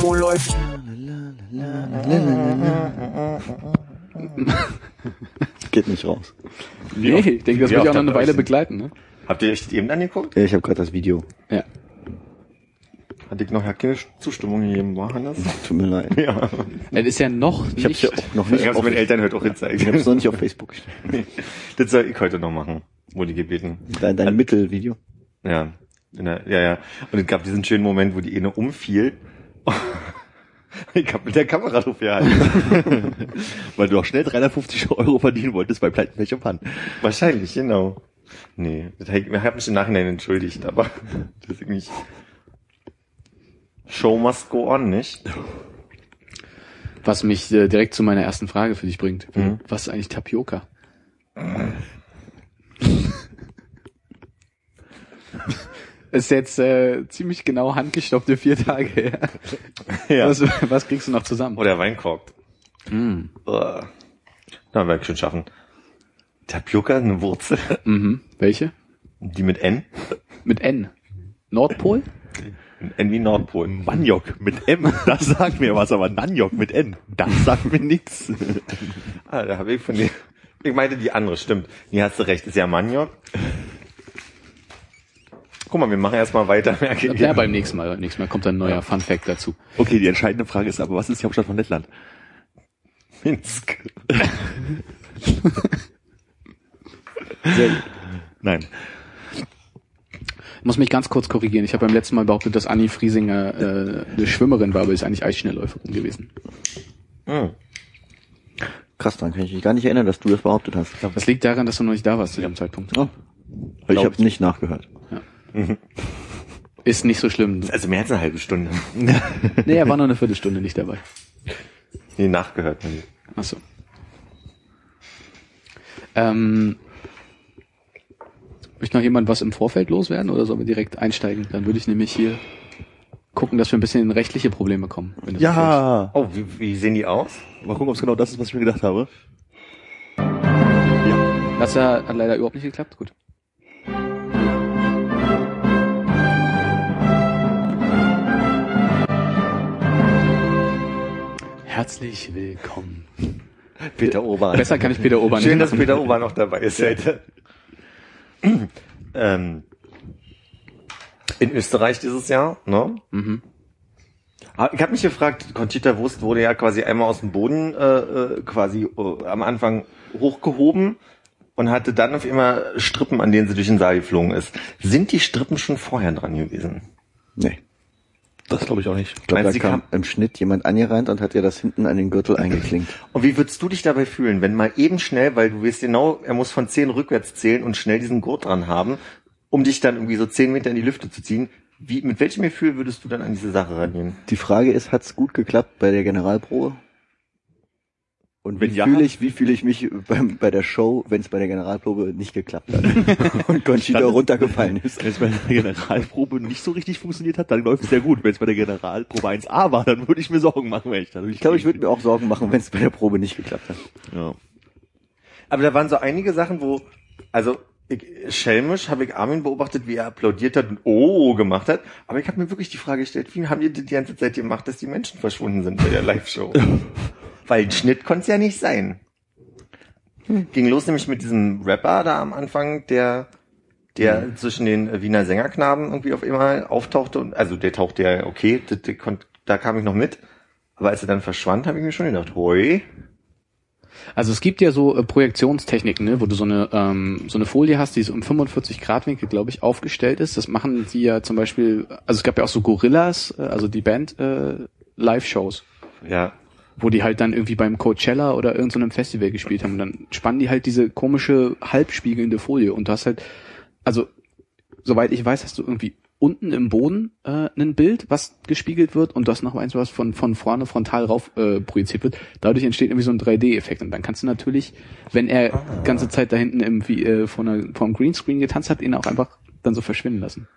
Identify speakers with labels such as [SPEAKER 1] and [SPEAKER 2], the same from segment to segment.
[SPEAKER 1] Wo läuft?
[SPEAKER 2] Geht nicht raus.
[SPEAKER 3] Nee, ich denke, das wird ja auch noch eine Weile begleiten. Ne?
[SPEAKER 4] Habt ihr euch das eben angeguckt?
[SPEAKER 2] Ja, Ich habe gerade das Video.
[SPEAKER 3] Ja.
[SPEAKER 4] Hatte ich noch keine Zustimmung gegeben, war Hannes?
[SPEAKER 2] Tut mir leid.
[SPEAKER 4] Ja.
[SPEAKER 3] Es ist ja noch
[SPEAKER 2] Ich habe
[SPEAKER 3] nicht...
[SPEAKER 2] ja auch noch
[SPEAKER 4] Ich
[SPEAKER 2] nicht
[SPEAKER 4] hab's
[SPEAKER 2] auf,
[SPEAKER 4] meinen Eltern heute auch gezeigt.
[SPEAKER 2] ich hab's noch nicht auf Facebook gestellt.
[SPEAKER 4] Das soll ich heute noch machen, wurde ich gebeten.
[SPEAKER 2] Dein, dein Mittelvideo.
[SPEAKER 4] Ja. In der, ja, ja. Und es gab diesen schönen Moment, wo die eine umfiel. Ich hab mit der Kamera drauf gehalten.
[SPEAKER 5] Weil du auch schnell 350 Euro verdienen wolltest bei Pleitenpech und Pfann.
[SPEAKER 4] Wahrscheinlich, genau. Nee, ich, ich hab mich im Nachhinein entschuldigt, aber das ist nicht. Show must go on, nicht?
[SPEAKER 3] Was mich äh, direkt zu meiner ersten Frage für dich bringt.
[SPEAKER 4] Mhm.
[SPEAKER 3] Was ist eigentlich Tapioca? Ist jetzt äh, ziemlich genau handgestoppte vier Tage her.
[SPEAKER 4] Ja.
[SPEAKER 3] Was, was kriegst du noch zusammen?
[SPEAKER 4] Oder Weinkorkt.
[SPEAKER 3] Mm.
[SPEAKER 4] Uah. Na, werde ich schon schaffen. Tapioca, eine Wurzel.
[SPEAKER 3] Mhm. Welche?
[SPEAKER 4] Die mit N.
[SPEAKER 3] Mit N. Nordpol?
[SPEAKER 4] N wie Nordpol.
[SPEAKER 5] Maniok mit M, das sagt mir was, aber Naniok mit N, das sagt mir nichts.
[SPEAKER 4] Ah, da habe ich von dir. Ich meinte die andere, stimmt. Nee, hast du recht, ist ja Maniok. Guck mal, wir machen erstmal weiter. merke ich.
[SPEAKER 3] Ja, beim nächsten Mal. Beim nächsten Mal kommt ein neuer Fun Fact dazu.
[SPEAKER 5] Okay, die entscheidende Frage ist aber, was ist die Hauptstadt von Lettland?
[SPEAKER 4] Minsk.
[SPEAKER 5] Nein.
[SPEAKER 3] Ich muss mich ganz kurz korrigieren. Ich habe beim letzten Mal behauptet, dass Annie Friesinger äh, eine Schwimmerin war, aber ist eigentlich Eisschnellläuferin gewesen.
[SPEAKER 4] Hm.
[SPEAKER 2] Krass, dann kann ich mich gar nicht erinnern, dass du das behauptet hast.
[SPEAKER 3] Das liegt daran, dass du noch nicht da warst zu dem Zeitpunkt.
[SPEAKER 2] Oh. Ich habe nicht nachgehört.
[SPEAKER 3] Ist nicht so schlimm.
[SPEAKER 4] Also mehr als eine halbe Stunde.
[SPEAKER 3] Nee, er war nur eine Viertelstunde nicht dabei.
[SPEAKER 4] Nee, nachgehört.
[SPEAKER 3] Ach so. Ähm, möchte noch jemand was im Vorfeld loswerden oder sollen wir direkt einsteigen? Dann würde ich nämlich hier gucken, dass wir ein bisschen in rechtliche Probleme kommen.
[SPEAKER 5] Ja.
[SPEAKER 4] Oh, wie, wie sehen die aus?
[SPEAKER 5] Mal gucken, ob es genau das ist, was ich mir gedacht habe.
[SPEAKER 3] ist. Das hat, hat leider überhaupt nicht geklappt. Gut. Herzlich willkommen.
[SPEAKER 4] Peter Urban.
[SPEAKER 3] Besser kann ich Peter
[SPEAKER 4] Schön,
[SPEAKER 3] nicht
[SPEAKER 4] dass
[SPEAKER 3] machen.
[SPEAKER 4] Peter Urban noch dabei ist heute. ähm, in Österreich dieses Jahr, ne?
[SPEAKER 3] Mhm.
[SPEAKER 4] Ah, Ich habe mich gefragt, Conchita Wurst wurde ja quasi einmal aus dem Boden äh, äh, quasi äh, am Anfang hochgehoben und hatte dann auf immer Strippen, an denen sie durch den Saal geflogen ist. Sind die Strippen schon vorher dran gewesen?
[SPEAKER 2] Nee.
[SPEAKER 5] Das glaube ich auch nicht.
[SPEAKER 2] Ich glaube,
[SPEAKER 4] Meinst
[SPEAKER 2] da
[SPEAKER 4] die
[SPEAKER 2] kam im Schnitt jemand angereint und hat ihr das hinten an den Gürtel eingeklinkt.
[SPEAKER 4] Und wie würdest du dich dabei fühlen, wenn mal eben schnell, weil du weißt genau, er muss von 10 rückwärts zählen und schnell diesen Gurt dran haben, um dich dann irgendwie so 10 Meter in die Lüfte zu ziehen. Wie, mit welchem Gefühl würdest du dann an diese Sache rangehen?
[SPEAKER 2] Die Frage ist, hat's gut geklappt bei der Generalprobe? Und wie
[SPEAKER 5] Wenn ja-
[SPEAKER 2] fühle ich, wie fühle ich mich beim, bei der Show, wenn es bei der Generalprobe nicht geklappt hat und Conchita
[SPEAKER 5] Dann
[SPEAKER 2] runtergefallen ist?
[SPEAKER 5] Wenn es bei der Generalprobe nicht so richtig funktioniert hat, dann läuft es sehr gut. Wenn es bei der Generalprobe 1a war, dann würde ich mir Sorgen machen, wenn ich da
[SPEAKER 2] Ich glaube, ich würde mir auch Sorgen machen, wenn es bei der Probe nicht geklappt hat.
[SPEAKER 5] Ja.
[SPEAKER 4] Aber da waren so einige Sachen, wo, also ich, schelmisch habe ich Armin beobachtet, wie er applaudiert hat und oh gemacht hat. Aber ich habe mir wirklich die Frage gestellt, wie haben die die ganze Zeit gemacht, dass die Menschen verschwunden sind bei der Live-Show? Weil ein Schnitt konnte es ja nicht sein. Ging los nämlich mit diesem Rapper da am Anfang, der der zwischen den Wiener Sängerknaben irgendwie auf einmal auftauchte und also der tauchte ja okay, das, der konnt, da kam ich noch mit. Aber als er dann verschwand, habe ich mir schon gedacht, hoi.
[SPEAKER 3] Also es gibt ja so äh, Projektionstechniken, ne, wo du so eine ähm, so eine Folie hast, die so im 45 Grad Winkel, glaube ich, aufgestellt ist. Das machen sie ja zum Beispiel. Also es gab ja auch so Gorillas, äh, also die Band äh, Live-Shows,
[SPEAKER 4] Ja,
[SPEAKER 3] wo die halt dann irgendwie beim Coachella oder irgendeinem Festival gespielt haben. Und dann spannen die halt diese komische halbspiegelnde Folie und du hast halt, also soweit ich weiß, hast du irgendwie unten im Boden äh, ein Bild, was gespiegelt wird und du hast noch eins, was von, von vorne frontal rauf äh, projiziert wird. Dadurch entsteht irgendwie so ein 3D-Effekt. Und dann kannst du natürlich, wenn er
[SPEAKER 4] Ah.
[SPEAKER 3] ganze Zeit da hinten irgendwie äh, von der, vom Greenscreen getanzt hat, ihn auch einfach dann so verschwinden lassen.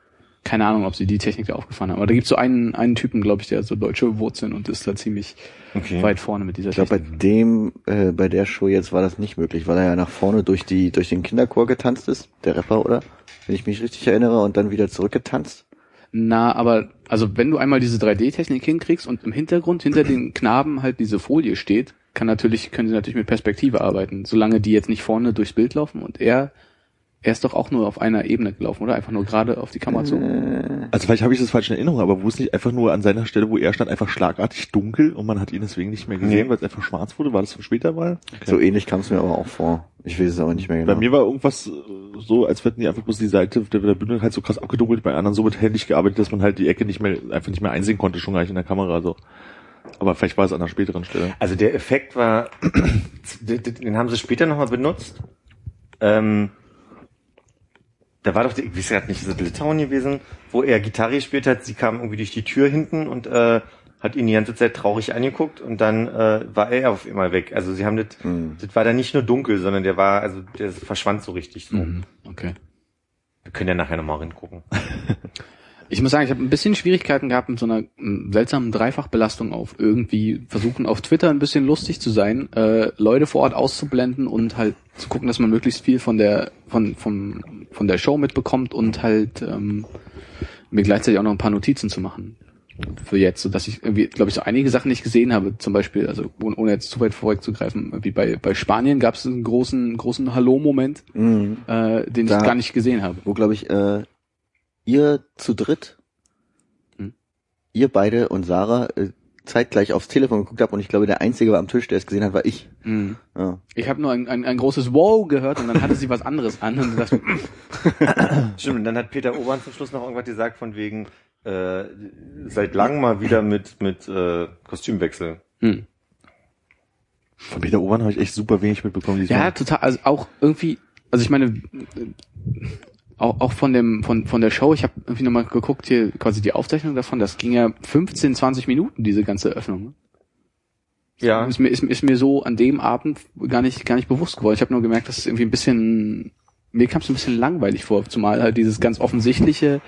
[SPEAKER 3] Keine Ahnung, ob sie die Technik da aufgefahren haben. Aber da gibt's so einen, einen Typen, glaube ich, der hat so deutsche Wurzeln und ist da ziemlich
[SPEAKER 4] Okay.
[SPEAKER 3] weit vorne mit dieser
[SPEAKER 2] Ich glaube, bei
[SPEAKER 3] Technik.
[SPEAKER 2] dem, äh, bei der Show jetzt war das nicht möglich, weil er ja nach vorne durch die, durch den Kinderchor getanzt ist, der Rapper, oder? Wenn ich mich richtig erinnere, und dann wieder zurückgetanzt.
[SPEAKER 3] Na, aber also wenn du einmal diese 3D-Technik hinkriegst und im Hintergrund hinter den Knaben halt diese Folie steht, kann natürlich, können sie natürlich mit Perspektive arbeiten, solange die jetzt nicht vorne durchs Bild laufen und er, er ist doch auch nur auf einer Ebene gelaufen, oder? Einfach nur gerade auf die Kamera zu.
[SPEAKER 5] Also vielleicht habe ich das falsch in Erinnerung, aber wo es nicht einfach nur an seiner Stelle, wo er stand, einfach schlagartig dunkel und man hat ihn deswegen nicht mehr gesehen,
[SPEAKER 4] Nee.
[SPEAKER 5] weil es einfach schwarz wurde? War das von später mal?
[SPEAKER 2] So ähnlich kam es mir aber auch vor. Ich weiß es aber nicht mehr genau.
[SPEAKER 5] Bei mir war irgendwas äh, so, als hätten die einfach bloß die Seite der, der Bühne halt so krass abgedunkelt, bei anderen so mit händig gearbeitet, dass man halt die Ecke nicht mehr, einfach nicht mehr einsehen konnte, schon gar nicht in der Kamera, so. Aber vielleicht war es an einer späteren Stelle.
[SPEAKER 4] Also der Effekt war, den haben sie später nochmal benutzt. Ähm, da war doch, die, ich weiß gerade nicht, ist das Litauen gewesen, wo er Gitarre gespielt hat, sie kam irgendwie durch die Tür hinten und äh, hat ihn die ganze Zeit traurig angeguckt und dann äh, war er auf einmal weg. Also sie haben das,
[SPEAKER 2] Mhm.
[SPEAKER 4] das war dann nicht nur dunkel, sondern der war, also der verschwand so richtig so.
[SPEAKER 3] Mhm. Okay.
[SPEAKER 4] Wir können ja nachher nochmal hingucken.
[SPEAKER 3] Ich muss sagen, ich habe ein bisschen Schwierigkeiten gehabt mit so einer mm, seltsamen Dreifachbelastung auf irgendwie versuchen auf Twitter ein bisschen lustig zu sein, äh, Leute vor Ort auszublenden und halt zu gucken, dass man möglichst viel von der von von von der Show mitbekommt und halt ähm, mir gleichzeitig auch noch ein paar Notizen zu machen für jetzt, so dass ich irgendwie, glaube ich, so einige Sachen nicht gesehen habe. Zum Beispiel, also ohne, ohne jetzt zu weit vorwegzugreifen, wie bei bei Spanien gab es einen großen großen Hallo-Moment,
[SPEAKER 2] Mhm.
[SPEAKER 3] äh, den
[SPEAKER 2] Da-
[SPEAKER 3] ich gar nicht gesehen habe.
[SPEAKER 2] Wo, glaube ich, äh, ihr zu dritt,
[SPEAKER 3] Hm.
[SPEAKER 2] ihr beide und Sarah äh, zeitgleich aufs Telefon geguckt habt und ich glaube, der Einzige am Tisch, der es gesehen hat, war ich.
[SPEAKER 3] Mhm.
[SPEAKER 2] Ja.
[SPEAKER 3] Ich habe nur ein, ein, ein großes Wow gehört und dann hatte sie was anderes an und dachte,
[SPEAKER 4] Stimmt, und dann hat Peter Obern zum Schluss noch irgendwas gesagt von wegen, äh, seit langem mal wieder mit, mit äh, Kostümwechsel.
[SPEAKER 3] hm.
[SPEAKER 5] Von Peter Obern habe ich echt super wenig mitbekommen. diesmal.
[SPEAKER 3] ja, total, also auch irgendwie, also ich meine, auch, auch von dem, von, von der Show, ich habe irgendwie nochmal geguckt, hier quasi die Aufzeichnung davon, das ging ja 15, 20 Minuten, diese ganze Öffnung. ne?
[SPEAKER 4] Ja.
[SPEAKER 3] Ist mir, ist, ist mir so an dem Abend gar nicht, gar nicht bewusst geworden. Ich habe nur gemerkt, dass es irgendwie ein bisschen, mir kam es ein bisschen langweilig vor, zumal halt dieses ganz offensichtliche,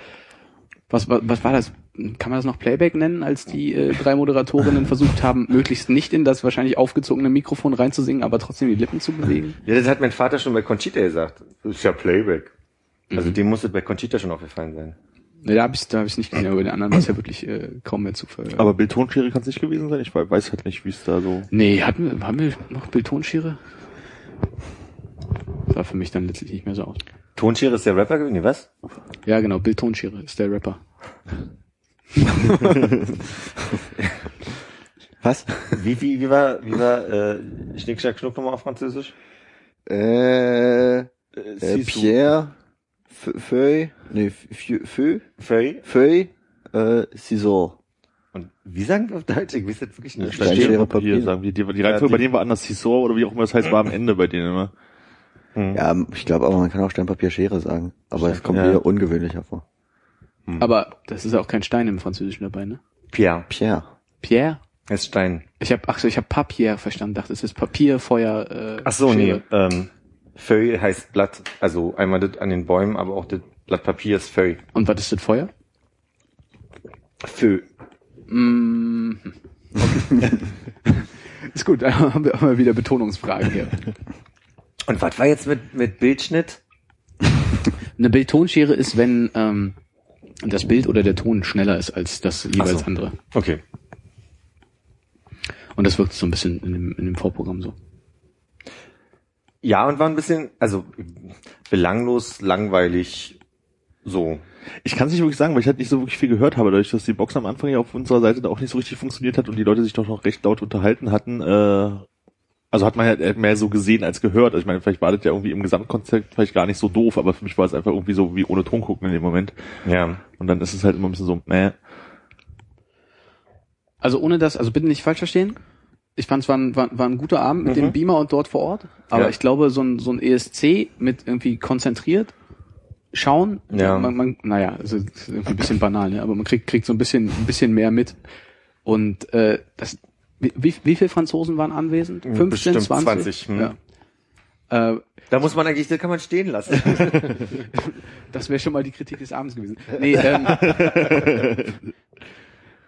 [SPEAKER 3] was, was, was war das? Kann man das noch Playback nennen, als die äh, drei Moderatorinnen versucht haben, möglichst nicht in das wahrscheinlich aufgezogene Mikrofon reinzusingen, aber trotzdem die Lippen zu bewegen?
[SPEAKER 4] Ja, das hat mein Vater schon bei Conchita gesagt. Das ist ja Playback. Also
[SPEAKER 3] Mhm.
[SPEAKER 4] dem muss es bei Conchita schon aufgefallen sein.
[SPEAKER 3] Ne, da habe ich da hab ich's nicht gesehen, aber bei den anderen war es ja wirklich äh, kaum mehr zu ver...
[SPEAKER 5] Aber Bildtonschere kann es nicht gewesen sein. Ich weiß halt nicht, wie es da so.
[SPEAKER 3] nee, hatten wir, haben wir noch Bildtonschere? Sah für mich dann letztlich nicht mehr so aus.
[SPEAKER 4] Tonschere ist der Rapper gewesen, nee, was?
[SPEAKER 3] Ja, genau, Bildtonschere ist der Rapper.
[SPEAKER 2] Was?
[SPEAKER 4] Wie, wie, wie war, wie war, äh, Schnick, Schnack, Schnuck nochmal auf Französisch?
[SPEAKER 2] Äh, äh
[SPEAKER 5] Sisu.
[SPEAKER 2] Pierre, Feuille, nee, F- Feu,
[SPEAKER 4] Feuille?
[SPEAKER 2] Feuille, äh, Ciseaux.
[SPEAKER 4] Und wie sagen wir auf Deutsch? Ich weiß jetzt wirklich nicht.
[SPEAKER 2] Stein, Schere,
[SPEAKER 5] Papier,
[SPEAKER 2] Papier.
[SPEAKER 5] sagen wir. Die, die
[SPEAKER 4] Ja,
[SPEAKER 5] Reihenfolge bei
[SPEAKER 4] die-
[SPEAKER 5] denen war anders. Cissor oder wie auch immer das heißt, war am Ende bei denen immer.
[SPEAKER 4] Hm.
[SPEAKER 2] Ja, ich glaube aber, man kann auch Stein, Papier, Schere sagen. Aber es kommt
[SPEAKER 5] Ja.
[SPEAKER 2] mir ungewöhnlicher vor.
[SPEAKER 3] Aber das ist ja auch kein Stein im Französischen dabei, ne?
[SPEAKER 4] Pierre.
[SPEAKER 2] Pierre.
[SPEAKER 3] Pierre?
[SPEAKER 4] Das ist Stein.
[SPEAKER 3] Ich habe ach so, ich habe Papier verstanden, dachte, es ist Papier, Feuer, äh,
[SPEAKER 4] Ach so, nee.
[SPEAKER 3] Schere.
[SPEAKER 4] Ähm, Feuille heißt Blatt. Also einmal das an den Bäumen, aber auch das Blatt Papier ist Feuille.
[SPEAKER 3] Und was ist das Feuer?
[SPEAKER 4] Feu.
[SPEAKER 3] Mm. Okay. ist gut, dann haben wir, wir wieder Betonungsfragen hier.
[SPEAKER 4] Und was war jetzt mit, mit Bildschnitt?
[SPEAKER 3] Eine Bildtonschere ist, wenn ähm, das Bild oder der Ton schneller ist als das jeweils
[SPEAKER 4] so.
[SPEAKER 3] andere.
[SPEAKER 4] Okay.
[SPEAKER 3] Und das wirkt so ein bisschen in dem, in dem Vorprogramm so.
[SPEAKER 4] Ja, und war ein bisschen, also belanglos, langweilig, so.
[SPEAKER 5] Ich kann es nicht wirklich sagen, weil ich halt nicht so wirklich viel gehört habe, dadurch, dass die Box am Anfang ja auf unserer Seite da auch nicht so richtig funktioniert hat und die Leute sich doch noch recht laut unterhalten hatten. Äh, also hat man halt mehr so gesehen als gehört. Also ich meine, vielleicht war das ja irgendwie im Gesamtkonzept vielleicht gar nicht so doof, aber für mich war es einfach irgendwie so wie ohne Ton gucken in dem Moment.
[SPEAKER 4] Ja.
[SPEAKER 5] Und dann ist es halt immer ein bisschen so, äh,
[SPEAKER 3] Also ohne das, also bitte nicht falsch verstehen. Ich fand es war ein, war, war ein guter Abend mit
[SPEAKER 4] Mhm.
[SPEAKER 3] dem Beamer und dort vor Ort. Aber
[SPEAKER 4] Ja.
[SPEAKER 3] ich glaube, so ein, so ein ESC mit irgendwie konzentriert schauen.
[SPEAKER 4] Ja.
[SPEAKER 3] Man, man, naja, also irgendwie ein bisschen banal, ne? aber man kriegt, kriegt so ein bisschen, ein bisschen mehr mit. Und äh, das, wie, wie, wie viele Franzosen waren anwesend? 15,
[SPEAKER 4] Bestimmt
[SPEAKER 3] 20?
[SPEAKER 4] 20, hm.
[SPEAKER 3] Ja. Äh,
[SPEAKER 4] Da muss man eigentlich, das kann man stehen lassen.
[SPEAKER 3] Das wäre schon mal die Kritik des Abends gewesen. Nee, ähm,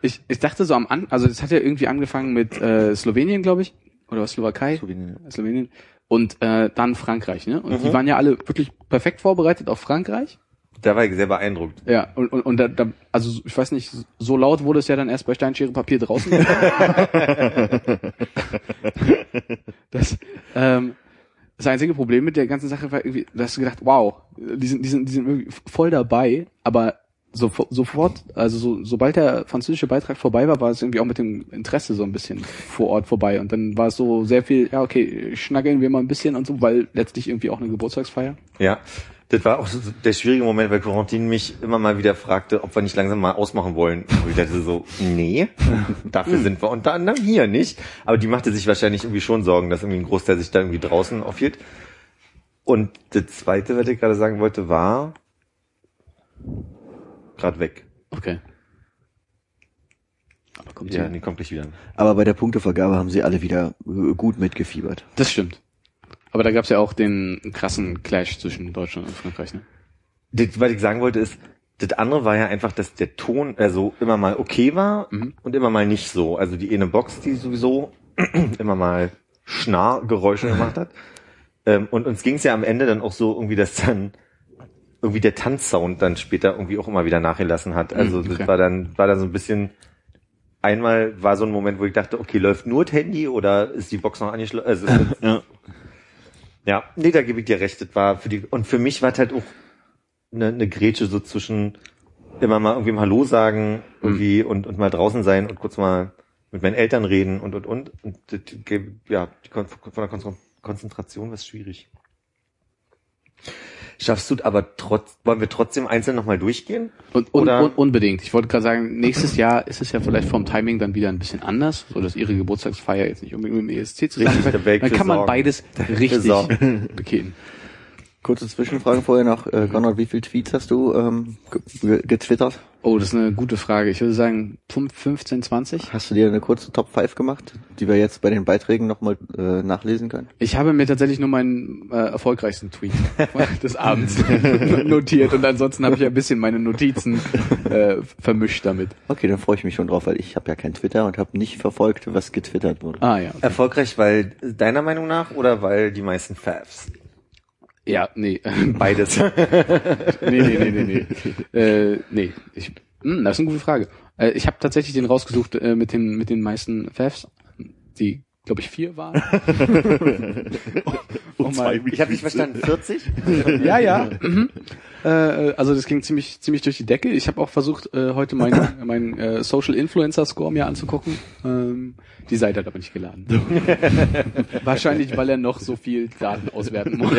[SPEAKER 3] ich, ich dachte so am An, also es hat ja irgendwie angefangen mit äh, Slowenien, glaube ich, oder was, Slowakei,
[SPEAKER 2] Slowenien.
[SPEAKER 3] Slowenien und äh, dann Frankreich, ne? Und die waren ja alle wirklich perfekt vorbereitet auf Frankreich.
[SPEAKER 4] da war ich sehr beeindruckt.
[SPEAKER 3] Ja, und, und, und da, da, also ich weiß nicht, so laut wurde es ja dann erst bei Steinschere Papier draußen. das, ähm, das einzige Problem mit der ganzen Sache war irgendwie, da hast du gedacht, wow, die sind, die sind, die sind irgendwie voll dabei, aber so, sofort, also so, sobald der französische Beitrag vorbei war, war es irgendwie auch mit dem Interesse so ein bisschen vor Ort vorbei und dann war es so sehr viel, ja okay, schnaggeln wir mal ein bisschen und so, weil letztlich irgendwie auch eine Geburtstagsfeier.
[SPEAKER 4] Ja. Das war auch so der schwierige Moment, weil Corentin mich immer mal wieder fragte, ob wir nicht langsam mal ausmachen wollen. Und ich dachte so, nee, dafür sind wir unter anderem hier nicht. Aber die machte sich wahrscheinlich irgendwie schon Sorgen, dass irgendwie ein Großteil sich da irgendwie draußen aufhielt. Und das zweite, was ich gerade sagen wollte, war gerade weg.
[SPEAKER 3] Okay. Aber kommt
[SPEAKER 4] Ja,
[SPEAKER 3] ja.
[SPEAKER 4] nee, kommt gleich wieder.
[SPEAKER 2] Aber bei der Punktevergabe haben sie alle wieder äh, gut mitgefiebert.
[SPEAKER 3] Das stimmt. Aber da gab's ja auch den krassen Clash zwischen Deutschland und Frankreich, ne?
[SPEAKER 4] Das, was ich sagen wollte, ist, das andere war ja einfach, dass der Ton also immer mal okay war
[SPEAKER 3] Mhm.
[SPEAKER 4] und immer mal nicht so. Also die eine Box, die sowieso immer mal Schnarrgeräusche gemacht hat. Ähm, und uns ging es ja am Ende dann auch so irgendwie, dass dann irgendwie der Tanzsound dann später irgendwie auch immer wieder nachgelassen hat. Also
[SPEAKER 3] Mhm, okay.
[SPEAKER 4] das war dann, war dann so ein bisschen, einmal war so ein Moment, wo ich dachte, okay, läuft nur das Handy oder ist die Box noch angeschlossen? Also,
[SPEAKER 5] Ja.
[SPEAKER 4] ja, nee, da gebe ich dir recht. Das war für die, und für mich war es halt auch eine, eine Grätsche so zwischen immer mal irgendwie mal Hallo sagen, irgendwie und, und mal draußen sein und kurz mal mit meinen Eltern reden und, und, und. Und das, ja, von der Kon- Konzentration war es schwierig. Schaffst du aber trotz, wollen wir trotzdem einzeln nochmal durchgehen?
[SPEAKER 3] Und, und,
[SPEAKER 4] Oder-
[SPEAKER 3] und unbedingt. Ich wollte gerade sagen, nächstes Jahr ist es ja vielleicht vom Timing dann wieder ein bisschen anders, so dass ihre Geburtstagsfeier jetzt nicht unbedingt mit dem ESC zu
[SPEAKER 4] Richtig, da wär ich
[SPEAKER 3] Dann kann man
[SPEAKER 4] sorgen.
[SPEAKER 3] beides richtig begehen.
[SPEAKER 2] Kurze Zwischenfrage vorher noch. Äh, Konrad, wie viele Tweets hast du ähm, ge ge getwittert?
[SPEAKER 3] Oh, das ist eine gute Frage. Ich würde sagen 5, 15, 20.
[SPEAKER 2] Hast du dir eine kurze Top 5 gemacht, die wir jetzt bei den Beiträgen nochmal äh, nachlesen können?
[SPEAKER 3] Ich habe mir tatsächlich nur meinen äh, erfolgreichsten Tweet des Abends notiert und ansonsten habe ich ein bisschen meine Notizen äh, vermischt damit.
[SPEAKER 2] Okay, dann freue ich mich schon drauf, weil ich habe ja kein Twitter und habe nicht verfolgt, was getwittert wurde.
[SPEAKER 3] Ah ja. Okay.
[SPEAKER 4] Erfolgreich, weil deiner Meinung nach oder weil die meisten Favs?
[SPEAKER 3] Ja, nee.
[SPEAKER 4] Beides.
[SPEAKER 3] nee, nee, nee, nee, nee. äh, nee. Ich, hm, das ist eine gute Frage. Äh, ich habe tatsächlich den rausgesucht äh, mit den mit den meisten Favs, die glaube ich vier waren.
[SPEAKER 5] Und zwei
[SPEAKER 4] ich habe nicht verstanden. 40?
[SPEAKER 3] ja, ja. Mhm. Äh, also das ging ziemlich ziemlich durch die Decke. Ich habe auch versucht äh, heute meinen mein, äh, Social Influencer Score mir anzugucken. Ähm, die Seite hat aber nicht geladen. Wahrscheinlich, weil er noch so viel Daten auswerten muss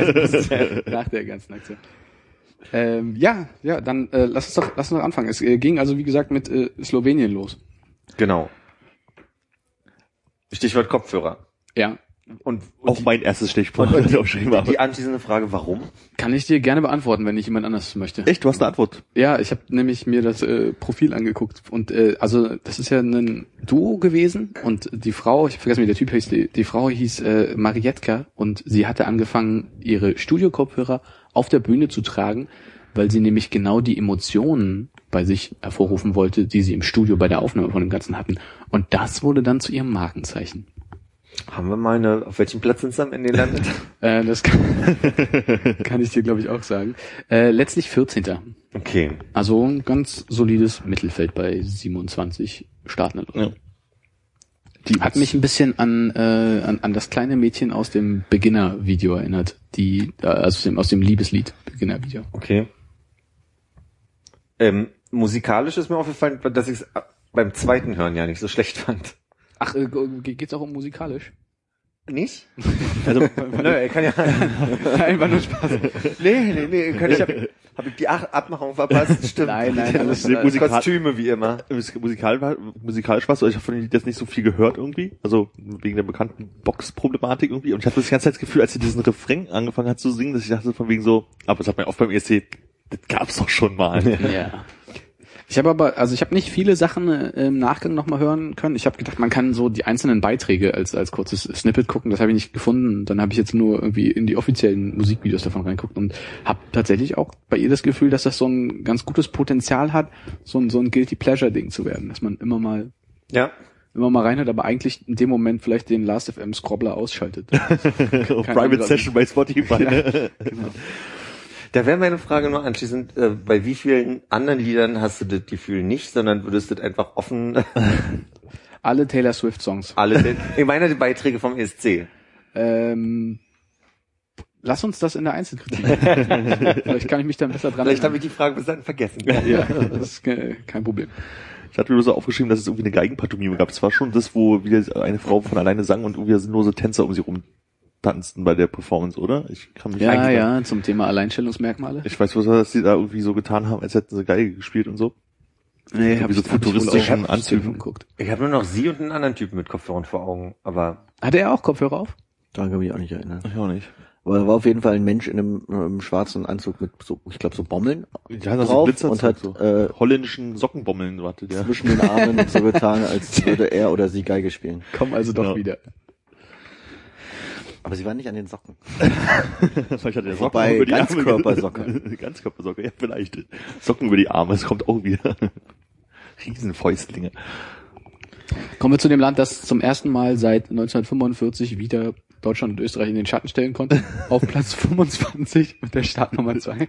[SPEAKER 3] nach der ganzen Aktion. Ähm, ja, ja, dann äh, lass uns doch lass uns doch anfangen. Es äh, ging also wie gesagt mit äh, Slowenien los.
[SPEAKER 4] Genau. Stichwort Kopfhörer.
[SPEAKER 3] Ja,
[SPEAKER 4] Und, und
[SPEAKER 5] Auch mein erstes Stichpunkt, was ich aufgeschrieben
[SPEAKER 4] die,
[SPEAKER 5] habe.
[SPEAKER 4] die anschließende Frage, warum?
[SPEAKER 3] kann ich dir gerne beantworten, wenn nicht jemand anders möchte.
[SPEAKER 5] Echt, du hast eine Antwort.
[SPEAKER 3] Ja, ich habe nämlich mir das äh, Profil angeguckt und äh, also das ist ja ein Duo gewesen und die Frau, ich hab vergessen wie der Typ hieß, die, die Frau hieß äh, Marietka und sie hatte angefangen ihre Studiokopfhörer auf der Bühne zu tragen, weil sie nämlich genau die Emotionen bei sich hervorrufen wollte, die sie im Studio bei der Aufnahme von dem Ganzen hatten und das wurde dann zu ihrem Markenzeichen.
[SPEAKER 4] Haben wir mal eine, auf welchem Platz sind sie am Ende gelandet?
[SPEAKER 3] Äh, das kann, kann ich dir glaube ich auch sagen. Äh, letztlich 14.
[SPEAKER 4] Okay.
[SPEAKER 3] Also ein ganz solides Mittelfeld bei 27 Starten.
[SPEAKER 5] Ja.
[SPEAKER 3] Die hat mich ein bisschen an, äh, an, an das kleine Mädchen aus dem Beginner-Video erinnert, die äh, also aus dem, aus dem Liebeslied Beginner-Video.
[SPEAKER 4] Okay. Ähm, musikalisch ist mir aufgefallen, dass ich es beim zweiten Hören ja nicht so schlecht fand.
[SPEAKER 3] Ach, äh, ge- geht's auch um musikalisch?
[SPEAKER 4] Nicht?
[SPEAKER 5] Also,
[SPEAKER 4] Nö, er kann ja.
[SPEAKER 3] Einfach nur Spaß.
[SPEAKER 4] nee, nee, nee. Kann ich hab, hab ich die Ach Abmachung verpasst? Stimmt.
[SPEAKER 3] Nein, nein, alles
[SPEAKER 5] Die Musik-
[SPEAKER 4] Kostüme wie immer.
[SPEAKER 5] musikal, war- musikalisch war so, ich habe von jetzt nicht so viel gehört irgendwie, also wegen der bekannten Box-Problematik irgendwie. Und ich hatte das ganze Zeit das Gefühl, als sie diesen Refrain angefangen hat zu singen, dass ich dachte von wegen so, aber das hat man ja oft beim ESC, Das gab's doch schon mal.
[SPEAKER 3] Ja. Ich habe aber, also ich habe nicht viele Sachen äh, im Nachgang nochmal hören können. Ich habe gedacht, man kann so die einzelnen Beiträge als als kurzes Snippet gucken. Das habe ich nicht gefunden. Dann habe ich jetzt nur irgendwie in die offiziellen Musikvideos davon reinguckt und habe tatsächlich auch bei ihr das Gefühl, dass das so ein ganz gutes Potenzial hat, so ein so ein guilty pleasure Ding zu werden, dass man immer mal
[SPEAKER 4] Ja.
[SPEAKER 3] immer mal reinhört, aber eigentlich in dem Moment vielleicht den Last FM Scrobbler ausschaltet.
[SPEAKER 5] Private. Session bei Spotify. ne?
[SPEAKER 3] genau.
[SPEAKER 4] Da wäre meine Frage nur anschließend, äh, bei wie vielen anderen Liedern hast du das Gefühl nicht, sondern würdest du das einfach offen
[SPEAKER 3] Alle Taylor Swift Songs.
[SPEAKER 4] alle, ich meine die Beiträge vom ESC.
[SPEAKER 3] Ähm, lass uns das in der Einzelkritik. Vielleicht kann ich mich dann besser dran
[SPEAKER 4] Vielleicht habe ich die Frage bis dahin vergessen.
[SPEAKER 3] Ja, das ist äh, kein Problem.
[SPEAKER 5] Ich hatte mir nur so aufgeschrieben, dass es irgendwie eine Geigenpantomime gab. Es war schon das, wo wieder eine Frau von alleine sang und irgendwie sinnlose Tänzer um sie rum tanzten bei der Performance, oder? Ich kann mich
[SPEAKER 3] Ja,
[SPEAKER 5] eigentlich-
[SPEAKER 3] ja, zum Thema Alleinstellungsmerkmale.
[SPEAKER 5] Ich weiß, was war, dass die da irgendwie so getan haben, als hätten sie Geige gespielt und so.
[SPEAKER 3] Nee,
[SPEAKER 5] hab ich- hab ich
[SPEAKER 3] Anzügen geguckt.
[SPEAKER 4] Ich habe nur noch sie und einen anderen Typen mit Kopfhörern vor Augen, aber
[SPEAKER 3] Hatte er auch Kopfhörer auf?
[SPEAKER 2] Daran kann ich mich auch nicht erinnern.
[SPEAKER 5] Ich auch nicht.
[SPEAKER 2] Aber da war auf jeden Fall ein Mensch in einem, einem schwarzen Anzug mit so, ich glaube, so Bommeln
[SPEAKER 5] Die haben da so
[SPEAKER 2] drauf und hat
[SPEAKER 5] so
[SPEAKER 2] äh,
[SPEAKER 5] holländischen Sockenbommeln, warte, der.
[SPEAKER 2] zwischen den Armen so getan, als würde er oder sie Geige spielen.
[SPEAKER 3] Komm also doch
[SPEAKER 5] Ja.
[SPEAKER 3] wieder.
[SPEAKER 2] Aber sie waren nicht an den Socken.
[SPEAKER 5] Vielleicht hat der Socken
[SPEAKER 2] Wobei,
[SPEAKER 5] über die
[SPEAKER 2] Ganzkörpersocke.
[SPEAKER 5] Ganzkörpersocke, ja, vielleicht. Socken über die Arme, es kommt auch wieder. Riesenfäustlinge.
[SPEAKER 3] Kommen wir zu dem Land, das zum ersten Mal seit 1945 wieder Deutschland und Österreich in den Schatten stellen konnte. Auf Platz 25 mit der Startnummer 2.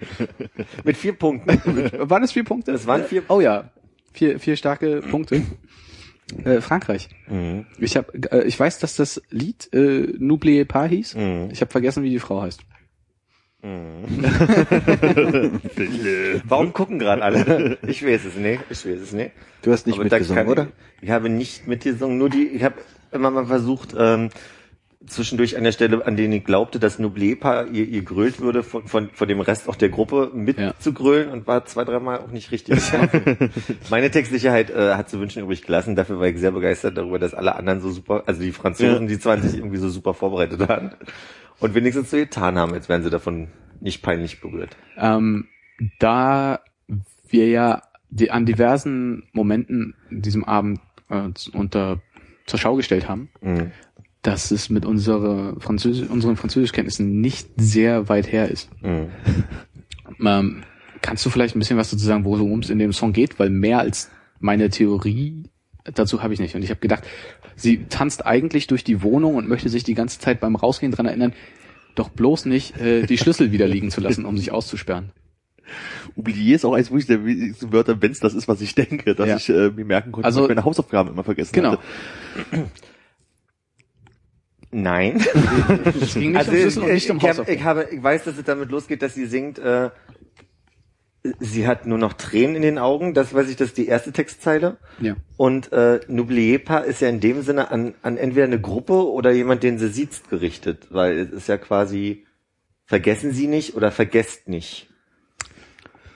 [SPEAKER 4] mit vier Punkten.
[SPEAKER 3] Waren es vier Punkte?
[SPEAKER 4] Das waren vier-
[SPEAKER 3] Oh ja, vier, vier starke Punkte. Äh, Frankreich.
[SPEAKER 4] Mhm.
[SPEAKER 3] Ich hab, äh, ich weiß, dass das Lied äh, N'oubliez pas hieß.
[SPEAKER 4] Mhm.
[SPEAKER 3] Ich habe vergessen, wie die Frau heißt.
[SPEAKER 4] Warum gucken gerade alle? Ich weiß es nicht. Ich weiß es nicht.
[SPEAKER 2] Du hast nicht
[SPEAKER 4] Aber
[SPEAKER 2] mitgesungen, oder?
[SPEAKER 4] Ich, ich habe nicht mitgesungen, nur die, ich habe immer mal versucht, ähm, zwischendurch an der Stelle, an denen ich glaubte, dass Nublepa ihr, ihr grölt würde, von, von, von dem Rest auch der Gruppe mit
[SPEAKER 3] Ja.
[SPEAKER 4] zu grölen und war zwei, dreimal auch nicht richtig. Meine Textsicherheit äh, hat zu wünschen übrig gelassen. Dafür war ich sehr begeistert darüber, dass alle anderen so super, also die Franzosen, die 20 irgendwie so super vorbereitet waren und wenigstens so getan haben, als wären sie davon nicht peinlich berührt.
[SPEAKER 3] Ähm, da wir ja die, an diversen Momenten in diesem Abend äh, unter zur Schau gestellt haben,
[SPEAKER 4] Mhm.
[SPEAKER 3] Dass es mit unserer Französisch, unseren Französischkenntnissen nicht sehr weit her ist.
[SPEAKER 4] Mhm.
[SPEAKER 3] Ähm, kannst du vielleicht ein bisschen was dazu sagen, worum es in dem Song geht? Weil mehr als meine Theorie dazu habe ich nicht. Und ich habe gedacht, sie tanzt eigentlich durch die Wohnung und möchte sich die ganze Zeit beim Rausgehen dran erinnern, doch bloß nicht äh, die Schlüssel wieder liegen zu lassen, um sich auszusperren.
[SPEAKER 5] Oublier ist auch eines der wichtigsten Wörter, wenn es das ist, was ich denke, dass
[SPEAKER 3] Ja.
[SPEAKER 5] ich äh, mir merken konnte,
[SPEAKER 3] Also-
[SPEAKER 5] dass ich meine Hausaufgaben immer vergessen
[SPEAKER 3] Genau.
[SPEAKER 5] hatte.
[SPEAKER 4] Nein.
[SPEAKER 3] Es ging nicht
[SPEAKER 4] also
[SPEAKER 3] um Schlüssel und nicht um
[SPEAKER 4] ich, hab, ich habe, ich weiß, dass es damit losgeht, dass sie singt, äh, sie hat nur noch Tränen in den Augen. Das weiß ich, das ist die erste Textzeile.
[SPEAKER 3] Ja.
[SPEAKER 4] Und äh, N'oubliez ist ja in dem Sinne an, an entweder eine Gruppe oder jemand, den sie sieht, gerichtet, weil es ist ja quasi vergessen Sie nicht oder vergesst nicht.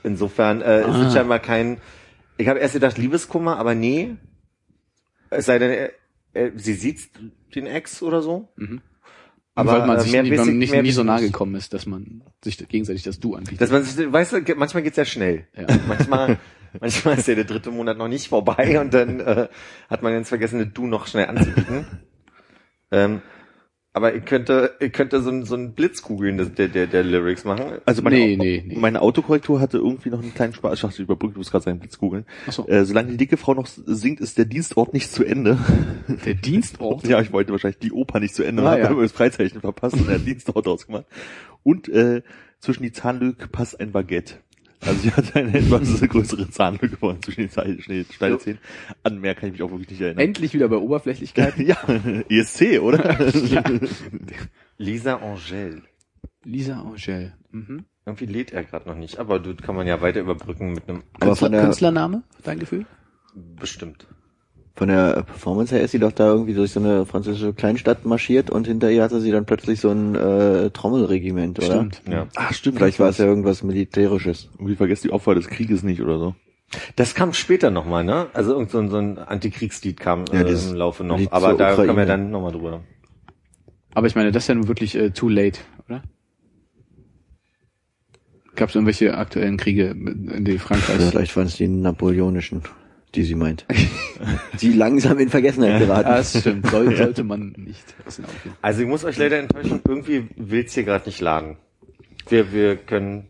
[SPEAKER 4] Insofern äh, es
[SPEAKER 3] Ah.
[SPEAKER 4] ist scheinbar kein. Ich habe erst gedacht Liebeskummer, aber nee. Es sei denn, er, sie sieht den Ex oder so.
[SPEAKER 3] Mhm.
[SPEAKER 4] Aber
[SPEAKER 3] weil man
[SPEAKER 4] äh,
[SPEAKER 3] sich
[SPEAKER 4] mehr
[SPEAKER 3] nie, man
[SPEAKER 4] ich-
[SPEAKER 3] nicht,
[SPEAKER 4] mehr
[SPEAKER 3] nie so nahe gekommen ist, dass man sich gegenseitig das Du anbietet.
[SPEAKER 4] Dass man sich, weißt du, manchmal geht's ja schnell.
[SPEAKER 3] Ja.
[SPEAKER 4] Manchmal, manchmal ist ja der dritte Monat noch nicht vorbei und dann äh, hat man ganz vergessen, das Du noch schnell anzubieten. ähm, aber ich könnte, ich könnte so ein, so ein Blitzkugeln der, der, der Lyrics machen.
[SPEAKER 5] Also meine,
[SPEAKER 3] Nee, nee, nee.
[SPEAKER 5] meine Autokorrektur hatte irgendwie noch einen kleinen Spaß. Ich dachte, überbrückt, du musst gerade seinen Blitz googeln.
[SPEAKER 3] Ach so.
[SPEAKER 5] Äh, solange die dicke Frau noch singt, ist der Dienstort nicht zu Ende.
[SPEAKER 3] Der Dienstort?
[SPEAKER 5] ja, ich wollte wahrscheinlich die Oper nicht zu Ende
[SPEAKER 3] Ah,
[SPEAKER 5] machen,
[SPEAKER 3] ja.
[SPEAKER 5] habe das Freizeichen verpasst und einen Dienstort ausgemacht. Und äh, zwischen die Zahnlücke passt ein Baguette. Also sie hat eine etwas größere Zahnlücke vorne zwischen den Schneidezähnen. An mehr kann ich mich auch wirklich nicht erinnern.
[SPEAKER 3] Endlich wieder bei Oberflächlichkeit.
[SPEAKER 5] ja, ESC, oder?
[SPEAKER 4] Lisa Angel.
[SPEAKER 3] Lisa Angel. Mhm.
[SPEAKER 4] Irgendwie lädt er gerade noch nicht, aber du kann man ja weiter überbrücken mit einem
[SPEAKER 3] Künstler, Künstlername, dein Gefühl?
[SPEAKER 4] bestimmt.
[SPEAKER 2] Von der Performance her ist sie doch da irgendwie durch so eine französische Kleinstadt marschiert und hinter ihr hatte sie dann plötzlich so ein äh, Trommelregiment, oder?
[SPEAKER 3] Stimmt.
[SPEAKER 4] Ja.
[SPEAKER 5] Ach, stimmt.
[SPEAKER 2] Vielleicht war es ja irgendwas Militärisches.
[SPEAKER 5] Irgendwie vergesst die Opfer des Krieges nicht oder so.
[SPEAKER 4] Das kam später nochmal, ne? Also irgend so ein, so ein Antikriegslied kam
[SPEAKER 2] Ja,
[SPEAKER 4] äh, im Laufe noch.
[SPEAKER 2] Lied
[SPEAKER 4] Aber da kommen wir
[SPEAKER 2] Ukraine.
[SPEAKER 4] dann nochmal drüber.
[SPEAKER 3] Aber ich meine, das ist ja nun wirklich äh, too late, oder? Gab es irgendwelche aktuellen Kriege, in die Frankreich?
[SPEAKER 2] Vielleicht waren es die napoleonischen, die sie meint. die langsam in Vergessenheit
[SPEAKER 3] Ja,
[SPEAKER 2] geraten.
[SPEAKER 3] das stimmt. Soll, sollte man nicht.
[SPEAKER 4] Also ich muss euch leider enttäuschen, irgendwie will's hier gerade nicht laden. Wir, wir können.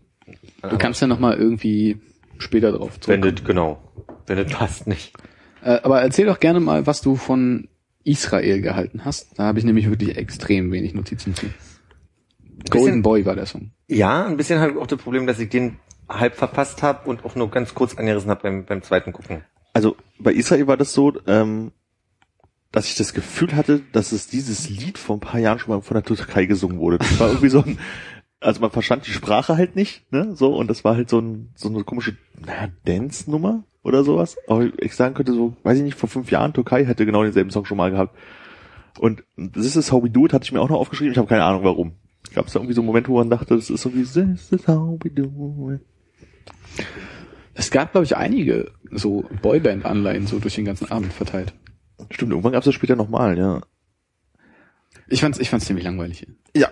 [SPEAKER 3] Du kannst ja noch mal irgendwie später drauf
[SPEAKER 4] Wenn
[SPEAKER 3] zurückkommen.
[SPEAKER 4] das, genau. Wenn das passt nicht.
[SPEAKER 3] Äh, aber erzähl doch gerne mal, was du von Israel gehalten hast. Da habe ich nämlich wirklich extrem wenig Notizen zu. Golden Boy war der Song.
[SPEAKER 4] Ja, ein bisschen habe ich auch das Problem, dass ich den halb verpasst habe und auch nur ganz kurz angerissen habe beim, beim zweiten Gucken.
[SPEAKER 5] Also bei Israel war das so, ähm, dass ich das Gefühl hatte, dass es dieses Lied vor ein paar Jahren schon mal von der Türkei gesungen wurde. Das war irgendwie so ein, also man verstand die Sprache halt nicht, ne, so, und das war halt so, ein, so eine komische, naja, Dance-Nummer oder sowas. Aber ich sagen könnte so, weiß ich nicht, vor fünf Jahren Türkei hätte genau denselben Song schon mal gehabt. Und This is how we do it hatte ich mir auch noch aufgeschrieben, ich habe keine Ahnung warum. Gab es da irgendwie so einen Moment, wo man dachte, das ist so wie This is how we do it.
[SPEAKER 3] Es gab, glaube ich, einige so Boyband-Anleihen so durch den ganzen Abend verteilt.
[SPEAKER 5] Stimmt, irgendwann gab es das später nochmal, ja.
[SPEAKER 3] Ich fand's, ich fand's ziemlich langweilig.
[SPEAKER 5] Ja,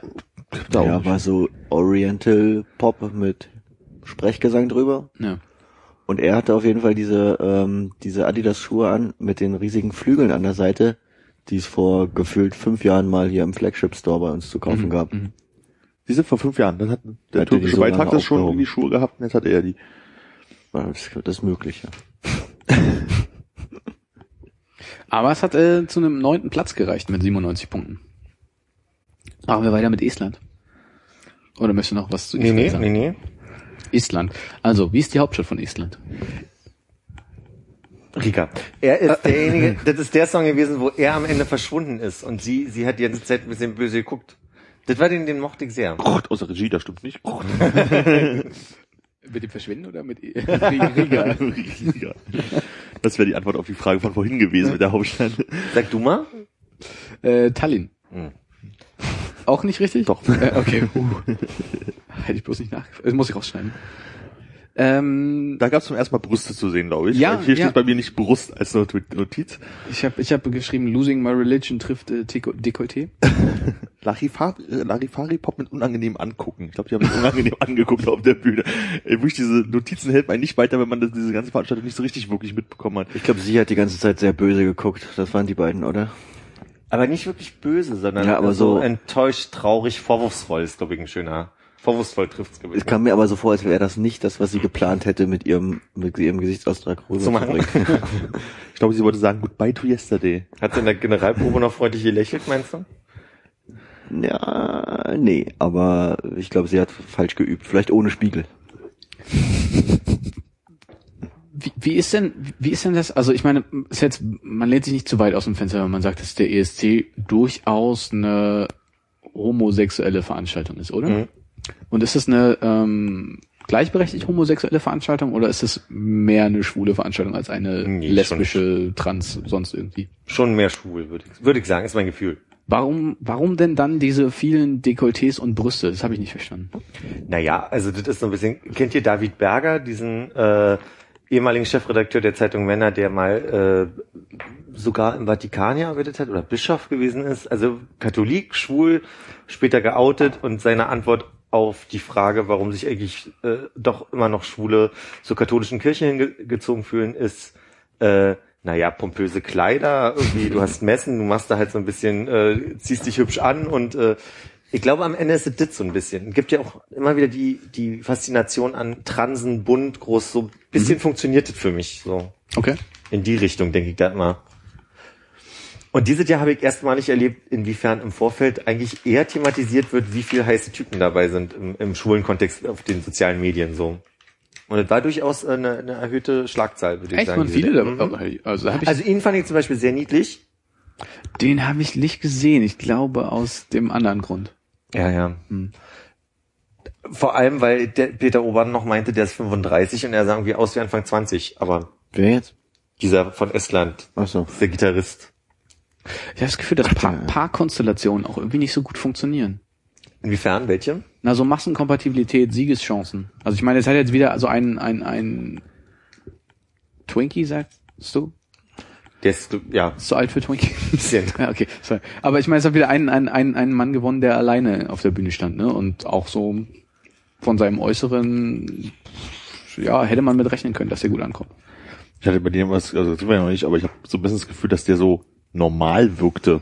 [SPEAKER 5] da
[SPEAKER 2] ja, war so Oriental Pop mit Sprechgesang drüber.
[SPEAKER 3] Ja.
[SPEAKER 2] Und er hatte auf jeden Fall diese, ähm, diese Adidas-Schuhe an mit den riesigen Flügeln an der Seite, die es vor gefühlt fünf Jahren mal hier im Flagship-Store bei uns zu kaufen
[SPEAKER 3] Mhm.
[SPEAKER 2] gab.
[SPEAKER 3] Mhm.
[SPEAKER 5] Die sind vor fünf Jahren. Dann hat der
[SPEAKER 2] Hat die
[SPEAKER 5] türkische
[SPEAKER 2] so
[SPEAKER 5] Beitrag das schon
[SPEAKER 2] aufgehoben?
[SPEAKER 5] irgendwie Schuhe gehabt und jetzt hat er die.
[SPEAKER 2] Das, das ist möglich, ja.
[SPEAKER 3] Aber es hat äh, zu einem neunten Platz gereicht mit 97 Punkten. Machen wir weiter mit Estland. Oder möchtest du noch was zu
[SPEAKER 4] Nee,
[SPEAKER 3] Estland
[SPEAKER 4] nee,
[SPEAKER 3] sagen?
[SPEAKER 4] nee, nee.
[SPEAKER 3] Estland. Also, wie ist die Hauptstadt von Estland?
[SPEAKER 4] Riga. Er ist derjenige, das ist der Song gewesen, wo er am Ende verschwunden ist und sie, sie hat die ganze Zeit ein bisschen böse geguckt. Das war den, den mochte ich sehr.
[SPEAKER 5] Gott, außer Regie, das stimmt nicht.
[SPEAKER 3] Mit dem Verschwinden oder mit Riga?
[SPEAKER 5] Ja. Das wäre die Antwort auf die Frage von vorhin gewesen mit der Hauptstadt.
[SPEAKER 4] Sag du mal.
[SPEAKER 3] äh, Tallinn.
[SPEAKER 4] Hm.
[SPEAKER 3] Auch nicht richtig?
[SPEAKER 5] Doch.
[SPEAKER 3] Äh, okay. Uh. Hätte ich bloß nicht nachgefragt. Das muss ich rausschneiden. Ähm,
[SPEAKER 5] Da gab es zum ersten Mal Brüste zu sehen, glaube ich.
[SPEAKER 3] Ja,
[SPEAKER 5] Hier
[SPEAKER 3] ja.
[SPEAKER 5] steht bei mir nicht Brust als Not- Notiz.
[SPEAKER 3] ich habe ich hab geschrieben, Losing My Religion trifft äh, Deko- Dekolleté.
[SPEAKER 5] Larifari, äh, Larifari Pop mit unangenehm angucken. Ich glaube, die haben sich unangenehm angeguckt auf der Bühne. Ey, Wirklich, diese Notizen hält man nicht weiter, wenn man das, diese ganze Veranstaltung nicht so richtig wirklich mitbekommen hat.
[SPEAKER 2] Ich glaube, sie hat die ganze Zeit sehr böse geguckt. Das waren die beiden, oder?
[SPEAKER 4] Aber nicht wirklich böse, sondern
[SPEAKER 2] Ja, aber
[SPEAKER 4] so
[SPEAKER 2] so-
[SPEAKER 4] enttäuscht, traurig, vorwurfsvoll ist, glaube ich, ein schöner. Vorwurfsvoll trifft's gewesen.
[SPEAKER 2] Es kam mir aber so vor, als wäre das nicht das, was sie geplant hätte, mit ihrem, mit ihrem Gesichtsausdruck rüberzubringen.
[SPEAKER 5] Ich glaube, sie wollte sagen, goodbye to yesterday.
[SPEAKER 4] Hat sie in der Generalprobe noch freundlich gelächelt, meinst du?
[SPEAKER 2] ja, nee, aber ich glaube, sie hat falsch geübt. Vielleicht ohne Spiegel.
[SPEAKER 3] Wie, wie ist denn, wie ist denn das? Also ich meine, ist jetzt, man lehnt sich nicht zu weit aus dem Fenster, wenn man sagt, dass der ESC durchaus eine homosexuelle Veranstaltung ist, oder?
[SPEAKER 4] Mhm.
[SPEAKER 3] Und ist es eine ähm, gleichberechtigt homosexuelle Veranstaltung oder ist es mehr eine schwule Veranstaltung als eine
[SPEAKER 4] Nee,
[SPEAKER 3] lesbische, trans, sonst irgendwie?
[SPEAKER 4] Schon mehr schwul, würde ich, würde ich sagen, ist mein Gefühl.
[SPEAKER 3] Warum, warum denn dann diese vielen Dekolletés und Brüste? Das habe ich nicht verstanden.
[SPEAKER 4] Naja, also das ist so ein bisschen, kennt ihr David Berger, diesen äh, ehemaligen Chefredakteur der Zeitung Männer, der mal äh, sogar im Vatikan gearbeitet hat oder Bischof gewesen ist, also Katholik, schwul, später geoutet und seine Antwort auf die Frage, warum sich eigentlich äh, doch immer noch Schwule zur katholischen Kirche hingezogen fühlen, ist äh, naja, pompöse Kleider, irgendwie, du hast Messen, du machst da halt so ein bisschen, äh, ziehst dich hübsch an und äh, ich glaube, am Ende ist es das so ein bisschen. Gibt ja auch immer wieder die, die Faszination an Transen, bunt, groß, so ein bisschen funktioniert das für mich, so.
[SPEAKER 3] Okay.
[SPEAKER 4] In die Richtung denke ich da immer. Und dieses Jahr habe ich erstmalig erlebt, inwiefern im Vorfeld eigentlich eher thematisiert wird, wie viel heiße Typen dabei sind im, im schwulen Kontext auf den sozialen Medien, so. Und es war durchaus eine, eine erhöhte Schlagzahl, würde ich
[SPEAKER 3] Echt,
[SPEAKER 4] sagen. diese
[SPEAKER 3] viele
[SPEAKER 4] Mhm.
[SPEAKER 3] also hab ich,
[SPEAKER 4] Also ihn fand ich zum Beispiel sehr niedlich.
[SPEAKER 3] den habe ich nicht gesehen. Ich glaube aus dem anderen Grund.
[SPEAKER 4] Ja, ja.
[SPEAKER 3] Hm.
[SPEAKER 4] Vor allem, weil der Peter Obern noch meinte, der ist 35 und er sah irgendwie aus wie Anfang 20. Aber
[SPEAKER 2] Wer jetzt?
[SPEAKER 4] dieser von Estland,
[SPEAKER 2] Ach so.
[SPEAKER 4] der Gitarrist.
[SPEAKER 3] Ich habe das Gefühl, dass Paar, Paarkonstellationen auch irgendwie nicht so gut funktionieren.
[SPEAKER 4] Inwiefern? Welche?
[SPEAKER 3] Na, so Massenkompatibilität, Siegeschancen. Also ich meine, es hat jetzt wieder so ein, ein, ein Twinkie, sagst du?
[SPEAKER 4] Der ist, ja,
[SPEAKER 3] Ist zu alt für Twinkie?
[SPEAKER 4] bisschen.
[SPEAKER 3] ja, okay. Sorry. Aber ich meine, es hat wieder einen, einen, einen, einen Mann gewonnen, der alleine auf der Bühne stand, ne? Und auch so von seinem Äußeren, ja, hätte man mit rechnen können, dass er gut ankommt.
[SPEAKER 5] Ich hatte bei dem was, also das war ja noch nicht, aber ich habe so ein bisschen das Gefühl, dass der so normal wirkte.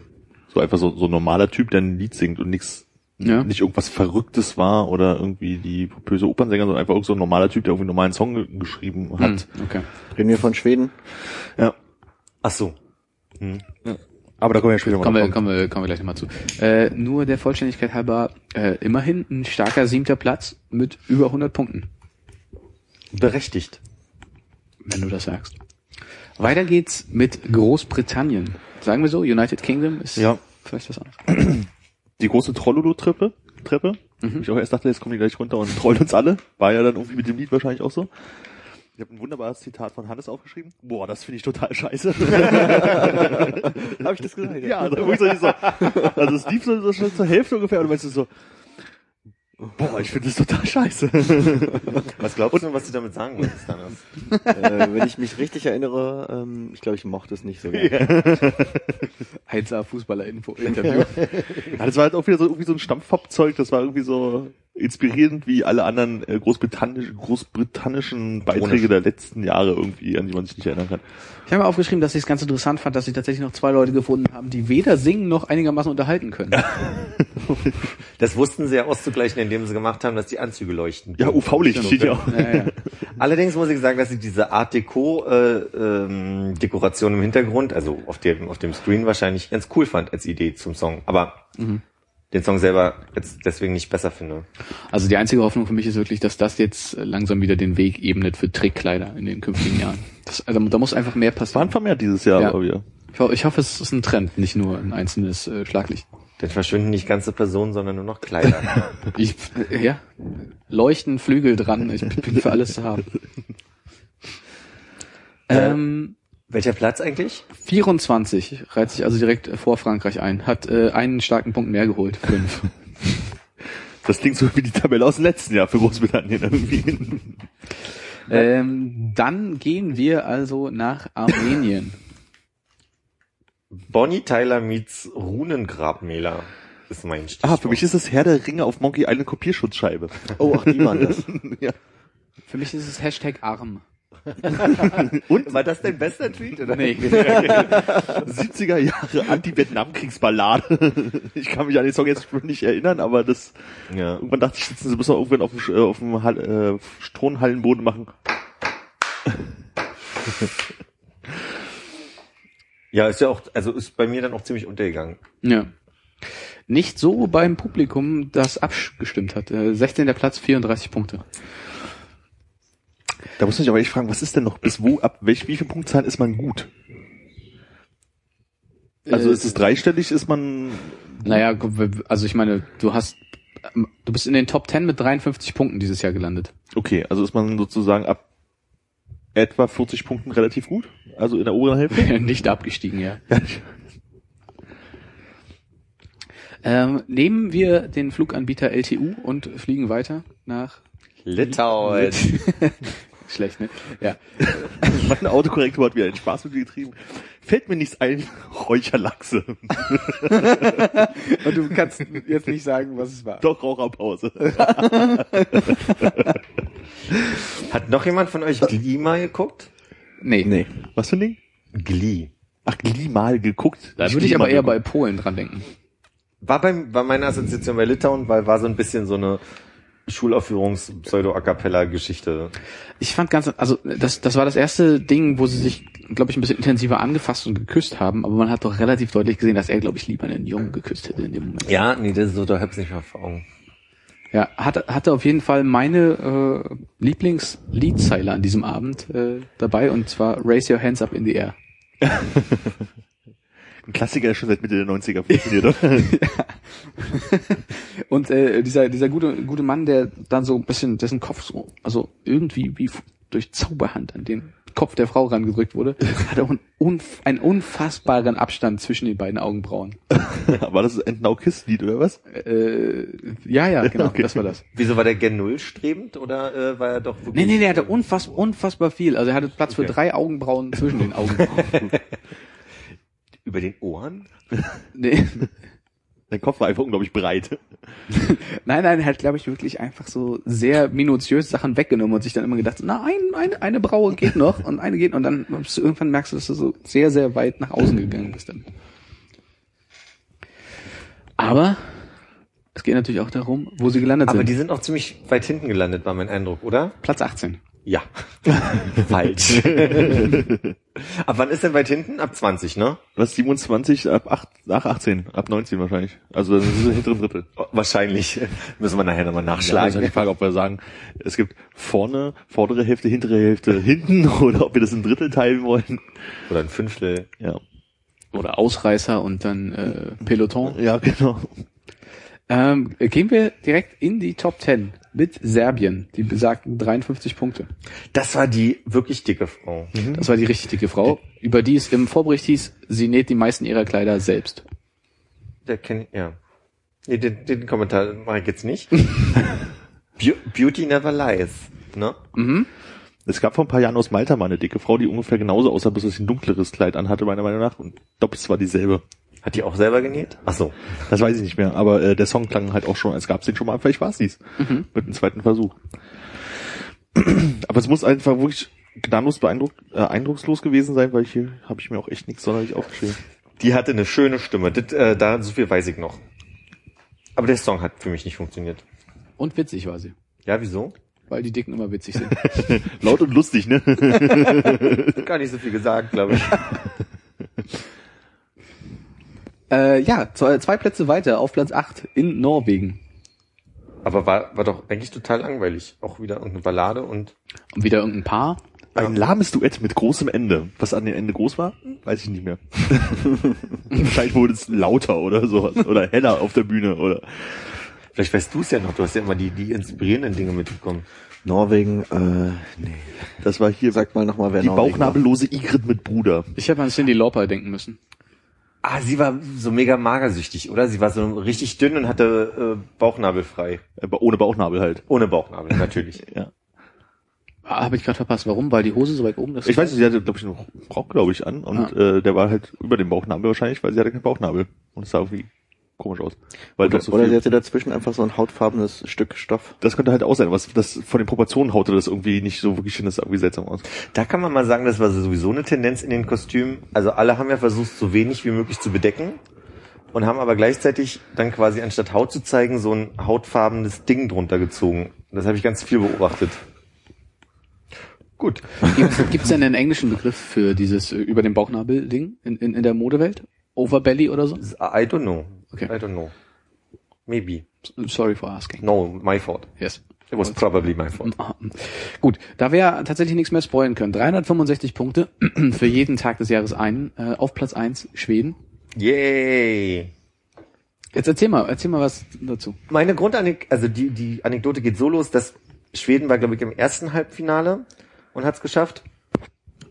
[SPEAKER 5] So einfach so, so ein normaler Typ, der ein Lied singt und nichts,
[SPEAKER 3] Ja.
[SPEAKER 5] nicht irgendwas Verrücktes war oder irgendwie die böse Opernsänger, sondern einfach so ein normaler Typ, der irgendwie einen normalen Song ge- geschrieben hat.
[SPEAKER 3] Hm, okay.
[SPEAKER 2] Reden wir von Schweden?
[SPEAKER 5] Ja.
[SPEAKER 4] Ach so.
[SPEAKER 5] Aber da kommen wir ja später mal
[SPEAKER 3] Kommen wir, kommen wir, kommen wir gleich nochmal zu. Äh, nur der Vollständigkeit halber, äh, immerhin ein starker siebter Platz mit über 100 Punkten,
[SPEAKER 4] Berechtigt.
[SPEAKER 3] wenn du das sagst. Weiter geht's mit Großbritannien. Sagen wir so, United Kingdom ist
[SPEAKER 5] Ja.
[SPEAKER 3] vielleicht was anderes.
[SPEAKER 5] Die große Trollolo-Treppe, Treppe.
[SPEAKER 3] Mhm.
[SPEAKER 5] Ich auch erst dachte, jetzt kommen die gleich runter und trollen uns alle. War ja dann irgendwie mit dem Lied wahrscheinlich auch so. Ich habe ein wunderbares Zitat von Hannes aufgeschrieben. Boah, das finde ich total scheiße.
[SPEAKER 2] Habe ich das gesagt?
[SPEAKER 5] ja, da muss ich so. Also es lief so, so schon zur Hälfte ungefähr und du meinst du so, boah, ich finde das total scheiße.
[SPEAKER 4] Was glaubst du, was du damit sagen wolltest, Danas?
[SPEAKER 2] äh, wenn ich mich richtig erinnere, ähm, ich glaube, ich mochte es nicht so gerne.
[SPEAKER 3] 1A Fußballer-Info-Interview.
[SPEAKER 5] Ja, das war halt auch wieder so irgendwie so ein Stampfpop-Zeug, das war irgendwie so inspirierend wie alle anderen äh, großbritannischen, großbritannischen Beiträge der letzten Jahre irgendwie, an die man sich nicht erinnern kann.
[SPEAKER 3] Ich habe mir aufgeschrieben, dass ich es ganz interessant fand, dass sie tatsächlich noch zwei Leute gefunden haben, die weder singen noch einigermaßen unterhalten können.
[SPEAKER 4] Das wussten sie ja auszugleichen, indem sie gemacht haben, dass die Anzüge leuchten.
[SPEAKER 5] Ja, UV-Licht steht ja auch.
[SPEAKER 3] Ja, ja.
[SPEAKER 4] Allerdings muss ich sagen, dass ich diese Art Deco äh, ähm, Dekoration im Hintergrund, also auf dem auf dem Screen wahrscheinlich ganz cool fand als Idee zum Song, aber den Song selber jetzt deswegen nicht besser finde.
[SPEAKER 3] Also die einzige Hoffnung für mich ist wirklich, dass das jetzt langsam wieder den Weg ebnet für Trickkleider in den künftigen Jahren. Das, also da muss einfach mehr
[SPEAKER 5] Waren
[SPEAKER 3] passieren.
[SPEAKER 5] vermehrt dieses Jahr
[SPEAKER 3] Ja.
[SPEAKER 5] aber wieder.
[SPEAKER 3] Ich, ich hoffe, es ist ein Trend, nicht nur ein einzelnes äh, Schlaglicht.
[SPEAKER 4] Dann verschwinden nicht ganze Personen, sondern nur noch Kleider.
[SPEAKER 3] Ich, äh, ja, leuchten Flügel dran. Ich bin für alles zu haben. Ähm,
[SPEAKER 4] Welcher Platz eigentlich?
[SPEAKER 3] 24 reiht sich also direkt vor Frankreich ein. Hat äh, einen starken Punkt mehr geholt. Fünf.
[SPEAKER 5] Das klingt so wie die Tabelle aus dem letzten Jahr für Großbritannien irgendwie.
[SPEAKER 3] ähm, dann gehen wir also nach Armenien.
[SPEAKER 4] Bonnie Tyler meets Runengrabmäler ist mein Stichwort.
[SPEAKER 5] Ah, für mich ist das Herr der Ringe auf Monkey Island Kopierschutzscheibe.
[SPEAKER 2] Oh, ach, die waren das.
[SPEAKER 5] ja.
[SPEAKER 3] Für mich ist es Hashtag arm.
[SPEAKER 4] Und war das dein bester Tweet oder?
[SPEAKER 3] Nee.
[SPEAKER 5] 70er Jahre Anti-Vietnam-Kriegsballade. Ich kann mich an den Song jetzt nicht erinnern, aber das
[SPEAKER 4] Ja.
[SPEAKER 5] irgendwann dachte ich, sitzen sie müssen wir irgendwann auf dem, äh, auf dem Hall, äh, Stonhallenboden machen.
[SPEAKER 4] Ja, ist ja auch, also ist bei mir dann auch ziemlich untergegangen.
[SPEAKER 3] Ja. Nicht so beim Publikum, das abgestimmt hat. Äh, 16. Platz, 34 Punkte.
[SPEAKER 5] Da muss man sich aber echt fragen, was ist denn noch, bis wo, ab welch, wie viel Punktzahl ist man gut? Also
[SPEAKER 3] Äh,
[SPEAKER 5] ist es dreistellig, ist man,
[SPEAKER 3] Naja, also ich meine, du hast, ähm, du bist in den Top 10 mit 53 Punkten dieses Jahr gelandet.
[SPEAKER 5] okay, also ist man sozusagen ab etwa 40 Punkten relativ gut? Also in der oberen Hälfte?
[SPEAKER 3] Nicht abgestiegen, ja. Ähm, nehmen wir den Fluganbieter LTU und fliegen weiter nach
[SPEAKER 4] Litauen.
[SPEAKER 3] Schlecht, ne? Ja.
[SPEAKER 5] Meine Autokorrektur hat wieder einen Spaß mit mir getrieben. Fällt mir nichts ein, Räucherlachse.
[SPEAKER 3] Und du kannst jetzt nicht sagen, was es war.
[SPEAKER 5] Doch, Raucherpause.
[SPEAKER 4] Hat noch jemand von euch Glee mal geguckt?
[SPEAKER 3] Nee.
[SPEAKER 2] Nee.
[SPEAKER 5] Was für ein Ding?
[SPEAKER 4] Glee.
[SPEAKER 5] Ach, Glee mal geguckt.
[SPEAKER 3] Da würde ich aber eher bei
[SPEAKER 5] geguckt.
[SPEAKER 3] Polen dran denken.
[SPEAKER 4] War beim, war meine Assoziation bei Litauen, weil war so ein bisschen so eine Schulaufführungs-Pseudo-A-Cappella-Geschichte.
[SPEAKER 3] Ich fand ganz, also das, das war das erste Ding, wo sie sich, glaube ich, ein bisschen intensiver angefasst und geküsst haben, aber man hat doch relativ deutlich gesehen, dass er, glaube ich, lieber einen Jungen geküsst hätte in dem Moment.
[SPEAKER 4] Ja, nee, das ist so, da hab's nicht mehr vor Augen.
[SPEAKER 3] Ja, hatte, hatte auf jeden Fall meine äh, Lieblingsliedzeile an diesem Abend äh, dabei und zwar Raise Your Hands Up in the Air.
[SPEAKER 5] Ein Klassiker, der schon seit Mitte der 90er funktioniert. oder?
[SPEAKER 3] Und äh, dieser dieser gute gute Mann, der dann so ein bisschen dessen Kopf so also irgendwie wie durch Zauberhand an den Kopf der Frau rangedrückt wurde, hat auch einen, unf einen unfassbaren Abstand zwischen den beiden Augenbrauen.
[SPEAKER 5] War das ein Now Kiss Lied oder was?
[SPEAKER 3] Äh, ja, ja, genau,
[SPEAKER 5] Okay.
[SPEAKER 3] das war das.
[SPEAKER 4] Wieso war der gen Null strebend oder äh, war er doch wirklich?
[SPEAKER 3] Nee, nee, der hatte unfass, unfassbar viel. Also er hatte Platz für
[SPEAKER 4] Okay.
[SPEAKER 3] drei Augenbrauen zwischen den Augenbrauen.
[SPEAKER 4] Über den Ohren?
[SPEAKER 3] nee.
[SPEAKER 5] Dein Kopf war einfach unglaublich breit.
[SPEAKER 3] Nein, nein, er hat, glaube ich, wirklich einfach so sehr minutiös Sachen weggenommen und sich dann immer gedacht, na, ein, eine, eine Braue geht noch und eine geht und dann irgendwann merkst du, dass du so sehr, sehr weit nach außen gegangen bist dann. Aber es geht natürlich auch darum, wo sie gelandet
[SPEAKER 4] Aber
[SPEAKER 3] sind.
[SPEAKER 4] die sind auch ziemlich weit hinten gelandet, war mein Eindruck, oder?
[SPEAKER 3] Platz 18.
[SPEAKER 4] Ja. Falsch. Ab wann ist denn weit hinten? Ab 20, ne?
[SPEAKER 5] Was 27 ab 8, nach 18, ab 19 wahrscheinlich. Also das ist im hinteren Drittel.
[SPEAKER 4] Oh, Wahrscheinlich. Müssen wir nachher nochmal
[SPEAKER 5] Ja,
[SPEAKER 4] nachschlagen.
[SPEAKER 5] ist halt die Frage, ob wir sagen, es gibt vorne, vordere Hälfte, hintere Hälfte hinten oder ob wir das in Drittel teilen wollen.
[SPEAKER 4] Oder ein Fünftel.
[SPEAKER 5] Ja,
[SPEAKER 3] Oder Ausreißer und dann äh, Peloton.
[SPEAKER 5] ja genau.
[SPEAKER 3] Ähm, gehen wir direkt in die Top 10 mit Serbien, die besagten 53 Punkte.
[SPEAKER 4] Das war die wirklich dicke Frau.
[SPEAKER 3] Das war die richtig dicke Frau, über die es im Vorbericht hieß, sie näht die meisten ihrer Kleider selbst.
[SPEAKER 4] Der kennt, ja. Nee, den, den Kommentar mache ich jetzt nicht. Beau- Beauty never lies. Ne?
[SPEAKER 5] Es gab vor ein paar Jahren aus Malta mal eine dicke Frau, die ungefähr genauso aussah, bis sie ein dunkleres Kleid anhatte, meiner Meinung nach. Und es war dieselbe.
[SPEAKER 4] Hat die auch selber genäht? Ach so.
[SPEAKER 5] Das weiß ich nicht mehr, aber äh, der Song klang halt auch schon, als gab es den schon mal, vielleicht war es dies. Mit einem zweiten Versuch. aber es muss einfach wirklich gnadenlos beeindruckt, äh, eindruckslos gewesen sein, weil hier habe ich mir auch echt nichts sonderlich aufgeschrieben.
[SPEAKER 4] Die hatte eine schöne Stimme. Das, äh, da, so viel weiß ich noch. Aber der Song hat für mich nicht funktioniert.
[SPEAKER 3] Und witzig war sie,
[SPEAKER 4] Ja, wieso?
[SPEAKER 3] weil die Dicken immer witzig sind.
[SPEAKER 5] Laut und lustig, ne?
[SPEAKER 4] Gar nicht so viel gesagt, glaube ich.
[SPEAKER 3] äh, ja, zwei, zwei Plätze weiter, auf Platz 8 in Norwegen.
[SPEAKER 4] Aber war, war doch eigentlich total langweilig. Auch wieder irgendeine Ballade und
[SPEAKER 3] Und wieder irgendein Paar.
[SPEAKER 5] Ein lahmes Duett mit großem Ende. Was an dem Ende groß war, weiß ich nicht mehr. Wahrscheinlich wurde es lauter oder sowas. Oder heller auf der Bühne oder.
[SPEAKER 4] vielleicht weißt du es ja noch. Du hast ja immer die, die inspirierenden Dinge mitbekommen.
[SPEAKER 2] Norwegen, äh, nee.
[SPEAKER 5] Das war hier
[SPEAKER 2] Sag mal nochmal, wer
[SPEAKER 5] die
[SPEAKER 2] Norwegen
[SPEAKER 5] bauchnabellose Igrit mit Bruder.
[SPEAKER 3] Ich habe an Cindy Lauper denken müssen.
[SPEAKER 4] Ah, sie war so mega magersüchtig, oder? Sie war so richtig dünn und hatte äh, Bauchnabel frei.
[SPEAKER 5] Aber ohne Bauchnabel halt.
[SPEAKER 4] Ohne Bauchnabel, natürlich.
[SPEAKER 5] Ja.
[SPEAKER 3] Ah, habe ich gerade verpasst. Warum? Weil die Hose so weit oben ist?
[SPEAKER 5] Ich weiß nicht, sie hatte, glaube ich, einen Rock, glaube ich, an. Und äh, der war halt über dem Bauchnabel wahrscheinlich, weil sie hatte keinen Bauchnabel. Und es sah irgendwie komisch aus. Weil
[SPEAKER 2] Oder,
[SPEAKER 5] so
[SPEAKER 2] oder sie hatte dazwischen einfach so ein hautfarbenes Stück Stoff.
[SPEAKER 5] das könnte halt auch sein, was das von den Proportionen haute das irgendwie nicht so wirklich hin, das irgendwie seltsam aus.
[SPEAKER 4] Da kann man mal sagen, das war sowieso eine Tendenz in den Kostümen. Also alle haben ja versucht, so wenig wie möglich zu bedecken und haben aber gleichzeitig dann quasi anstatt Haut zu zeigen, so ein hautfarbenes Ding drunter gezogen. Das habe ich ganz viel beobachtet. Gut.
[SPEAKER 3] Gibt es denn einen englischen Begriff für dieses äh, über den Bauchnabel-Ding in, in, in der Modewelt? Overbelly oder so?
[SPEAKER 4] I don't know.
[SPEAKER 3] Okay.
[SPEAKER 4] I don't know. Maybe.
[SPEAKER 3] Sorry for asking.
[SPEAKER 4] No, my fault.
[SPEAKER 3] Yes.
[SPEAKER 4] It was probably my fault.
[SPEAKER 3] Gut, da wir tatsächlich nichts mehr spoilen können. 365 Punkte für jeden Tag des Jahres einen. Äh, auf Platz 1 Schweden.
[SPEAKER 4] Yay.
[SPEAKER 3] Jetzt erzähl mal, erzähl mal was dazu.
[SPEAKER 4] Meine Grundanek also die, die Anekdote geht so los, dass Schweden war, glaube ich, im ersten Halbfinale und hat es geschafft.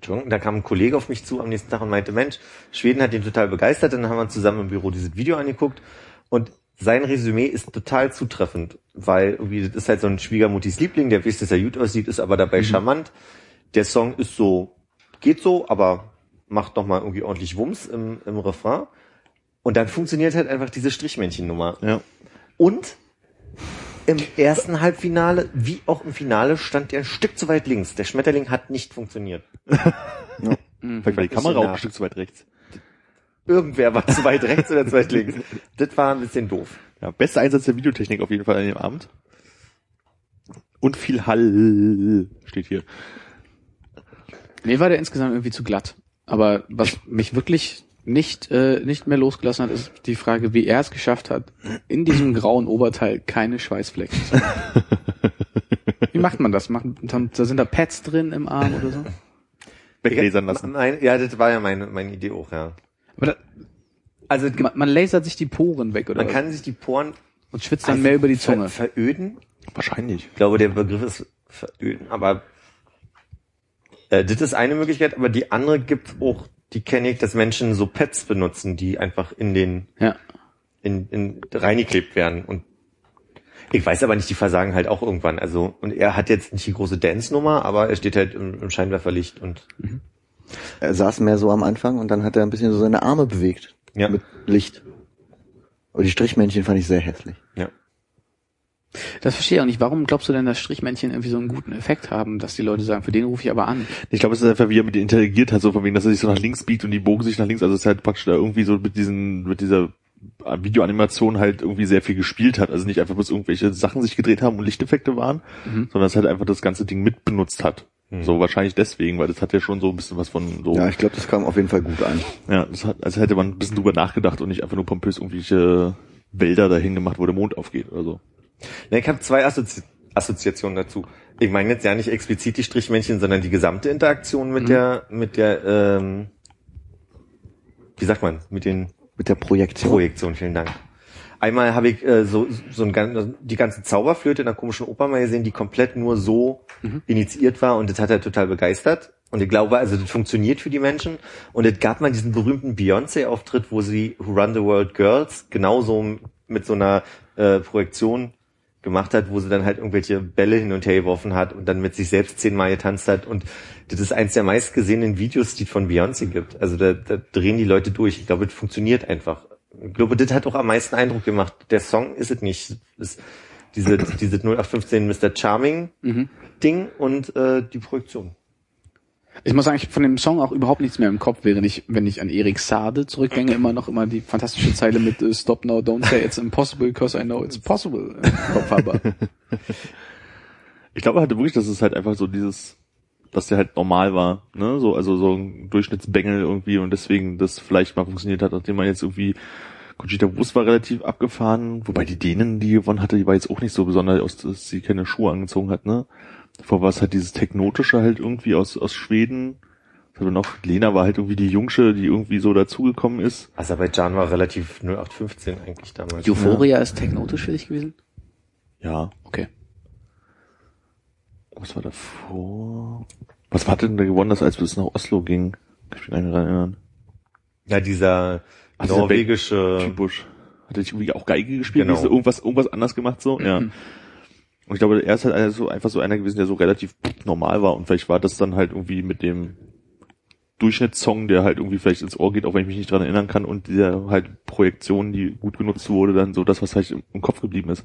[SPEAKER 4] Entschuldigung, da kam ein Kollege auf mich zu am nächsten Tag und meinte, Mensch, Schweden hat ihn total begeistert. Dann haben wir zusammen im Büro dieses Video angeguckt und sein Resümee ist total zutreffend, weil irgendwie das ist halt so ein Schwiegermutis Liebling, der weiß, dass er gut aussieht, ist aber dabei charmant. Der Song ist so, geht so, aber macht noch mal irgendwie ordentlich Wumms im, im Refrain. Und dann funktioniert halt einfach diese Strichmännchen-Nummer.
[SPEAKER 5] Ja.
[SPEAKER 4] Und im ersten Halbfinale, wie auch im Finale, stand er ein Stück zu weit links. Der Schmetterling hat nicht funktioniert.
[SPEAKER 5] Vielleicht war die Kamera auch ein Stück zu weit rechts.
[SPEAKER 4] Irgendwer war zu weit rechts oder zu weit links. Das war ein bisschen doof.
[SPEAKER 5] Ja, bester Einsatz der Videotechnik auf jeden Fall an dem Abend. Und viel Hall steht hier.
[SPEAKER 3] Mir war der insgesamt irgendwie zu glatt. Aber was mich wirklich nicht, äh, nicht mehr losgelassen hat, ist die Frage, wie er es geschafft hat, in diesem grauen Oberteil keine Schweißflecken zu haben. Wie macht man das? Macht, da sind da Pads drin im Arm oder so?
[SPEAKER 5] Weglasern lassen.
[SPEAKER 4] Mein, ja, das war ja meine, meine Idee auch, ja.
[SPEAKER 3] Aber da,
[SPEAKER 4] Also
[SPEAKER 3] man, man lasert sich die Poren weg oder
[SPEAKER 4] man
[SPEAKER 3] was?
[SPEAKER 4] kann sich die Poren
[SPEAKER 3] und schwitzt dann mehr über die Zunge.
[SPEAKER 4] ver veröden.
[SPEAKER 5] Wahrscheinlich.
[SPEAKER 4] Ich glaube, der Begriff ist veröden, aber äh, das ist eine Möglichkeit, aber die andere gibt auch, die kenne ich, dass Menschen so Pads benutzen, die einfach in den
[SPEAKER 3] Ja.
[SPEAKER 4] in, in reingeklebt werden und ich weiß aber nicht, die versagen halt auch irgendwann. Also und er hat jetzt nicht die große Dance-Nummer, aber er steht halt im, im Scheinwerferlicht und
[SPEAKER 2] Er saß mehr so am Anfang und dann hat er ein bisschen so seine Arme bewegt.
[SPEAKER 4] Ja.
[SPEAKER 2] Mit Licht. Aber die Strichmännchen fand ich sehr hässlich.
[SPEAKER 4] Ja.
[SPEAKER 3] Das verstehe ich auch nicht. Warum glaubst du denn, dass Strichmännchen irgendwie so einen guten Effekt haben, dass die Leute sagen, für den rufe ich aber an?
[SPEAKER 5] Ich glaube, es ist einfach, wie er mit dir interagiert hat, so von wegen, dass er sich so nach links biegt und die bogen sich nach links. Also es ist halt praktisch da irgendwie so mit diesen, mit dieser Videoanimation halt irgendwie sehr viel gespielt hat. Also nicht einfach bloß irgendwelche Sachen sich gedreht haben und Lichteffekte waren,
[SPEAKER 3] Mhm.
[SPEAKER 5] sondern es halt einfach das ganze Ding mitbenutzt hat. So wahrscheinlich deswegen, weil das hat ja schon so ein bisschen was von so,
[SPEAKER 2] Ja, ich glaube, das kam auf jeden Fall gut an.
[SPEAKER 5] ja, das hat, also hätte man ein bisschen drüber nachgedacht und nicht einfach nur pompös irgendwelche Wälder dahin gemacht, wo der Mond aufgeht oder so.
[SPEAKER 4] Ja, ich habe zwei Assozi Assoziationen dazu. Ich meine jetzt ja nicht explizit die Strichmännchen, sondern die gesamte Interaktion mit der, mit der, ähm, wie sagt man, mit den
[SPEAKER 2] Mit der Projektion.
[SPEAKER 4] Projektionen. Vielen Dank. Einmal habe ich äh, so, so ein, die ganze Zauberflöte in der komischen Oper mal gesehen, die komplett nur so initiiert war und das hat er total begeistert. Und ich glaube, also das funktioniert für die Menschen. Und es gab mal diesen berühmten Beyoncé-Auftritt, wo sie Who Run the World Girls genauso mit so einer äh, Projektion gemacht hat, wo sie dann halt irgendwelche Bälle hin und her geworfen hat und dann mit sich selbst zehnmal getanzt hat. Und das ist eins der meistgesehenen Videos, die es von Beyoncé gibt. Also da, da drehen die Leute durch. Ich glaube, das funktioniert einfach. Ich glaube, das hat auch am meisten Eindruck gemacht. Der Song ist es nicht. Ist diese, diese 0815 Mr. Charming Ding und äh, die Projektion.
[SPEAKER 3] Ich muss sagen, ich habe von dem Song auch überhaupt nichts mehr im Kopf, während ich, wenn ich an Erik Sade zurückdenke, immer noch immer die fantastische Zeile mit äh, Stop now, don't say it's impossible, because I know it's possible im Kopf habe.
[SPEAKER 5] Ich glaube halt wirklich, dass es halt einfach so dieses, dass der halt normal war, ne, so, also so ein Durchschnittsbengel irgendwie und deswegen das vielleicht mal funktioniert hat, nachdem man jetzt irgendwie Conchita Wurst war relativ abgefahren, wobei die Dänen, die gewonnen hatte, die war jetzt auch nicht so besonders, aus, dass sie keine Schuhe angezogen hat, ne. Davor war es halt dieses Technotische halt irgendwie aus, aus Schweden. Was haben wir noch? Lena war halt irgendwie die Jungsche, die irgendwie so dazugekommen ist.
[SPEAKER 4] Aserbaidschan war relativ 0815 eigentlich damals.
[SPEAKER 3] Euphoria ist technotisch für dich gewesen?
[SPEAKER 5] Ja.
[SPEAKER 3] Okay.
[SPEAKER 5] Was war davor? Was war denn da gewonnen, das als es nach Oslo ging? Kann ich mich gar nicht daran erinnern.
[SPEAKER 4] Ja, dieser
[SPEAKER 5] Ach, dieser
[SPEAKER 4] norwegische,
[SPEAKER 5] Typusch. Hat er nicht irgendwie auch Geige gespielt?
[SPEAKER 4] Genau.
[SPEAKER 5] Genau. Irgendwas, irgendwas anders gemacht so? Ja. Und ich glaube, er ist halt also einfach so einer gewesen, der so relativ normal war und vielleicht war das dann halt irgendwie mit dem Durchschnittssong, der halt irgendwie vielleicht ins Ohr geht, auch wenn ich mich nicht dran erinnern kann und dieser halt Projektion, die gut genutzt wurde, dann so das, was halt im, im Kopf geblieben ist.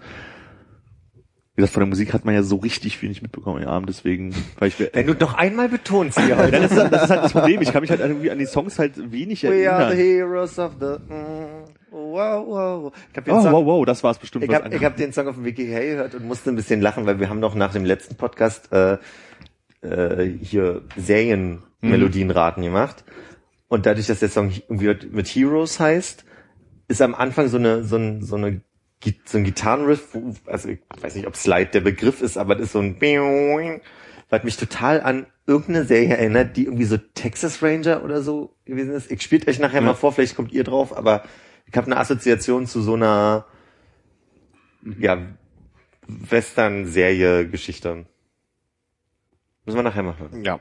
[SPEAKER 5] Wie gesagt, von der Musik hat man ja so richtig viel nicht mitbekommen, ja, deswegen, weil ich,
[SPEAKER 4] wenn du noch einmal betonst hier
[SPEAKER 5] ja,
[SPEAKER 4] heute.
[SPEAKER 5] das, ist, halt- das ist halt das Problem. Ich kann mich halt irgendwie an die Songs halt wenig
[SPEAKER 4] We are
[SPEAKER 5] erinnern.
[SPEAKER 4] the heroes of the, mm, wow, wow. Ich hab den
[SPEAKER 5] Oh,
[SPEAKER 4] Song,
[SPEAKER 5] wow, wow, das war's bestimmt.
[SPEAKER 4] Ich habe hab den Song auf dem Wiki Hey gehört und musste ein bisschen lachen, weil wir haben noch nach dem letzten Podcast äh, äh, hier Serienmelodienraten gemacht. Und dadurch, dass der Song irgendwie mit Heroes heißt, ist am Anfang so eine so, ein, so eine so ein Gitarrenriff, also ich weiß nicht, ob Slide der Begriff ist, aber das ist so ein was mich total an irgendeine Serie erinnert, die irgendwie so Texas Ranger oder so gewesen ist. Ich spielt euch nachher mal vor, vielleicht kommt ihr drauf, aber ich habe eine Assoziation zu so einer ja, Western-Serie-Geschichte. Müssen wir nachher mal hören.
[SPEAKER 3] Ja.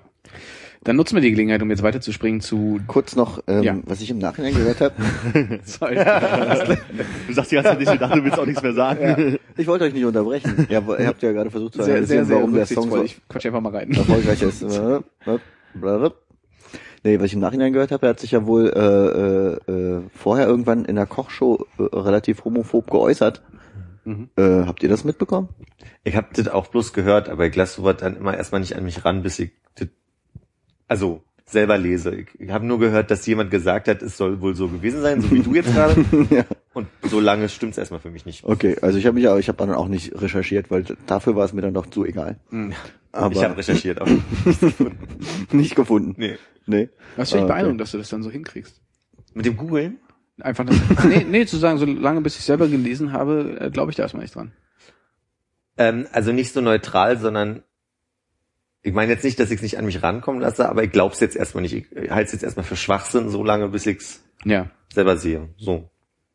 [SPEAKER 3] Dann nutzen wir die Gelegenheit, um jetzt weiterzuspringen zu
[SPEAKER 2] Kurz noch, ähm,
[SPEAKER 3] Ja.
[SPEAKER 2] was ich im Nachhinein gehört habe.
[SPEAKER 5] Du sagst die ganze Zeit nicht, ich dachte, du willst auch nichts mehr sagen.
[SPEAKER 2] ich wollte euch nicht unterbrechen. Ja, ihr habt ja gerade versucht zu
[SPEAKER 3] sehr, sehr,
[SPEAKER 2] analysieren,
[SPEAKER 3] sehr
[SPEAKER 2] warum der Song so
[SPEAKER 3] Ich quatsch einfach mal rein.
[SPEAKER 2] erfolgreich ist. Nee, was ich im Nachhinein gehört habe, er hat sich ja wohl äh, äh, äh, vorher irgendwann in der Kochshow äh, relativ homophob geäußert. Äh, habt ihr das mitbekommen?
[SPEAKER 4] Ich habe das auch bloß gehört, aber ich lasse sowas dann immer erstmal nicht an mich ran, bis ich das, also selber lese. Ich, ich habe nur gehört, dass jemand gesagt hat, es soll wohl so gewesen sein, so wie du jetzt gerade.
[SPEAKER 2] ja.
[SPEAKER 4] Und so lange stimmt's erstmal für mich nicht.
[SPEAKER 2] Okay, also ich habe mich auch, ich habe dann auch nicht recherchiert, weil dafür war es mir dann doch zu egal. Aber
[SPEAKER 4] ich habe recherchiert, aber
[SPEAKER 2] nicht gefunden.
[SPEAKER 4] nee.
[SPEAKER 2] Nee.
[SPEAKER 3] Das finde ich
[SPEAKER 2] Ah, okay.
[SPEAKER 3] beeindruckend, dass du das dann so hinkriegst.
[SPEAKER 4] Mit dem Googlen?
[SPEAKER 3] Einfach das, nee, nee, zu sagen, solange bis ich selber gelesen habe, äh, glaube ich da erstmal nicht dran.
[SPEAKER 4] Ähm, also nicht so neutral, sondern ich meine jetzt nicht, dass ich es nicht an mich rankommen lasse, aber ich glaube es jetzt erstmal nicht. Ich halte es jetzt erstmal für Schwachsinn, so lange, bis ich es
[SPEAKER 3] Ja.
[SPEAKER 4] selber sehe. So.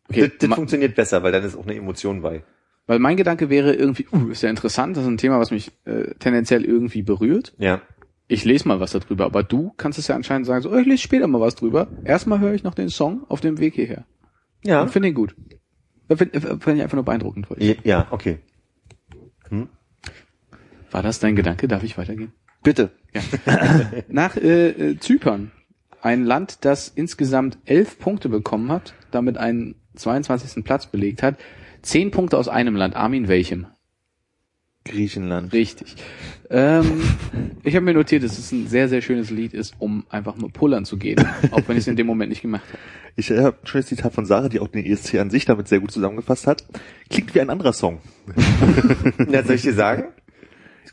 [SPEAKER 3] Okay.
[SPEAKER 4] das das funktioniert besser, weil dann ist auch eine Emotion bei.
[SPEAKER 3] Weil mein Gedanke wäre irgendwie, uh, ist ja interessant, das ist ein Thema, was mich äh, tendenziell irgendwie berührt.
[SPEAKER 4] Ja.
[SPEAKER 3] Ich lese mal was darüber, aber du kannst es ja anscheinend sagen, so, oh, ich lese später mal was drüber. Erstmal höre ich noch den Song auf dem Weg hierher.
[SPEAKER 4] Ja.
[SPEAKER 3] Und finde ihn gut. Finde find ich einfach nur beeindruckend. ich
[SPEAKER 4] Ja, okay.
[SPEAKER 3] War das dein Gedanke? Darf ich weitergehen?
[SPEAKER 2] Bitte.
[SPEAKER 3] Nach äh, äh, Zypern ein Land, das insgesamt elf Punkte bekommen hat, damit einen 22. Platz belegt hat. Zehn Punkte aus einem Land. Armin, welchem?
[SPEAKER 5] Griechenland.
[SPEAKER 3] Richtig. Ähm, ich habe mir notiert, dass es ein sehr, sehr schönes Lied ist, um einfach mal pullern zu gehen, auch wenn ich es in dem Moment nicht gemacht habe.
[SPEAKER 5] Ich äh, habe ein schönes Zitat von Sarah, die auch den ESC an sich damit sehr gut zusammengefasst hat. Klingt wie ein anderer Song.
[SPEAKER 4] Ja, soll ich dir sagen?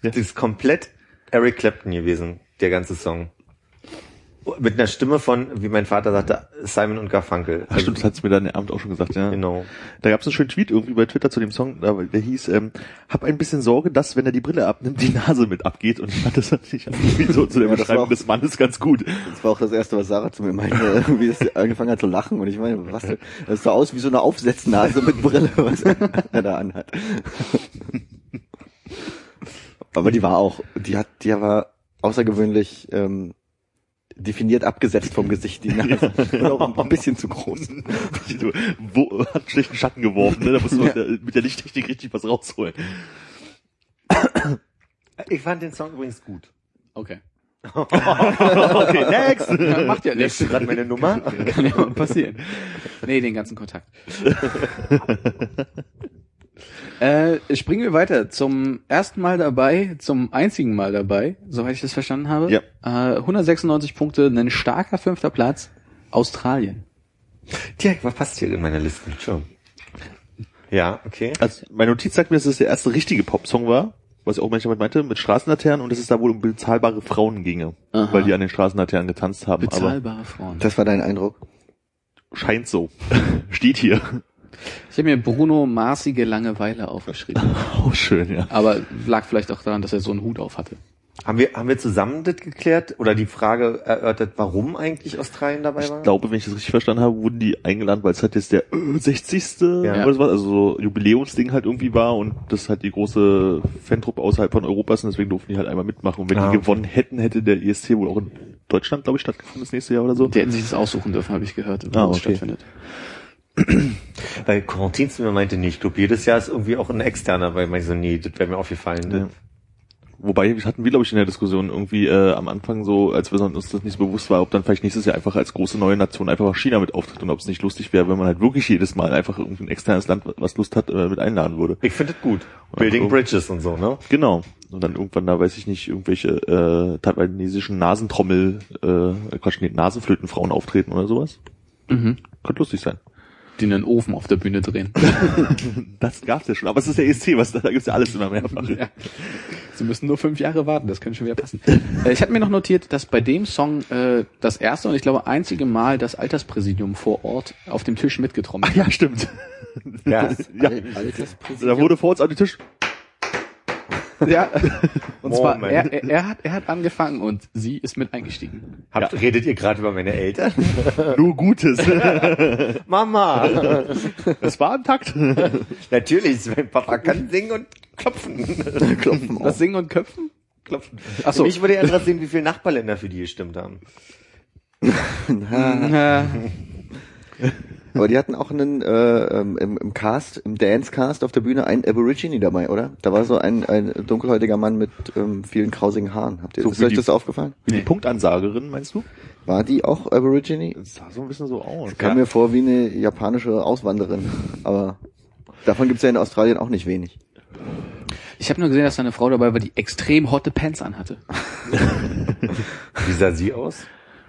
[SPEAKER 5] Ja.
[SPEAKER 4] Das ist komplett Eric Clapton gewesen, der ganze Song. Mit einer Stimme von, wie mein Vater sagte, Simon und Garfunkel.
[SPEAKER 5] Ach stimmt, das hat's mir dann am Abend auch schon gesagt, ja.
[SPEAKER 4] Genau.
[SPEAKER 5] Da gab es einen schönen Tweet irgendwie bei Twitter zu dem Song, der hieß, ähm, hab ein bisschen Sorge, dass, wenn er die Brille abnimmt, die Nase mit abgeht. Und ich fand das natürlich so zu der
[SPEAKER 2] Ja,
[SPEAKER 5] Beschreibung
[SPEAKER 2] auch-
[SPEAKER 5] des Mannes ganz gut.
[SPEAKER 2] Das war auch das erste, was Sarah zu mir meinte, wie es angefangen hat zu lachen. Und ich meine, was denn? Das sah aus wie so eine Aufsetznase mit Brille, was er da anhat. Aber die war auch, die hat, die war außergewöhnlich ähm, definiert abgesetzt vom Gesicht, die Nase. Auch ein bisschen zu groß.
[SPEAKER 5] So, Wo, hat einen schlechten Schatten geworfen, ne? Da muss man
[SPEAKER 2] Ja.
[SPEAKER 5] mit der- mit der Lichttechnik richtig was rausholen.
[SPEAKER 4] Ich fand den Song übrigens gut.
[SPEAKER 3] Okay.
[SPEAKER 5] Okay, next!
[SPEAKER 3] Ja, macht ja nichts.
[SPEAKER 4] du gerade meine Nummer?
[SPEAKER 3] Kann ja mal passieren. Nee, den ganzen Kontakt. äh, springen wir weiter zum ersten Mal dabei, zum einzigen Mal dabei, soweit ich das verstanden habe.
[SPEAKER 5] Ja.
[SPEAKER 3] Äh, 196 Punkte, ein starker fünfter Platz. Australien.
[SPEAKER 4] Tja, was passt hier in meiner Liste? Schon. Ja, okay.
[SPEAKER 5] Also, meine Notiz sagt mir, dass es der erste richtige Popsong war, was ich auch manchmal meinte, mit Straßenlaternen und dass es da wohl um bezahlbare Frauen ginge,
[SPEAKER 3] Aha.
[SPEAKER 5] weil die an den Straßenlaternen getanzt haben. Aber
[SPEAKER 3] Bezahlbare Frauen.
[SPEAKER 2] Das war dein Eindruck?
[SPEAKER 5] scheint so. Steht hier.
[SPEAKER 3] Ich habe mir Bruno maßige Langeweile aufgeschrieben.
[SPEAKER 5] Oh, schön, ja.
[SPEAKER 3] Aber lag vielleicht auch daran, dass er so einen Hut auf hatte.
[SPEAKER 4] Haben wir, haben wir zusammen das geklärt oder die Frage erörtert, warum eigentlich Australien dabei
[SPEAKER 5] Ich
[SPEAKER 4] war?
[SPEAKER 5] glaube, wenn ich das richtig verstanden habe, wurden die eingeladen, weil es halt jetzt der äh, 60.
[SPEAKER 4] Ja.
[SPEAKER 5] oder so was, also so Jubiläumsding halt irgendwie war und das halt die große Fantruppe außerhalb von Europa ist und deswegen durften die halt einmal mitmachen. Und wenn
[SPEAKER 4] Ah,
[SPEAKER 5] die
[SPEAKER 4] okay.
[SPEAKER 5] gewonnen hätten, hätte der ESC wohl auch in Deutschland, glaube ich, stattgefunden das nächste Jahr oder so.
[SPEAKER 3] Die hätten sich das aussuchen dürfen, habe ich gehört, wo
[SPEAKER 5] Ah,
[SPEAKER 3] es
[SPEAKER 5] okay.
[SPEAKER 3] stattfindet.
[SPEAKER 4] Weil Corentin zu mir meinte, nee, ich glaube, jedes Jahr ist irgendwie auch ein externer, weil man so, nee, das wäre mir aufgefallen.
[SPEAKER 5] Ja. Wobei hatten wir, glaube ich, in der Diskussion irgendwie äh, am Anfang so, als wir uns das nicht so bewusst war, ob dann vielleicht nächstes Jahr einfach als große neue Nation einfach auch China mit auftritt und ob es nicht lustig wäre, wenn man halt wirklich jedes Mal einfach irgendein externes Land, was Lust hat, äh, mit einladen würde.
[SPEAKER 4] Ich finde das gut. Building. Bridges und so, ne?
[SPEAKER 5] Genau. Und dann irgendwann da, weiß ich nicht, irgendwelche äh, taiwanesischen Nasentrommel, äh, Quatsch, nee, Nasenflötenfrauen auftreten oder sowas.
[SPEAKER 3] Mhm.
[SPEAKER 5] Könnte lustig sein.
[SPEAKER 3] Die einen Ofen auf der Bühne drehen.
[SPEAKER 5] Das gab's ja schon, aber es ist der ESC, was da, gibt's ja alles immer mehrfach.
[SPEAKER 3] Ja. Sie müssen nur fünf Jahre warten, das könnte schon wieder passen. äh, ich hatte mir noch notiert, dass bei dem Song äh, das erste und ich glaube einzige Mal das Alterspräsidium vor Ort auf dem Tisch mitgetrommelt
[SPEAKER 5] Ach ja, stimmt.
[SPEAKER 4] Ja.
[SPEAKER 5] ja.
[SPEAKER 2] Alterspräsidium.
[SPEAKER 5] Da wurde vor uns auf den Tisch.
[SPEAKER 3] Ja. Und zwar, er, er, er, hat, er hat angefangen und sie ist mit eingestiegen.
[SPEAKER 4] Habt, Redet ihr gerade über meine Eltern?
[SPEAKER 5] Nur Gutes.
[SPEAKER 4] Mama!
[SPEAKER 5] Es war im Takt.
[SPEAKER 4] Natürlich, mein Papa kann singen und klopfen.
[SPEAKER 2] Klopfen
[SPEAKER 3] Das
[SPEAKER 2] auf.
[SPEAKER 3] Singen und Köpfen?
[SPEAKER 4] klopfen.
[SPEAKER 3] Achso.
[SPEAKER 4] Mich würde ja interessieren, wie viele Nachbarländer für die gestimmt haben.
[SPEAKER 2] Aber die hatten auch einen äh, ähm, im, im Cast, im Dance-Cast auf der Bühne einen Aborigine dabei, oder? Da war so ein, ein dunkelhäutiger Mann mit ähm, vielen krausigen Haaren. Habt ihr
[SPEAKER 5] So
[SPEAKER 2] ist euch
[SPEAKER 5] die-
[SPEAKER 2] das aufgefallen?
[SPEAKER 5] Wie die. Punktansagerin, meinst du?
[SPEAKER 2] War die auch Aborigine?
[SPEAKER 5] Das sah so ein bisschen so aus.
[SPEAKER 2] Kam mir vor wie eine japanische Auswanderin. Aber davon gibt's ja in Australien auch nicht wenig.
[SPEAKER 3] ich habe nur gesehen, dass da eine Frau dabei war, die extrem hotte Pants anhatte.
[SPEAKER 4] Wie sah sie aus?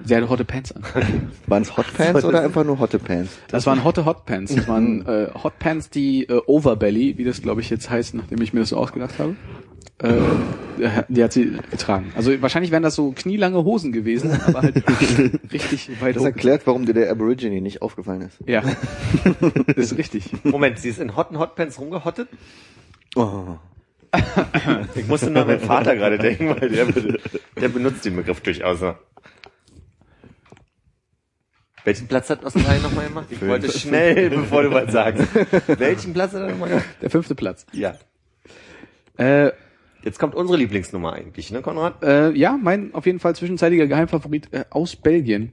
[SPEAKER 3] Sie hatte hotte Pants an.
[SPEAKER 2] Waren es Hotpants oder einfach nur Hotte Pants?
[SPEAKER 3] Das waren hotte Hotpants. Das waren äh, Hotpants, die äh, Overbelly, wie das glaube ich jetzt heißt, nachdem ich mir das so ausgedacht habe. Äh, die hat sie getragen. Also wahrscheinlich wären das so knielange Hosen gewesen, aber halt richtig weit
[SPEAKER 2] Das
[SPEAKER 3] oben.
[SPEAKER 2] erklärt, warum dir der Aborigine nicht aufgefallen ist.
[SPEAKER 3] Ja, ist richtig.
[SPEAKER 4] Moment, sie ist in hotten Hotpants rumgehottet?
[SPEAKER 2] Oh.
[SPEAKER 4] Ich musste nur an meinen Vater gerade denken, weil der, der benutzt den Begriff durchaus. Welchen Platz hat Australien nochmal gemacht? Ich wollte schnell, bevor du was sagst. Welchen Platz hat er nochmal gemacht?
[SPEAKER 3] Der fünfte Platz.
[SPEAKER 4] Ja.
[SPEAKER 3] Äh,
[SPEAKER 4] Jetzt kommt unsere Lieblingsnummer eigentlich, ne, Konrad?
[SPEAKER 3] äh, ja, mein auf jeden Fall zwischenzeitiger Geheimfavorit äh, aus Belgien.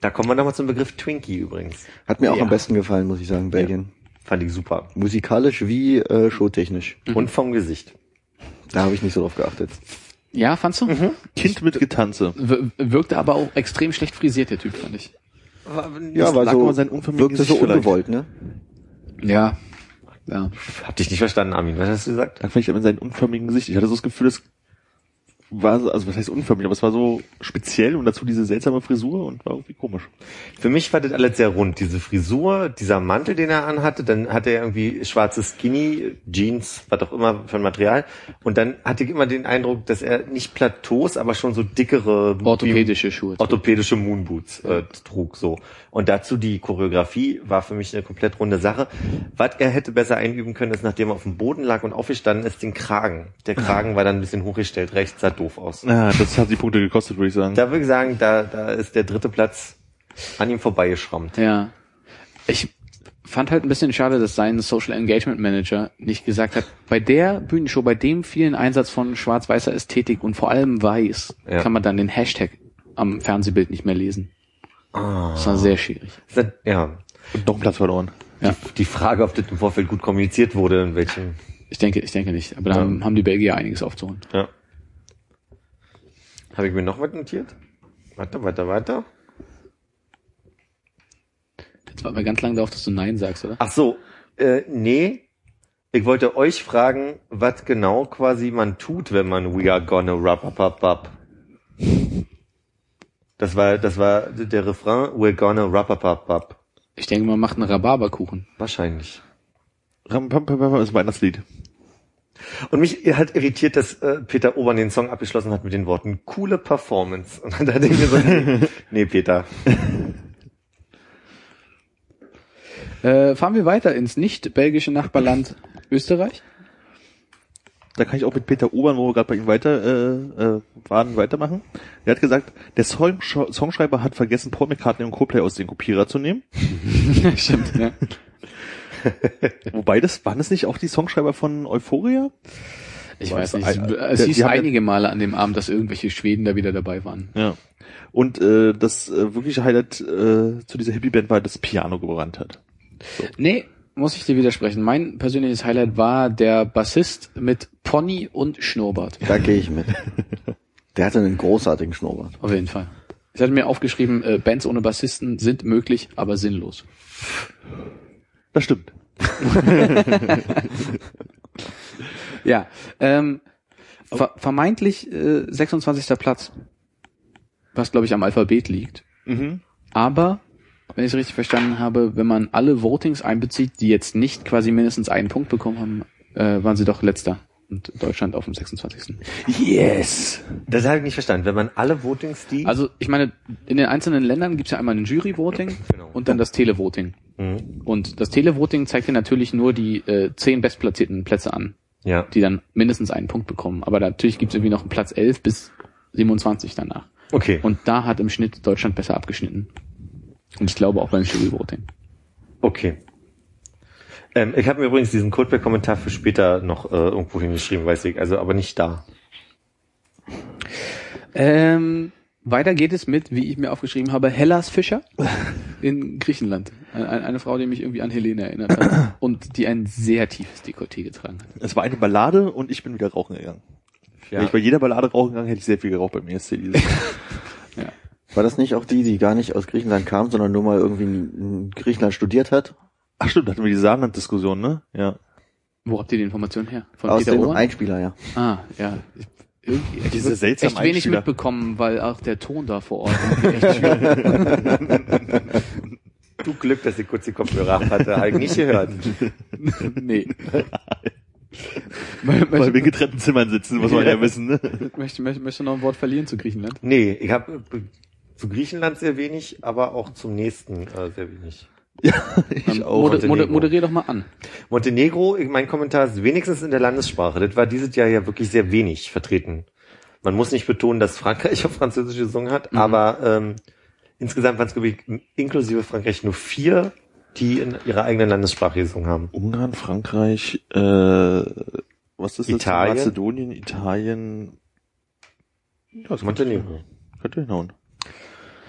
[SPEAKER 4] Da kommen wir nochmal zum Begriff Twinkie übrigens.
[SPEAKER 2] Hat mir auch
[SPEAKER 3] Ja.
[SPEAKER 2] am besten gefallen, muss ich sagen, Belgien.
[SPEAKER 4] Fand ich super.
[SPEAKER 2] Musikalisch wie äh, showtechnisch.
[SPEAKER 4] Und vom Gesicht.
[SPEAKER 2] Da habe ich nicht so drauf geachtet.
[SPEAKER 3] Ja, fandst du?
[SPEAKER 5] Kind mit Getanze.
[SPEAKER 3] Wirkte aber auch extrem schlecht frisiert, der Typ, fand ich.
[SPEAKER 2] Ja, weil so
[SPEAKER 5] aber sein
[SPEAKER 2] wirkte so ungewollt, ne?
[SPEAKER 3] Ja. Ja.
[SPEAKER 4] Hab dich nicht verstanden, Armin. Was hast du gesagt?
[SPEAKER 5] Lag vielleicht an seinem unförmigen Gesicht. Ich hatte so das Gefühl, das war so, also was heißt unförmig, aber es war so speziell und dazu diese seltsame Frisur und war irgendwie komisch.
[SPEAKER 4] Für mich war das alles sehr rund. Diese Frisur, dieser Mantel, den er anhatte, dann hatte er irgendwie schwarze Skinny, Jeans, was auch immer für ein Material. Und dann hatte ich immer den Eindruck, dass er nicht Plateaus, aber schon so dickere
[SPEAKER 3] Orthopädische Schuhe.
[SPEAKER 4] orthopädische Moonboots äh, trug so. Und dazu die Choreografie war für mich eine komplett runde Sache. Was er hätte besser einüben können, ist, nachdem er auf dem Boden lag und aufgestanden ist, den Kragen. Der Kragen war dann ein bisschen hochgestellt, rechts sah doof aus.
[SPEAKER 5] Ja, das hat die Punkte gekostet, würde ich sagen.
[SPEAKER 4] Da würde ich sagen, da, da ist der dritte Platz an ihm vorbeigeschrammt.
[SPEAKER 3] Ja. Ich fand halt ein bisschen schade, dass sein Social Engagement Manager nicht gesagt hat, bei der Bühnenshow, bei dem vielen Einsatz von schwarz-weißer Ästhetik und vor allem weiß,
[SPEAKER 4] Ja.
[SPEAKER 3] kann man dann den Hashtag am Fernsehbild nicht mehr lesen. Das war sehr schwierig.
[SPEAKER 4] Das- Ja,
[SPEAKER 5] Und noch einen Platz verloren.
[SPEAKER 3] Ja.
[SPEAKER 4] die Frage, ob das im Vorfeld gut kommuniziert wurde, in welchem.
[SPEAKER 3] Ich denke, ich denke nicht. Aber da haben, haben die Belgier einiges aufzuholen.
[SPEAKER 4] Ja. Habe ich mir noch was notiert? Weiter, weiter, weiter.
[SPEAKER 3] Jetzt warten wir ganz lange darauf, dass du Nein sagst, oder?
[SPEAKER 4] Ach so, äh, nee. Ich wollte euch fragen, was genau quasi man tut, wenn man We are gonna rub up up up. Das war, das war der Refrain, We're gonna rub up up up.
[SPEAKER 3] Ich denke, man macht einen Rhabarberkuchen.
[SPEAKER 4] Wahrscheinlich.
[SPEAKER 5] Ram, pam, pam, pam, ist ein Weihnachtslied.
[SPEAKER 4] Und mich hat irritiert, dass äh, Peter Obern den Song abgeschlossen hat mit den Worten coole Performance. Und dann dachte ich mir so, nee, nee Peter.
[SPEAKER 3] Äh, fahren wir weiter ins nicht belgische Nachbarland Österreich.
[SPEAKER 5] Da kann ich auch mit Peter Obern, wo wir gerade bei ihm weiter äh, äh, waren, weitermachen. Er hat gesagt, der Song Songschreiber hat vergessen, Paul McCartney und Coldplay aus den Kopierer zu nehmen.
[SPEAKER 3] Stimmt, ja.
[SPEAKER 5] Wobei das, waren das nicht auch die Songschreiber von Euphoria?
[SPEAKER 3] Ich
[SPEAKER 5] Weiß
[SPEAKER 3] weiß nicht.
[SPEAKER 5] ein-
[SPEAKER 3] Es hieß einige Male an dem Abend, dass irgendwelche Schweden da wieder dabei waren.
[SPEAKER 5] Ja. Und äh, das äh, wirkliche Highlight äh, zu dieser Hippie-Band war, dass Piano gebrannt hat.
[SPEAKER 3] Nee, muss ich dir widersprechen. Mein persönliches Highlight war der Bassist mit Pony und Schnurrbart.
[SPEAKER 2] Da gehe ich mit. Der hatte einen großartigen Schnurrbart.
[SPEAKER 3] Auf jeden Fall. Ich hatte mir aufgeschrieben, äh, Bands ohne Bassisten sind möglich, aber sinnlos.
[SPEAKER 5] Das stimmt.
[SPEAKER 3] Ja, ähm, ver vermeintlich äh, 26. Platz, was glaube ich am Alphabet liegt.
[SPEAKER 5] Mhm.
[SPEAKER 3] Aber, wenn ich es richtig verstanden habe, wenn man alle Votings einbezieht, die jetzt nicht quasi mindestens einen Punkt bekommen haben, äh, waren sie doch letzter. Und Deutschland auf dem 26.
[SPEAKER 5] Yes!
[SPEAKER 4] Das habe ich nicht verstanden. Wenn man alle Votings, die...
[SPEAKER 3] Also ich meine, in den einzelnen Ländern gibt es ja einmal ein Jury-Voting
[SPEAKER 4] Genau.
[SPEAKER 3] und dann das Televoting.
[SPEAKER 4] Mhm.
[SPEAKER 3] Und das Televoting zeigt dir natürlich nur die äh, zehn bestplatzierten Plätze an,
[SPEAKER 4] Ja.
[SPEAKER 3] die dann mindestens einen Punkt bekommen. Aber natürlich gibt es irgendwie noch einen Platz 11 bis 27 danach.
[SPEAKER 4] Okay.
[SPEAKER 3] Und da hat im Schnitt Deutschland besser abgeschnitten. Und ich glaube auch beim Jury-Voting.
[SPEAKER 4] Okay. Ähm, ich habe mir übrigens diesen Codeback-Kommentar für später noch äh, irgendwo hingeschrieben, weiß ich. Also aber nicht da.
[SPEAKER 3] Ähm, weiter geht es mit, wie ich mir aufgeschrieben habe, Hellas Fischer in Griechenland. Eine, eine Frau, die mich irgendwie an Helene erinnert hat und die ein sehr tiefes Dekolleté getragen hat.
[SPEAKER 5] Es war eine Ballade und ich bin wieder rauchen gegangen.
[SPEAKER 4] Ja.
[SPEAKER 5] Wenn ich bei jeder Ballade rauchen gegangen, hätte ich sehr viel geraucht beim ESC. dieses Jahr.
[SPEAKER 2] War das nicht auch die, die gar nicht aus Griechenland kam, sondern nur mal irgendwie in Griechenland studiert hat?
[SPEAKER 5] Ach stimmt, da hatten wir die Saarland-Diskussion, ne? Ja.
[SPEAKER 3] Wo habt ihr die Information her? Von
[SPEAKER 2] Aus
[SPEAKER 3] Peter
[SPEAKER 2] dem
[SPEAKER 3] Ohren?
[SPEAKER 2] Einspieler, ja.
[SPEAKER 3] Ah, ja. Ich, irgendwie, ich
[SPEAKER 5] Diese
[SPEAKER 3] hab
[SPEAKER 5] seltsamen
[SPEAKER 3] echt wenig
[SPEAKER 5] Einspieler.
[SPEAKER 3] mitbekommen, weil auch der Ton da vor Ort echt
[SPEAKER 4] Du Glück, dass ich kurz die Kopfhörer ab hatte. Habe ich nicht gehört.
[SPEAKER 3] Nee.
[SPEAKER 5] Weil wir in
[SPEAKER 3] möchte,
[SPEAKER 5] getrennten Zimmern sitzen, muss man ja wissen, ne?
[SPEAKER 3] möchte, möchte, möchte noch ein Wort verlieren zu Griechenland?
[SPEAKER 4] Nee, ich habe zu Griechenland sehr wenig, aber auch zum nächsten äh, sehr wenig.
[SPEAKER 5] Ich
[SPEAKER 3] Ähm,
[SPEAKER 5] auch.
[SPEAKER 3] moder,
[SPEAKER 4] Montenegro.
[SPEAKER 3] moder, moderier doch mal an.
[SPEAKER 4] Montenegro, mein Kommentar ist wenigstens in der Landessprache. Das war dieses Jahr ja wirklich sehr wenig vertreten. Man muss nicht betonen, dass Frankreich auf Französisch gesungen hat,
[SPEAKER 3] Mhm.
[SPEAKER 4] aber ähm, insgesamt waren es, glaube ich, inklusive Frankreich nur vier, die in ihrer eigenen Landessprache gesungen haben.
[SPEAKER 5] Ungarn, Frankreich, äh, was ist das?
[SPEAKER 4] Italien.
[SPEAKER 5] Mazedonien, Italien. Ja, das
[SPEAKER 4] Montenegro.
[SPEAKER 5] Könnte hinhauen.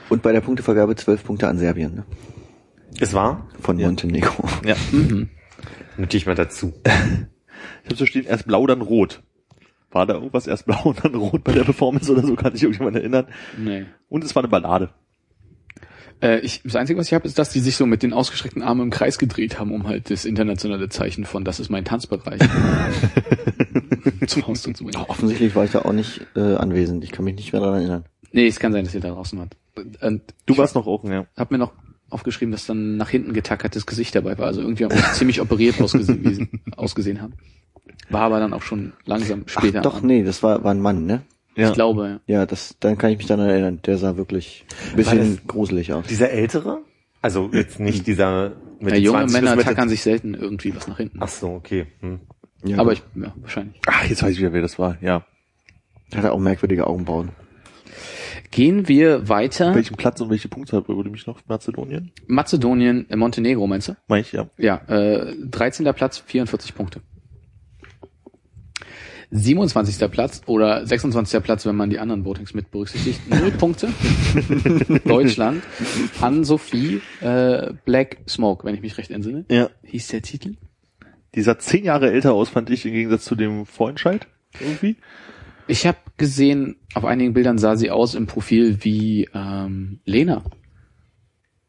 [SPEAKER 2] Und bei der Punktevergabe zwölf Punkte an Serbien, ne?
[SPEAKER 4] Es war,
[SPEAKER 2] Von Montenegro.
[SPEAKER 3] Mhm.
[SPEAKER 4] notiere ich mal dazu.
[SPEAKER 5] Ich habe so stehen, erst blau, dann rot. War da irgendwas erst blau und dann rot bei der Performance oder so, kann sich irgendjemand erinnern.
[SPEAKER 3] Nee.
[SPEAKER 5] Und es war eine Ballade.
[SPEAKER 3] Äh, ich, das Einzige, was ich habe, ist, dass die sich so mit den ausgestreckten Armen im Kreis gedreht haben, um halt das internationale Zeichen von das ist mein Tanzbereich zum Ausdruck zu bringen.
[SPEAKER 2] Offensichtlich war ich da auch nicht äh, anwesend. Ich kann mich nicht mehr daran erinnern.
[SPEAKER 3] Nee, es kann sein, dass ihr da draußen wart. Und
[SPEAKER 5] Du warst noch auch, ja.
[SPEAKER 3] hab mir noch aufgeschrieben, dass dann nach hinten getackertes Gesicht dabei war. Also irgendwie auch ziemlich operiert ausgesehen, ausgesehen haben. War aber dann auch schon langsam später.
[SPEAKER 2] Ach, doch, nee, das war, war ein Mann, ne?
[SPEAKER 5] ja.
[SPEAKER 3] Ich glaube, ja.
[SPEAKER 2] Ja, das, dann kann ich mich daran erinnern. Der sah wirklich ein bisschen gruselig aus.
[SPEAKER 4] Dieser ältere? Also jetzt nicht dieser mit
[SPEAKER 3] ja junge
[SPEAKER 4] 20 bis
[SPEAKER 3] Männer tackern sich selten irgendwie was nach hinten.
[SPEAKER 4] Ach so, okay. Hm.
[SPEAKER 2] Ja,
[SPEAKER 3] aber ich, ja, wahrscheinlich.
[SPEAKER 5] Ah, jetzt weiß ich wieder, wer das war. Ja.
[SPEAKER 2] Hat er auch merkwürdige Augenbrauen.
[SPEAKER 3] Gehen wir weiter.
[SPEAKER 5] Welchen Platz und welche Punktzahl würde mich noch Mazedonien?
[SPEAKER 3] Mazedonien, äh, Montenegro, meinst du?
[SPEAKER 5] Meine ich, ja.
[SPEAKER 3] Ja, äh, 13. Platz, 44 Punkte. 27. Platz oder 26. Platz, wenn man die anderen Votings mit berücksichtigt. Null Punkte. Deutschland. Ann-Sophie äh, Black Smoke, wenn ich mich recht entsinne.
[SPEAKER 5] Ja.
[SPEAKER 3] Hieß der Titel?
[SPEAKER 5] Die sah zehn Jahre älter aus, fand ich, im Gegensatz zu dem Vorentscheid. Irgendwie.
[SPEAKER 3] Ich habe gesehen, auf einigen Bildern sah sie aus im Profil wie ähm, Lena.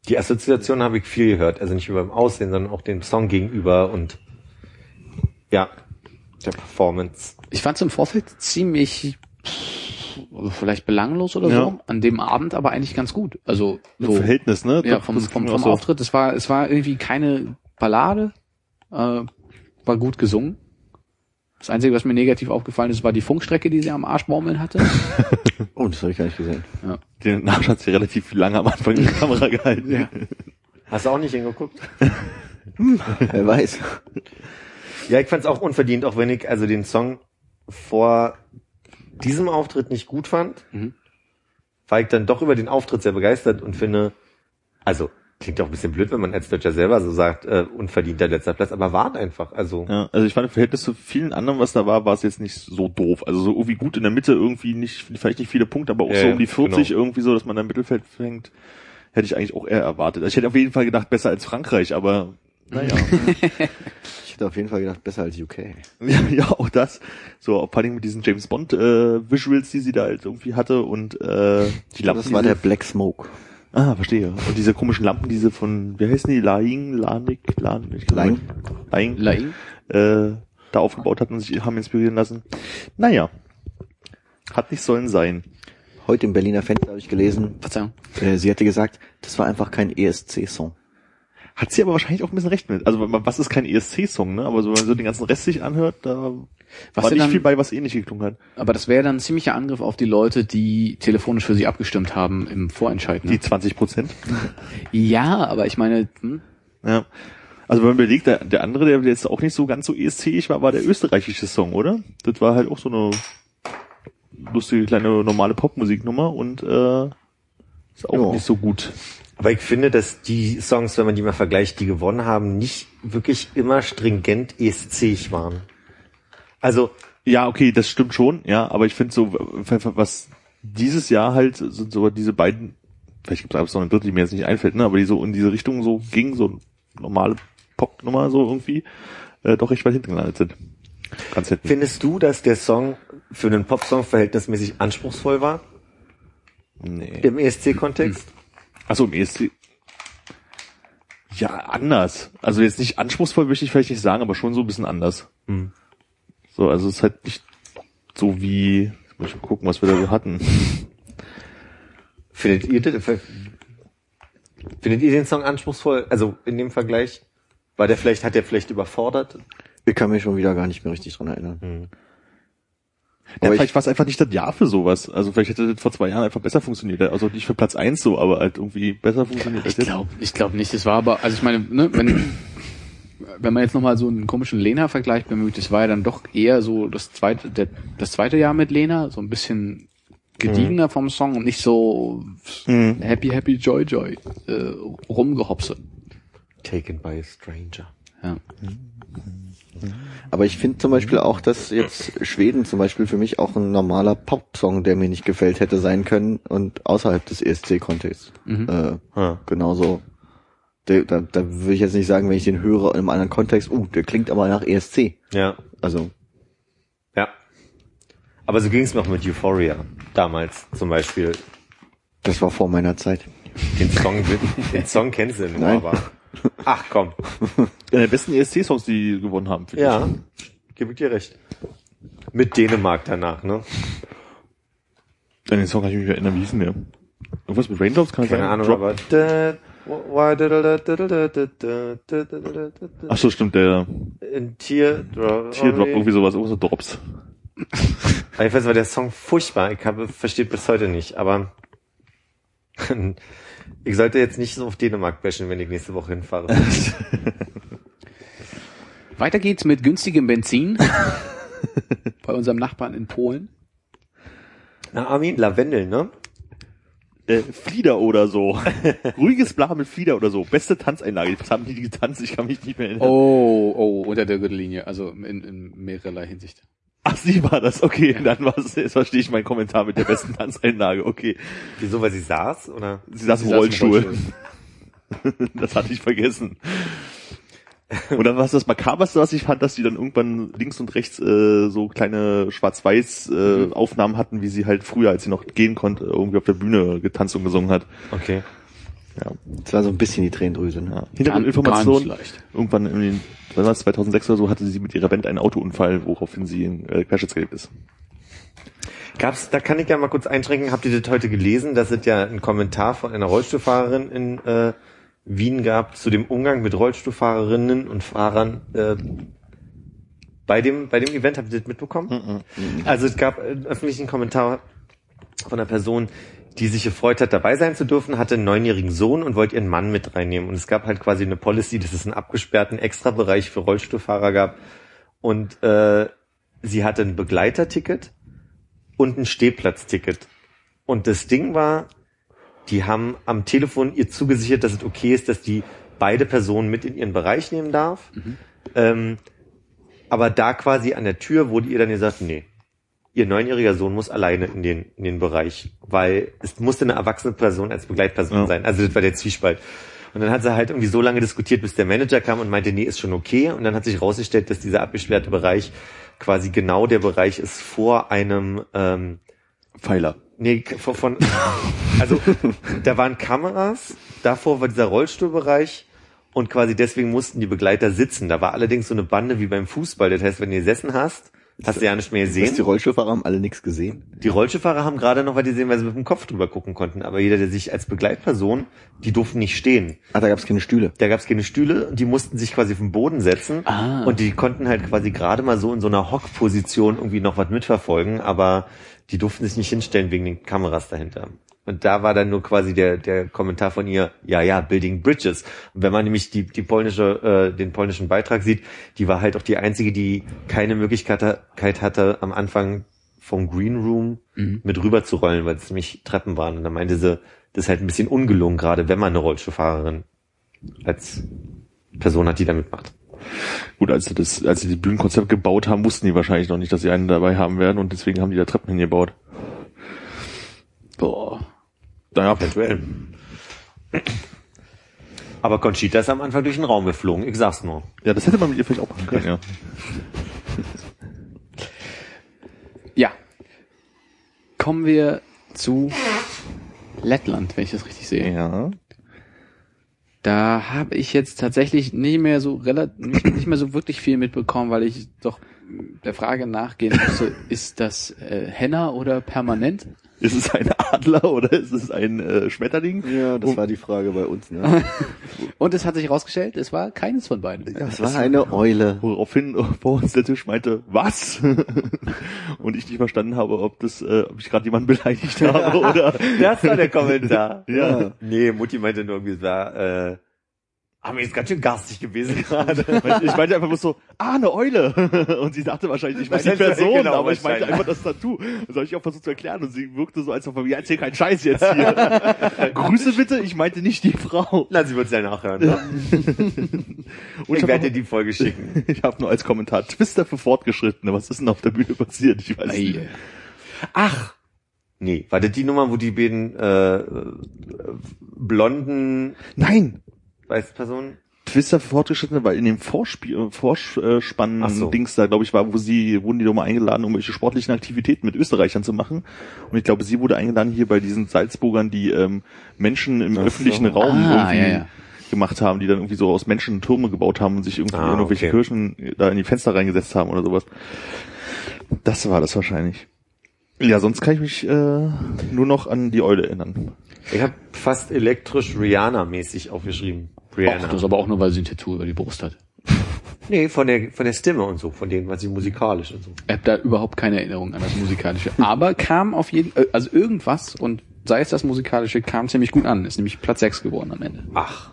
[SPEAKER 4] Die Assoziation habe ich viel gehört. Also nicht über dem Aussehen, sondern auch dem Song gegenüber und ja, der Performance.
[SPEAKER 3] Ich fand es im Vorfeld ziemlich pff, vielleicht belanglos oder
[SPEAKER 5] Ja.
[SPEAKER 3] so. An dem Abend aber eigentlich ganz gut. Also
[SPEAKER 5] Im
[SPEAKER 3] so
[SPEAKER 5] Verhältnis, ne?
[SPEAKER 3] ja, vom, vom, vom
[SPEAKER 5] so.
[SPEAKER 3] Auftritt. Es war, es war irgendwie keine Ballade, äh, war gut gesungen. Das Einzige, was mir negativ aufgefallen ist, war die Funkstrecke, die sie am Arschbaumeln hatte.
[SPEAKER 2] Oh, das habe ich gar nicht gesehen.
[SPEAKER 5] Den Arsch hat sie relativ lange am Anfang in die Kamera gehalten. Ja.
[SPEAKER 4] Hast du auch nicht hingeguckt?
[SPEAKER 2] Wer weiß.
[SPEAKER 4] Ja, ich fand es auch unverdient, auch wenn ich also den Song vor diesem Auftritt nicht gut fand,
[SPEAKER 3] Mhm.
[SPEAKER 4] war ich dann doch über den Auftritt sehr begeistert und finde, also klingt auch ein bisschen blöd, wenn man als Deutscher selber so sagt, äh, unverdienter letzter Platz, aber wart einfach, also
[SPEAKER 5] Ja, also ich fand im Verhältnis zu vielen anderen, was da war, war es jetzt nicht so doof. Also so irgendwie gut in der Mitte, irgendwie nicht, vielleicht nicht viele Punkte, aber auch
[SPEAKER 4] Ja,
[SPEAKER 5] so um die 40
[SPEAKER 4] genau.
[SPEAKER 5] irgendwie so, dass man da im Mittelfeld fängt, hätte ich eigentlich auch eher erwartet. Also ich hätte auf jeden Fall gedacht, besser als Frankreich, aber naja.
[SPEAKER 2] Ich hätte auf jeden Fall gedacht, besser als UK.
[SPEAKER 5] ja, ja, auch das. So, vor allem mit diesen James Bond äh, Visuals, die sie da halt irgendwie hatte und äh, die Lampen.
[SPEAKER 2] Das war der Black Smoke.
[SPEAKER 5] Ah, verstehe. Und diese komischen Lampen, diese von, wie heißen die? Laing, Lanik, Lan, ich glaube,
[SPEAKER 2] Laing.
[SPEAKER 5] Laing.
[SPEAKER 3] Laing?
[SPEAKER 5] äh, da aufgebaut hat und sich haben inspirieren lassen. Naja, hat nicht sollen sein.
[SPEAKER 2] Heute im Berliner Fenster habe ich gelesen,
[SPEAKER 3] Verzeihung.
[SPEAKER 2] äh, sie hatte gesagt, das war einfach kein ESC-Song.
[SPEAKER 5] Hat sie aber wahrscheinlich auch ein bisschen recht mit. Also was ist kein ESC-Song, ne? Aber so, wenn man so den ganzen Rest sich anhört, da
[SPEAKER 3] Was
[SPEAKER 5] war nicht
[SPEAKER 3] dann-
[SPEAKER 5] viel bei, was ähnlich geklungen hat.
[SPEAKER 3] Aber das wäre dann ein ziemlicher Angriff auf die Leute, die telefonisch für sie abgestimmt haben im Vorentscheid. Ne?
[SPEAKER 5] Die 20 Prozent.
[SPEAKER 3] Ja, aber ich meine, hm,
[SPEAKER 5] Ja. Also wenn man überlegt, der, der andere, der jetzt auch nicht so ganz so ESC-ig war, war der österreichische Song, oder? Das war halt auch so eine lustige kleine normale Popmusiknummer und äh, ist auch
[SPEAKER 2] Ja.
[SPEAKER 5] nicht so gut.
[SPEAKER 4] Aber ich finde, dass die Songs, wenn man die mal vergleicht, die gewonnen haben, nicht wirklich immer stringent ESC waren. Also,
[SPEAKER 5] Ja, okay, das stimmt schon, ja, aber ich finde so, was dieses Jahr halt sind so diese beiden, vielleicht gibt es noch eine dritte, die mir jetzt nicht einfällt, ne, aber die so in diese Richtung so ging, so normale Popnummer so irgendwie, äh, doch recht weit hinten gelandet sind. Ganz hinten.
[SPEAKER 4] findest du, dass der Song für einen Popsong verhältnismäßig anspruchsvoll war
[SPEAKER 5] Nee.
[SPEAKER 4] im ESC-Kontext?
[SPEAKER 5] Achso, im ESC. Ja, anders. Also jetzt nicht anspruchsvoll, möchte ich vielleicht nicht sagen, aber schon so ein bisschen anders.
[SPEAKER 4] Hm.
[SPEAKER 5] So, also es ist halt nicht so wie, jetzt muss ich mal gucken, was wir da so hatten.
[SPEAKER 4] Findet ihr, das- findet ihr den Song anspruchsvoll? Also in dem Vergleich? War der vielleicht, hat der vielleicht überfordert?
[SPEAKER 2] Ich kann mich schon wieder gar nicht mehr richtig dran erinnern.
[SPEAKER 4] Hm.
[SPEAKER 5] Ja, vielleicht war es einfach nicht das Jahr für sowas. Also vielleicht hätte das vor zwei Jahren einfach besser funktioniert. Also nicht für Platz eins so, aber halt irgendwie besser funktioniert
[SPEAKER 3] ich
[SPEAKER 5] jetzt.
[SPEAKER 3] glaube ich glaub nicht. Das war aber, also ich meine, ne, wenn, wenn man jetzt nochmal so einen komischen Lena-Vergleich bemüht, das war ja dann doch eher so das zweite, der, das zweite Jahr mit Lena, so ein bisschen gediegener vom Song und nicht so
[SPEAKER 5] Mhm.
[SPEAKER 3] happy, happy, joy, joy äh, rumgehopse.
[SPEAKER 4] Taken by a Stranger.
[SPEAKER 3] Ja.
[SPEAKER 2] Aber ich finde zum Beispiel auch, dass jetzt Schweden zum Beispiel für mich auch ein normaler Pop-Song, der mir nicht gefällt, hätte sein können und außerhalb des ESC-Kontexts. Äh,
[SPEAKER 4] Hm.
[SPEAKER 2] genauso. Der, da, da würde ich jetzt nicht sagen, wenn ich den höre in einem anderen Kontext, uh, der klingt aber nach ESC.
[SPEAKER 4] Ja.
[SPEAKER 2] Also,
[SPEAKER 4] Ja. Aber so ging es mir auch mit Euphoria damals zum Beispiel.
[SPEAKER 2] Das war vor meiner Zeit.
[SPEAKER 4] Den Song, den Song kennst du nur,
[SPEAKER 2] Nein.
[SPEAKER 4] aber. Ach komm.
[SPEAKER 5] Einer der besten ESC-Songs, die gewonnen haben. Ja, ich.
[SPEAKER 4] Ja, gebe ich dir recht. Mit Dänemark danach, ne?
[SPEAKER 5] Den Song kann ich mich erinnern, wie hieß denn der? Irgendwas mit Raindrops kann
[SPEAKER 4] ich
[SPEAKER 5] sagen.
[SPEAKER 4] Keine?
[SPEAKER 5] Ahnung,
[SPEAKER 4] aber...
[SPEAKER 5] Ach so, stimmt, der...
[SPEAKER 4] In Teardrop...
[SPEAKER 5] Teardrop, irgendwie sowas, irgendwas mit Drops.
[SPEAKER 4] Ich weiß, war der Song furchtbar, ich habe, versteht bis heute nicht, aber ich sollte jetzt nicht so auf Dänemark bashen, wenn ich nächste Woche hinfahre.
[SPEAKER 3] Weiter geht's mit günstigem Benzin bei unserem Nachbarn in Polen.
[SPEAKER 4] Na, Armin, Lavendel, ne?
[SPEAKER 5] Äh, Flieder oder so. Ruhiges Bla mit Flieder oder so. Beste Tanzeinlage. Was haben die getanzt? Ich kann mich nicht mehr erinnern.
[SPEAKER 3] Oh, oh, unter der Gürtellinie, also in, in mehrerlei Hinsicht.
[SPEAKER 5] Ach, sie war das. Okay, dann war es, jetzt verstehe ich meinen Kommentar mit der besten Tanzeinlage. Okay.
[SPEAKER 4] Wieso, weil sie saß, oder?
[SPEAKER 5] Sie saß im
[SPEAKER 3] Sie saß im
[SPEAKER 5] Rollstuhl.
[SPEAKER 3] Rollstuhl.
[SPEAKER 5] das hatte ich vergessen. Und dann war es das Makaberste, was ich fand, dass die dann irgendwann links und rechts äh, so kleine Schwarz-Weiß äh, Aufnahmen hatten, wie sie halt früher, als sie noch gehen konnte, irgendwie auf der Bühne getanzt und gesungen hat.
[SPEAKER 4] Okay.
[SPEAKER 5] Ja.
[SPEAKER 2] Das war so ein bisschen die Tränendrüse, ne?
[SPEAKER 5] ja. Hintergrundinformation. Irgendwann in den, wann war es, 2006 oder so, hatte sie mit ihrer Band einen Autounfall, woraufhin sie in äh, gelebt ist.
[SPEAKER 4] Gab's, da kann ich ja mal kurz einschränken. Habt ihr das heute gelesen? Das ist ja ein Kommentar von einer Rollstuhlfahrerin in äh, Wien gab zu dem Umgang mit Rollstuhlfahrerinnen und Fahrern äh, bei dem bei dem Event. Habt ihr das mitbekommen? Also es gab einen öffentlichen Kommentar von einer Person, die sich gefreut hat, dabei sein zu dürfen, hatte einen neunjährigen Sohn und wollte ihren Mann mit reinnehmen. Und es gab halt quasi eine Policy, dass es einen abgesperrten Extrabereich für Rollstuhlfahrer gab. Und äh, sie hatte ein Begleiterticket und ein Stehplatzticket. Und das Ding war, die haben am Telefon ihr zugesichert, dass es okay ist, dass die beide Personen mit in ihren Bereich nehmen darf. Ähm, aber da quasi an der Tür wurde ihr dann gesagt, nee, ihr neunjähriger Sohn muss alleine in den, in den Bereich, weil es musste eine erwachsene Person als Begleitperson
[SPEAKER 5] Ja.
[SPEAKER 4] sein. Also das war der Zwiespalt. Und dann hat sie halt irgendwie so lange diskutiert, bis der Manager kam und meinte, nee, ist schon okay. Und dann hat sich herausgestellt, dass dieser abgesperrte Bereich quasi genau der Bereich ist vor einem ähm,
[SPEAKER 5] Pfeiler.
[SPEAKER 4] Nee, von, von also da waren Kameras, davor war dieser Rollstuhlbereich und quasi deswegen mussten die Begleiter sitzen. Da war allerdings so eine Bande wie beim Fußball. Das heißt, wenn du gesessen hast, hast du ja nicht mehr
[SPEAKER 2] Dass die
[SPEAKER 4] gesehen.
[SPEAKER 2] Rollstuhlfahrer haben alle nichts gesehen.
[SPEAKER 4] Die Rollstuhlfahrer haben gerade noch was gesehen, weil sie mit dem Kopf drüber gucken konnten. Aber jeder, der sich als Begleitperson, die durften nicht stehen.
[SPEAKER 2] Ah, da gab's keine Stühle.
[SPEAKER 4] Da gab es keine Stühle und die mussten sich quasi auf den Boden setzen
[SPEAKER 3] Ah.
[SPEAKER 4] und die konnten halt quasi gerade mal so in so einer Hockposition irgendwie noch was mitverfolgen, aber die durften sich nicht hinstellen wegen den Kameras dahinter. Und da war dann nur quasi der, der Kommentar von ihr, ja, ja, Building Bridges. Und wenn man nämlich die, die polnische, äh, den polnischen Beitrag sieht, die war halt auch die einzige, die keine Möglichkeit hatte, am Anfang vom Green Room mit rüber zu rollen, weil es nämlich Treppen waren. Und dann meinte sie, das ist halt ein bisschen ungelungen, gerade wenn man eine Rollstuhlfahrerin als Person hat, die da mitmacht.
[SPEAKER 5] Gut, als sie das, als sie das Bühnenkonzept gebaut haben, wussten die wahrscheinlich noch nicht, dass sie einen dabei haben werden und deswegen haben die da Treppen hingebaut.
[SPEAKER 3] Boah.
[SPEAKER 5] Naja,
[SPEAKER 4] Eventuell. Aber Conchita ist am Anfang durch den Raum geflogen, ich sag's nur.
[SPEAKER 5] ja, das hätte man mit ihr vielleicht auch machen können, ja.
[SPEAKER 3] Ja. Kommen wir zu Lettland, wenn ich das richtig sehe.
[SPEAKER 5] Ja.
[SPEAKER 3] Da habe ich jetzt tatsächlich nicht mehr so relativ nicht, nicht mehr so wirklich viel mitbekommen, weil ich doch der Frage nachgehen musste, ist das äh, Henna oder permanent?
[SPEAKER 5] Ist es ein Adler oder ist es ein äh, Schmetterling?
[SPEAKER 2] Ja, das
[SPEAKER 5] Und-
[SPEAKER 2] war die Frage bei uns, ne?
[SPEAKER 3] Und es hat sich herausgestellt, es war keines von beiden.
[SPEAKER 2] Das war eine Eule.
[SPEAKER 5] Woraufhin vor uns der Tisch meinte, was? Und ich nicht verstanden habe, ob das, äh, ob ich gerade jemanden beleidigt habe oder.
[SPEAKER 4] Das war der Kommentar.
[SPEAKER 5] Ja.
[SPEAKER 4] Nee, Mutti meinte nur irgendwie, es war, äh, aber ist ganz schön garstig gewesen gerade.
[SPEAKER 5] Ich meinte einfach bloß so, ah, eine Eule. Und sie dachte wahrscheinlich, ich meine die Person,
[SPEAKER 4] genau,
[SPEAKER 5] aber ich meinte einfach das Tattoo. Das habe ich auch versucht zu erklären und sie wirkte so, als ob ja, erzähl keinen Scheiß jetzt hier. Grüße bitte, ich meinte nicht die Frau.
[SPEAKER 4] Na, sie wird's ja nachhören. Ne?
[SPEAKER 5] Und
[SPEAKER 4] Ich
[SPEAKER 5] ich
[SPEAKER 4] werde dir
[SPEAKER 5] habe
[SPEAKER 4] die Folge schicken.
[SPEAKER 5] ich hab nur als Kommentar Twister für Fortgeschrittene. Was ist denn auf der Bühne passiert? Ich weiß nicht.
[SPEAKER 3] Ei.
[SPEAKER 4] Ach. Nee, war das die Nummer, wo die beiden äh, blonden
[SPEAKER 5] Nein,
[SPEAKER 4] weißen Personen?
[SPEAKER 5] Twister für Fortgeschrittene, weil in dem Vorspiel, äh,
[SPEAKER 4] Ach so.
[SPEAKER 5] Da, glaube ich, war, wo sie, wurden die doch mal eingeladen, um welche sportlichen Aktivitäten mit Österreichern zu machen. Und ich glaube, sie wurde eingeladen hier bei diesen Salzburgern, die ähm, Menschen im
[SPEAKER 4] Ach so.
[SPEAKER 5] öffentlichen Raum
[SPEAKER 3] Ah,
[SPEAKER 5] irgendwie
[SPEAKER 3] ja, ja.
[SPEAKER 5] gemacht haben, die dann irgendwie so aus Menschen Türme gebaut haben und sich irgendwie
[SPEAKER 4] Ah,
[SPEAKER 5] in irgendwelche
[SPEAKER 4] okay.
[SPEAKER 5] Kirchen da in die Fenster reingesetzt haben oder sowas. Das war das wahrscheinlich. Ja, sonst kann ich mich äh, nur noch an die Eule erinnern.
[SPEAKER 4] Ich habe fast elektrisch Rihanna-mäßig aufgeschrieben. Rihanna.
[SPEAKER 3] Ach, das ist aber auch nur, weil sie ein Tattoo über die Brust hat.
[SPEAKER 4] nee, von der, von der Stimme und so, von dem, was sie musikalisch und so.
[SPEAKER 3] Ich habe da überhaupt keine Erinnerung an das Musikalische. Aber kam auf jeden äh, also irgendwas und sei es das Musikalische, kam ziemlich gut an. Ist nämlich Platz 6 geworden am Ende.
[SPEAKER 4] Ach.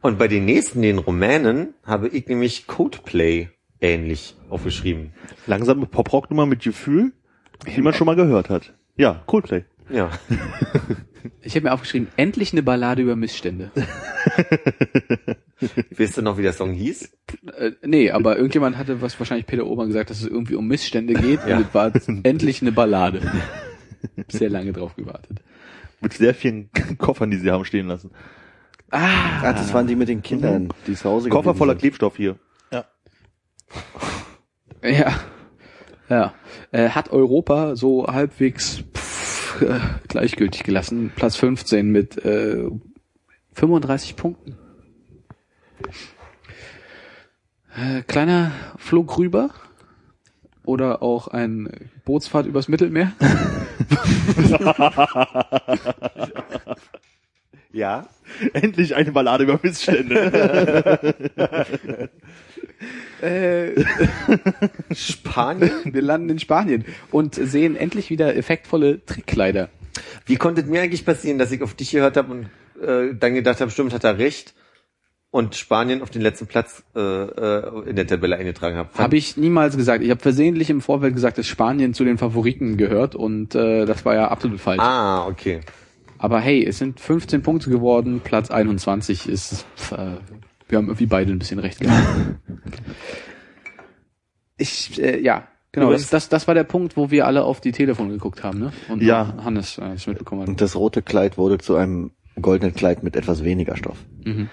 [SPEAKER 4] Und bei den nächsten, den Rumänen, habe ich nämlich Codeplay ähnlich aufgeschrieben.
[SPEAKER 5] Langsame Pop-Rock-Nummer mit Gefühl, die man schon mal gehört hat. Ja, Coldplay.
[SPEAKER 4] Ja.
[SPEAKER 3] Ich habe mir aufgeschrieben, endlich eine Ballade über Missstände.
[SPEAKER 4] Weißt du noch, wie der Song hieß?
[SPEAKER 3] Äh, nee, aber irgendjemand hatte was wahrscheinlich Peter Obern gesagt, dass es irgendwie um Missstände geht
[SPEAKER 4] Ja.
[SPEAKER 3] und es war endlich eine Ballade. Sehr lange drauf gewartet.
[SPEAKER 5] Mit sehr vielen Koffern, die sie haben stehen lassen.
[SPEAKER 2] Ah, das waren die mit den Kindern, die zu Hause
[SPEAKER 5] Koffer voller
[SPEAKER 2] sind.
[SPEAKER 5] Klebstoff hier.
[SPEAKER 3] Ja. Ja. Äh, hat Europa so halbwegs pff, äh, gleichgültig gelassen. Platz 15 mit äh, 35 Punkten. Äh, kleiner Flug rüber. Oder auch ein Bootsfahrt übers Mittelmeer.
[SPEAKER 4] Ja.
[SPEAKER 5] Endlich eine Ballade über Missstände.
[SPEAKER 3] Äh,
[SPEAKER 4] Spanien?
[SPEAKER 3] wir landen in Spanien und sehen endlich wieder effektvolle Trickkleider.
[SPEAKER 4] Wie konnte es mir eigentlich passieren, dass ich auf dich gehört habe und äh, dann gedacht habe, stimmt, hat er recht und Spanien auf den letzten Platz äh, äh, in der Tabelle eingetragen habe?
[SPEAKER 3] Habe ich niemals gesagt. Ich habe versehentlich im Vorfeld gesagt, dass Spanien zu den Favoriten gehört und äh, das war ja absolut falsch.
[SPEAKER 4] Ah, okay.
[SPEAKER 3] Aber hey, es sind 15 Punkte geworden, Platz 21 ist, äh, wir haben irgendwie beide ein bisschen recht gehabt. ich, äh, ja, genau, das, das, das war der Punkt, wo wir alle auf die Telefone geguckt haben, ne? Und
[SPEAKER 5] Ja.
[SPEAKER 3] Hannes äh, das mitbekommen hat.
[SPEAKER 2] Und das rote Kleid wurde zu einem goldenen Kleid mit etwas weniger Stoff.
[SPEAKER 3] Mhm.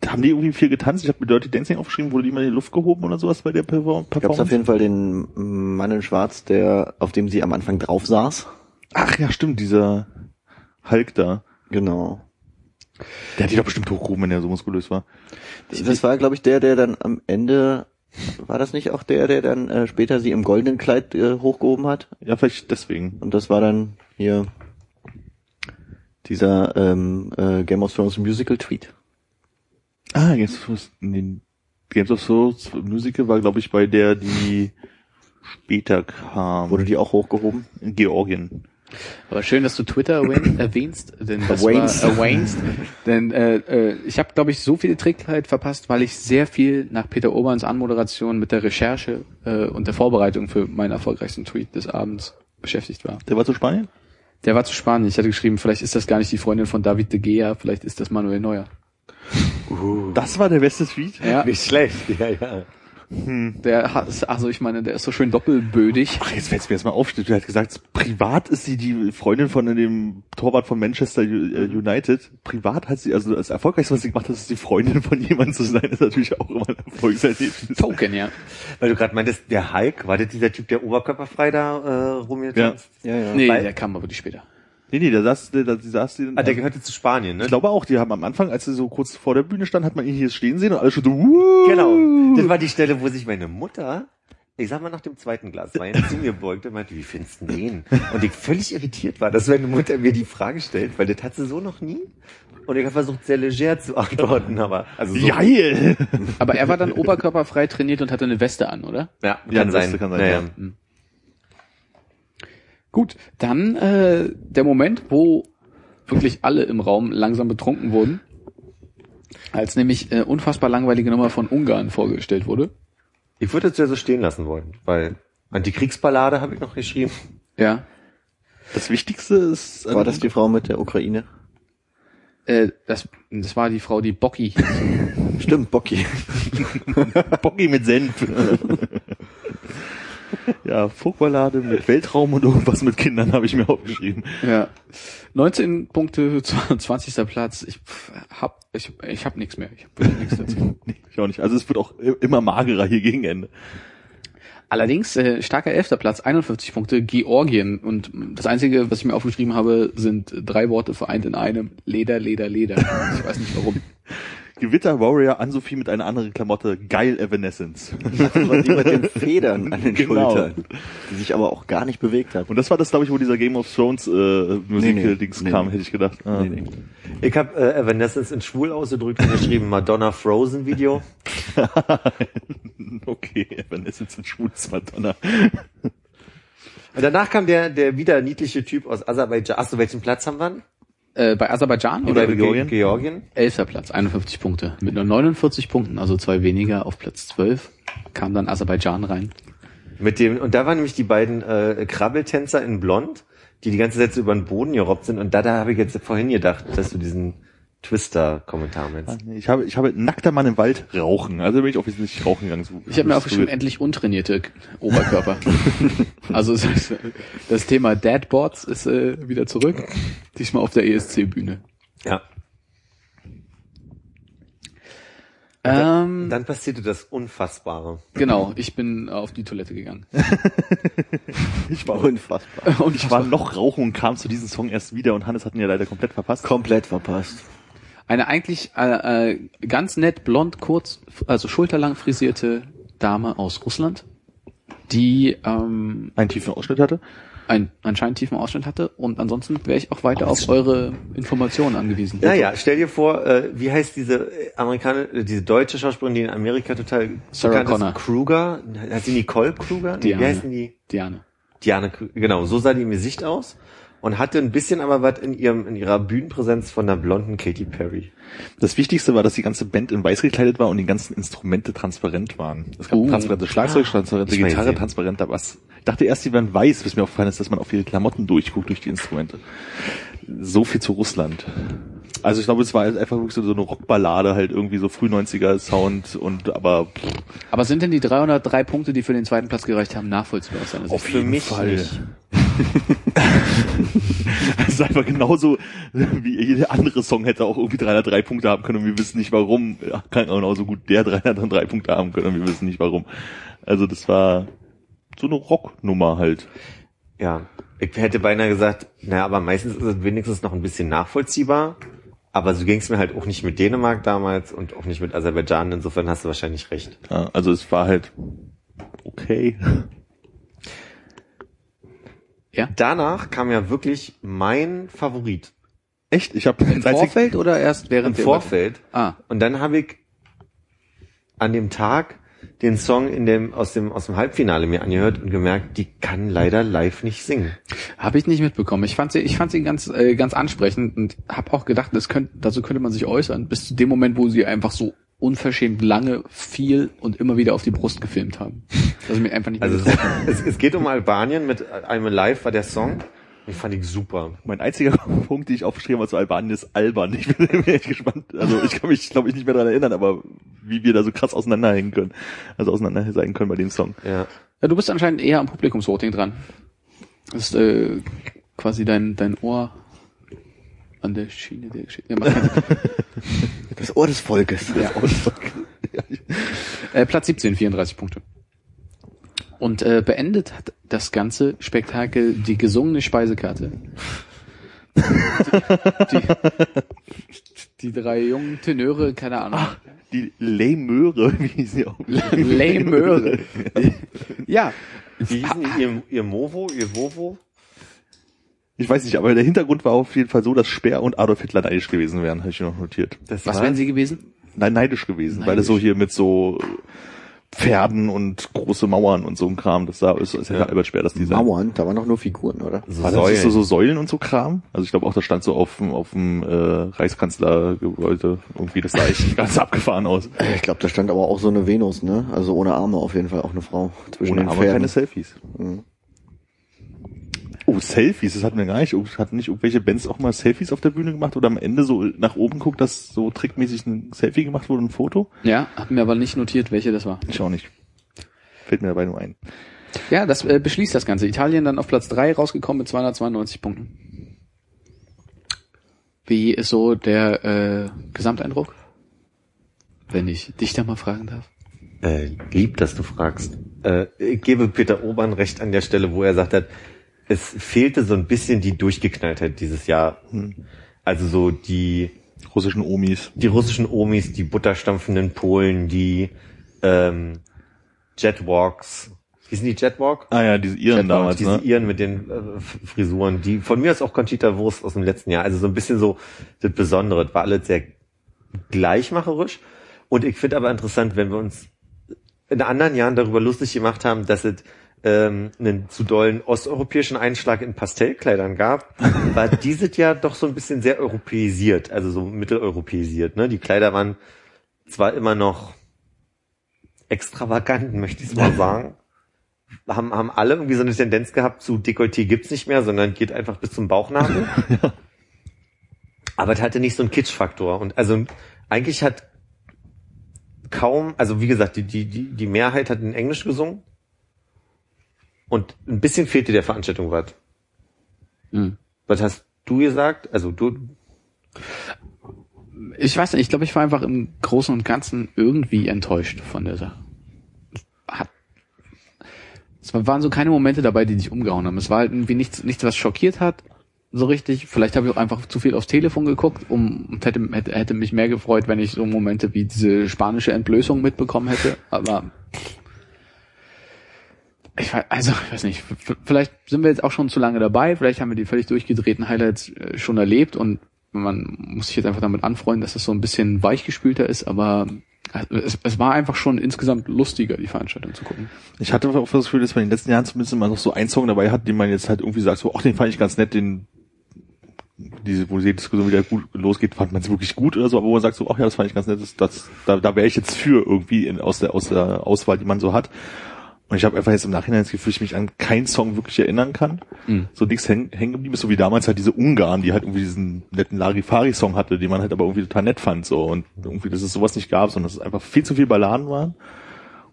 [SPEAKER 5] Da haben die irgendwie viel getanzt. Ich habe mir Dirty Dancing aufgeschrieben, wurde die mal in die Luft gehoben oder sowas bei der Perform-
[SPEAKER 2] Gab es auf
[SPEAKER 5] Performance?
[SPEAKER 2] jeden Fall den Mann in Schwarz, der, auf dem sie am Anfang drauf saß.
[SPEAKER 5] Ach ja, stimmt, dieser Hulk da.
[SPEAKER 2] Genau.
[SPEAKER 5] Der hat die doch bestimmt hochgehoben, wenn er so muskulös war.
[SPEAKER 2] Das war, glaube ich, der, der dann am Ende, war das nicht auch der, der dann äh, später sie im goldenen Kleid äh, hochgehoben hat?
[SPEAKER 5] Ja, vielleicht deswegen.
[SPEAKER 2] Und das war dann hier dieser ähm, äh, Game of Thrones Musical Tweet.
[SPEAKER 5] Ah, Games of Thrones, nee, Games of Thrones Musical war, glaube ich, bei der, die später kam.
[SPEAKER 2] Wurde die auch hochgehoben?
[SPEAKER 5] in Georgien.
[SPEAKER 3] Aber schön, dass du Twitter erwähn, erwähnst, denn das
[SPEAKER 2] Erwähnst.
[SPEAKER 3] war erwähnst, denn äh, äh, ich habe, glaube ich, so viele Trickkleid verpasst, weil ich sehr viel nach Peter Oberns Anmoderation mit der Recherche äh, und der Vorbereitung für meinen erfolgreichsten Tweet des Abends beschäftigt war.
[SPEAKER 5] Der war zu Spanien?
[SPEAKER 3] Der war zu Spanien. Ich hatte geschrieben, vielleicht ist das gar nicht die Freundin von David de Gea, vielleicht ist das Manuel Neuer.
[SPEAKER 5] Das war der beste Tweet?
[SPEAKER 3] Ja,
[SPEAKER 4] Nicht schlecht, ja, ja.
[SPEAKER 3] Der hat, also ich meine, der ist so schön doppelbödig.
[SPEAKER 5] Ach, jetzt fällt's mir jetzt mal auf. Er hat gesagt, privat ist sie die Freundin von dem Torwart von Manchester äh, United. Privat hat sie, also das Erfolgreichste, was sie gemacht hat, ist die Freundin von jemandem zu sein, ist natürlich auch immer ein Erfolgserlebnis.
[SPEAKER 3] Token, ja.
[SPEAKER 4] Weil du gerade meintest, der Hulk, war das dieser Typ, der oberkörperfrei da äh, rumgetanzt?
[SPEAKER 2] Ja, ja.
[SPEAKER 3] Nee,
[SPEAKER 4] Weil-
[SPEAKER 3] der kam aber wirklich später.
[SPEAKER 5] Nee, nee, der saß, der, der, die saß, die,
[SPEAKER 4] Ah, der gehörte zu Spanien, ne?
[SPEAKER 5] ich glaube auch, die haben am Anfang, als sie so kurz vor der Bühne stand, hat man ihn hier stehen sehen und alle schon so, Wuh!
[SPEAKER 4] Genau. Das war die Stelle, wo sich meine Mutter, ich sag mal nach dem zweiten Glas Wein zu mir beugte und meinte, wie findest du den? Und ich völlig irritiert war, dass meine Mutter mir die Frage stellt, weil das hat sie so noch nie. Und ich habe versucht, sehr leger zu antworten, aber also so,
[SPEAKER 5] Geil!
[SPEAKER 3] Aber er war dann oberkörperfrei trainiert und hatte eine Weste an, oder?
[SPEAKER 4] Ja, kann
[SPEAKER 5] Ja,
[SPEAKER 4] sein.
[SPEAKER 5] kann sein,
[SPEAKER 4] Naja.
[SPEAKER 5] ja.
[SPEAKER 3] Gut, dann äh, der Moment, wo wirklich alle im Raum langsam betrunken wurden, als nämlich äh, unfassbar langweilige Nummer von Ungarn vorgestellt wurde.
[SPEAKER 4] Ich würde es ja so stehen lassen wollen, weil Antikriegsballade habe ich noch geschrieben.
[SPEAKER 3] Ja.
[SPEAKER 5] Das Wichtigste ist,
[SPEAKER 2] War das die Frau mit der Ukraine?
[SPEAKER 3] Äh, das, das war die Frau, die Bocki.
[SPEAKER 2] Stimmt, Bocki.
[SPEAKER 5] Bocki mit Senf. Ja, Fußballlade mit Weltraum und irgendwas mit Kindern habe ich mir aufgeschrieben.
[SPEAKER 3] Ja. 19 Punkte, 20. Platz. Ich hab, ich, ich hab nichts mehr. Ich hab wirklich nichts dazu.
[SPEAKER 5] Nee, ich auch nicht. Also es wird auch immer magerer hier gegen Ende.
[SPEAKER 3] Allerdings, äh, starker elfter Platz, 51 Punkte, Georgien. Und das Einzige, was ich mir aufgeschrieben habe, sind drei Worte vereint in einem. Leder, Leder, Leder. Ich weiß nicht warum.
[SPEAKER 5] Gewitter Warrior Ansophie mit einer anderen Klamotte. Geil Evanescence.
[SPEAKER 2] Mit den Federn an den
[SPEAKER 5] Genau.
[SPEAKER 2] Schultern, die sich aber auch gar nicht bewegt hat.
[SPEAKER 5] Und das war das, glaube ich, wo dieser Game of Thrones äh, Musik
[SPEAKER 2] Nee, nee.
[SPEAKER 5] Dings
[SPEAKER 2] Nee,
[SPEAKER 5] kam,
[SPEAKER 2] nee.
[SPEAKER 5] hätte ich gedacht. Ah.
[SPEAKER 2] Nee, nee.
[SPEAKER 4] Ich habe äh, Evanescence in schwul ausgedrückt und geschrieben Madonna Frozen Video.
[SPEAKER 5] okay, Evanescence und schwules Madonna.
[SPEAKER 4] Und danach kam der, der wieder niedliche Typ aus Aserbaidschan. Achso, welchen Platz haben wir?
[SPEAKER 3] Äh, bei Aserbaidschan
[SPEAKER 4] Bei
[SPEAKER 3] oder
[SPEAKER 5] Georgien?
[SPEAKER 4] Georgien?
[SPEAKER 3] elfter Platz, 51 Punkte. Mit nur 49 Punkten, also zwei weniger auf Platz 12, kam dann Aserbaidschan rein.
[SPEAKER 4] Mit dem, und da waren nämlich die beiden äh, Krabbeltänzer in Blond, die die ganze Zeit so über den Boden gerobbt sind. Und da, da habe ich jetzt vorhin gedacht, dass du diesen Twister-Kommentar meinst.
[SPEAKER 5] Ich habe, ich habe nackter Mann im Wald rauchen. Also bin ich offensichtlich rauchen gegangen. So,
[SPEAKER 3] Ich habe mir
[SPEAKER 5] so-
[SPEAKER 3] aufgeschrieben, endlich untrainierte Oberkörper. also das Thema Dadboards ist äh, wieder zurück. Diesmal auf der ESC-Bühne.
[SPEAKER 4] Ja.
[SPEAKER 3] Ähm,
[SPEAKER 4] Dann passierte das Unfassbare.
[SPEAKER 3] genau, ich bin auf die Toilette gegangen.
[SPEAKER 5] Ich war,
[SPEAKER 2] Unfassbar.
[SPEAKER 3] Und
[SPEAKER 5] ich war noch rauchen und kam zu diesem Song erst wieder und Hannes hat ihn ja leider komplett verpasst.
[SPEAKER 2] Komplett verpasst.
[SPEAKER 3] Eine eigentlich äh, äh, ganz nett blond, kurz, also schulterlang frisierte Dame aus Russland, die ähm,
[SPEAKER 5] Einen tiefen Ausschnitt hatte.
[SPEAKER 3] einen anscheinend tiefen Ausschnitt hatte und ansonsten wäre ich auch weiter auf eure Informationen angewiesen.
[SPEAKER 4] Naja, stell dir vor, äh, wie heißt diese Amerikaner, äh, diese deutsche Schauspielerin, die in Amerika total
[SPEAKER 3] Sarah
[SPEAKER 4] bekannt ist?
[SPEAKER 3] Connor.
[SPEAKER 4] Kruger? Heißt die Nicole Kruger? Nee,
[SPEAKER 3] Diane.
[SPEAKER 4] wie heißen die?
[SPEAKER 3] Diane.
[SPEAKER 4] Diane, genau, so sah die im Gesicht aus und hatte ein bisschen aber was in ihrem in ihrer Bühnenpräsenz von der blonden Katy Perry.
[SPEAKER 5] Das Wichtigste war, dass die ganze Band in weiß gekleidet war und die ganzen Instrumente transparent waren. Es gab
[SPEAKER 3] Uh.
[SPEAKER 5] transparente Schlagzeug, transparente
[SPEAKER 4] Ich weiß
[SPEAKER 5] Gitarre, transparenter Bass. Ich dachte erst, die wären weiß, bis mir aufgefallen ist, dass man auf ihre Klamotten durchguckt durch die Instrumente. So viel zu Russland. Also ich glaube, es war halt einfach wirklich so eine Rockballade, halt irgendwie so früh 90er Sound und aber pff,
[SPEAKER 3] Aber sind denn die 303 Punkte, die für den zweiten Platz gereicht haben, nachvollziehbar aus deiner Sicht?
[SPEAKER 4] Für mich nicht.
[SPEAKER 5] es ist einfach genauso, wie jeder andere Song hätte auch irgendwie 303 Punkte haben können und wir wissen nicht warum. Kann auch genauso gut der 303 Punkte haben können und wir wissen nicht warum. Also das war so eine Rocknummer halt.
[SPEAKER 4] Ja, ich hätte beinahe gesagt, naja, aber meistens ist es wenigstens noch ein bisschen nachvollziehbar. Aber so ging es mir halt auch nicht mit Dänemark damals und auch nicht mit Aserbaidschan. Insofern hast du wahrscheinlich recht.
[SPEAKER 5] Ja, also es war halt okay.
[SPEAKER 3] Ja?
[SPEAKER 4] Danach kam ja wirklich mein Favorit
[SPEAKER 5] Echt? Ich habe
[SPEAKER 3] Im Vorfeld oder erst während
[SPEAKER 4] im Vorfeld.
[SPEAKER 3] Ah,
[SPEAKER 4] Und dann habe ich an dem Tag den Song in dem aus dem aus dem Halbfinale mir angehört und gemerkt, die kann leider live nicht singen.
[SPEAKER 3] habe ich nicht mitbekommen. Ich fand sie, ich fand sie ganz, äh, ganz ansprechend und habe auch gedacht, das könnte, dazu könnte man sich äußern, bis zu dem Moment, wo sie einfach so unverschämt lange, viel und immer wieder auf die Brust gefilmt haben. Dass ich mir einfach nicht mehr
[SPEAKER 4] Also es, es geht um Albanien mit I'm Alive war der Song. Den fand ich super.
[SPEAKER 5] Mein einziger Punkt, den ich aufgeschrieben habe zu Albanien, ist albern. Ich bin echt gespannt. Also ich kann mich, glaube ich, nicht mehr daran erinnern, aber wie wir da so krass auseinanderhängen können. Also auseinander sein können bei dem Song.
[SPEAKER 4] Ja.
[SPEAKER 3] Ja, du bist anscheinend eher am Publikumsvoting dran. Das ist äh, quasi dein, dein Ohr an der Schiene der Geschichte. Ja, macht keinen Sinn.
[SPEAKER 2] Das Ohr des Volkes.
[SPEAKER 3] Ja. äh, Platz 17, 34 Punkte. Und äh, beendet hat das ganze Spektakel die gesungene Speisekarte. Die, die, die drei jungen Tenöre, keine Ahnung.
[SPEAKER 5] Die Lämöre, wie sie auch.
[SPEAKER 3] Lämöre. ja,
[SPEAKER 4] Wie hießen? Ihr, ihr Movo, ihr Vovo?
[SPEAKER 5] Ich weiß nicht, aber der Hintergrund war auf jeden Fall so, dass Speer und Adolf Hitler neidisch gewesen wären, habe ich noch notiert.
[SPEAKER 4] Das
[SPEAKER 3] was wären sie gewesen?
[SPEAKER 5] Nein, neidisch gewesen, weil es so
[SPEAKER 3] Neidisch.
[SPEAKER 5] hier mit so Pferden und große Mauern und so ein Kram, das sah, ist, ist ja. Albert Speer das Design.
[SPEAKER 2] Mauern, da waren doch nur Figuren, oder?
[SPEAKER 4] So
[SPEAKER 5] War das nicht so,
[SPEAKER 4] Säulen.
[SPEAKER 5] so Säulen und so Kram? Also ich glaube auch, das stand so auf dem, auf dem äh, Reichskanzlergebäude. Irgendwie, das sah echt ganz abgefahren aus.
[SPEAKER 2] Ich glaube, da stand aber auch so eine Venus, ne? Also ohne Arme auf jeden Fall auch eine Frau zwischen
[SPEAKER 5] Ohne
[SPEAKER 2] den
[SPEAKER 5] aber
[SPEAKER 2] Pferden.
[SPEAKER 5] keine Selfies.
[SPEAKER 2] Mhm.
[SPEAKER 5] Oh, Selfies, das hatten wir gar nicht. Hatten nicht irgendwelche Bands auch mal Selfies auf der Bühne gemacht oder am Ende so nach oben guckt, dass so trickmäßig ein Selfie gemacht wurde, ein Foto?
[SPEAKER 3] Ja, hab mir aber nicht notiert, welche das war.
[SPEAKER 5] Ich auch nicht. Fällt mir dabei nur ein.
[SPEAKER 3] Ja, das äh, beschließt das Ganze. Italien dann auf Platz drei rausgekommen mit 292 Punkten. Wie ist so der äh, Gesamteindruck? Wenn ich dich da mal fragen darf.
[SPEAKER 4] Äh, lieb, dass du fragst. Äh, ich gebe Peter Obern recht an der Stelle, wo er sagt hat, es fehlte so ein bisschen die Durchgeknalltheit dieses Jahr. Also so die,
[SPEAKER 5] Russischen Omis.
[SPEAKER 4] die russischen Omis, die butterstampfenden Polen, die ähm, Jetwalks. Wie sind die Jetwalk?
[SPEAKER 5] Ah ja, diese Iren
[SPEAKER 4] Jetwalks,
[SPEAKER 5] damals,
[SPEAKER 4] diese
[SPEAKER 5] ne?
[SPEAKER 4] Iren mit den äh, Frisuren, die von mir aus auch Conchita Wurst aus dem letzten Jahr. Also so ein bisschen so das Besondere. Das war alles sehr gleichmacherisch. Und ich finde aber interessant, wenn wir uns in anderen Jahren darüber lustig gemacht haben, dass es ähm, einen zu dollen osteuropäischen Einschlag in Pastellkleidern gab, war dieses Jahr doch so ein bisschen sehr europäisiert, also so mitteleuropäisiert. Ne? Die Kleider waren zwar immer noch extravagant, möchte ich es mal sagen. Haben, haben alle irgendwie so eine Tendenz gehabt zu Dekolleté gibt's nicht mehr, sondern geht einfach bis zum Bauchnabel. Aber es hatte nicht so einen Kitschfaktor. Und also eigentlich hat kaum, also wie gesagt, die, die, die, die Mehrheit hat in Englisch gesungen. Und ein bisschen fehlte der Veranstaltung was.
[SPEAKER 3] Hm.
[SPEAKER 4] Was hast du gesagt? Also du,
[SPEAKER 3] Ich weiß nicht, ich glaube, ich war einfach im Großen und Ganzen irgendwie enttäuscht von der Sache. Hat, es waren so keine Momente dabei, die dich umgehauen haben. Es war halt irgendwie nichts, nichts, was schockiert hat, so richtig. Vielleicht habe ich auch einfach zu viel aufs Telefon geguckt um, und hätte, hätte, hätte mich mehr gefreut, wenn ich so Momente wie diese spanische Entblößung mitbekommen hätte. Aber ich weiß, also, ich weiß nicht, vielleicht sind wir jetzt auch schon zu lange dabei, vielleicht haben wir die völlig durchgedrehten Highlights äh, schon erlebt und man muss sich jetzt einfach damit anfreunden, dass es so ein bisschen weichgespülter ist, aber äh, es, es war einfach schon insgesamt lustiger, die Veranstaltung zu gucken.
[SPEAKER 5] Ich hatte auch das Gefühl, dass man in den letzten Jahren zumindest immer noch so einen Song dabei hat, den man jetzt halt irgendwie sagt, so, ach, den fand ich ganz nett, den, diese, wo die Diskussion wieder gut losgeht, fand man es wirklich gut oder so, aber wo man sagt so, ach ja, das fand ich ganz nett, das, das da, da wäre ich jetzt für irgendwie in, aus der, aus der Auswahl, die man so hat. Und ich habe einfach jetzt im Nachhinein das Gefühl, ich mich an keinen Song wirklich erinnern kann.
[SPEAKER 3] Mhm.
[SPEAKER 5] So nichts hängen geblieben ist, so wie damals halt diese Ungarn, die halt irgendwie diesen netten Larifari-Song hatte, den man halt aber irgendwie total nett fand, so. Und irgendwie, dass es sowas nicht gab, sondern dass es einfach viel zu viel Balladen waren.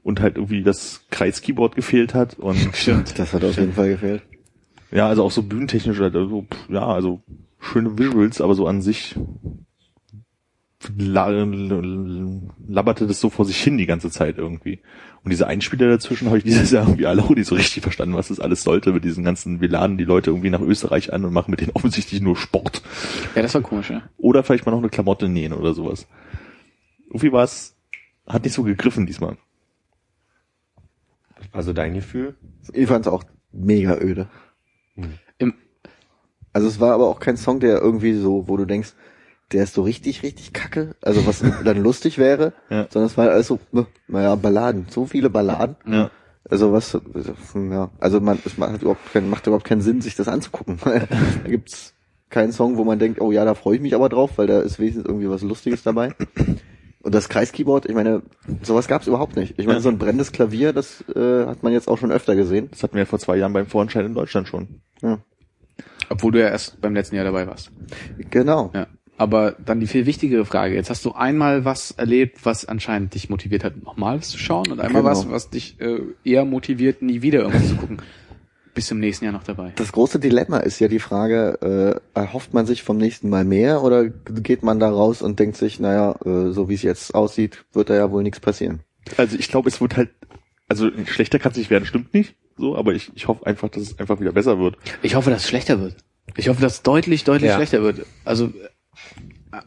[SPEAKER 5] Und halt irgendwie das Kreis-Keyboard gefehlt hat und
[SPEAKER 3] Stimmt.
[SPEAKER 2] Das hat auf jeden Fall gefehlt.
[SPEAKER 5] ja, also auch so bühnentechnisch oder so, pff, ja, also schöne Visuals, aber so an sich la labberte das so vor sich hin die ganze Zeit irgendwie. Und diese Einspieler dazwischen habe ich dieses Jahr irgendwie alle auch nicht so richtig verstanden, was das alles sollte mit diesen ganzen, wir laden die Leute irgendwie nach Österreich an und machen mit denen offensichtlich nur Sport.
[SPEAKER 3] Ja, das war komisch, ja.
[SPEAKER 5] Oder vielleicht mal noch eine Klamotte nähen oder sowas. Irgendwie war es, hat nicht so gegriffen diesmal.
[SPEAKER 4] also dein Gefühl?
[SPEAKER 2] Ich fand es auch mega öde.
[SPEAKER 3] Im,
[SPEAKER 2] Also es war aber auch kein Song, der irgendwie so, wo du denkst, der ist so richtig, richtig kacke, also was dann lustig wäre,
[SPEAKER 5] Ja.
[SPEAKER 2] sondern es war alles so, äh, naja, Balladen, so viele Balladen.
[SPEAKER 5] Ja.
[SPEAKER 2] Also was, ja, also man, es macht überhaupt keinen, macht überhaupt keinen Sinn, sich das anzugucken. da gibt's keinen Song, wo man denkt, oh ja, da freue ich mich aber drauf, weil da ist wenigstens irgendwie was Lustiges dabei. Und das Kreiskeyboard, ich meine, sowas gab's überhaupt nicht. Ich meine,
[SPEAKER 5] Ja.
[SPEAKER 2] so ein brennendes Klavier, das äh, hat man jetzt auch schon öfter gesehen.
[SPEAKER 5] Das hatten wir ja vor zwei Jahren beim Vorentscheid in Deutschland schon.
[SPEAKER 2] Ja.
[SPEAKER 3] obwohl du ja erst beim letzten Jahr dabei warst.
[SPEAKER 2] Genau.
[SPEAKER 3] Ja. Aber dann die viel wichtigere Frage. Jetzt hast du einmal was erlebt, was anscheinend dich motiviert hat, nochmal was zu schauen und einmal
[SPEAKER 2] Genau.
[SPEAKER 3] was, was dich äh, eher motiviert, nie wieder irgendwas zu gucken. Bis zum nächsten Jahr noch dabei.
[SPEAKER 2] Das große Dilemma ist ja die Frage, äh, erhofft man sich vom nächsten Mal mehr oder geht man da raus und denkt sich, naja, äh, so wie es jetzt aussieht, wird da ja wohl nichts passieren.
[SPEAKER 5] Also ich glaube, es wird halt, also schlechter kann es nicht werden, stimmt nicht. So, aber ich, ich hoffe einfach, dass es einfach wieder besser wird.
[SPEAKER 3] Ich hoffe, dass es schlechter wird. Ich hoffe, dass es deutlich, deutlich
[SPEAKER 4] Ja.
[SPEAKER 3] schlechter wird. Also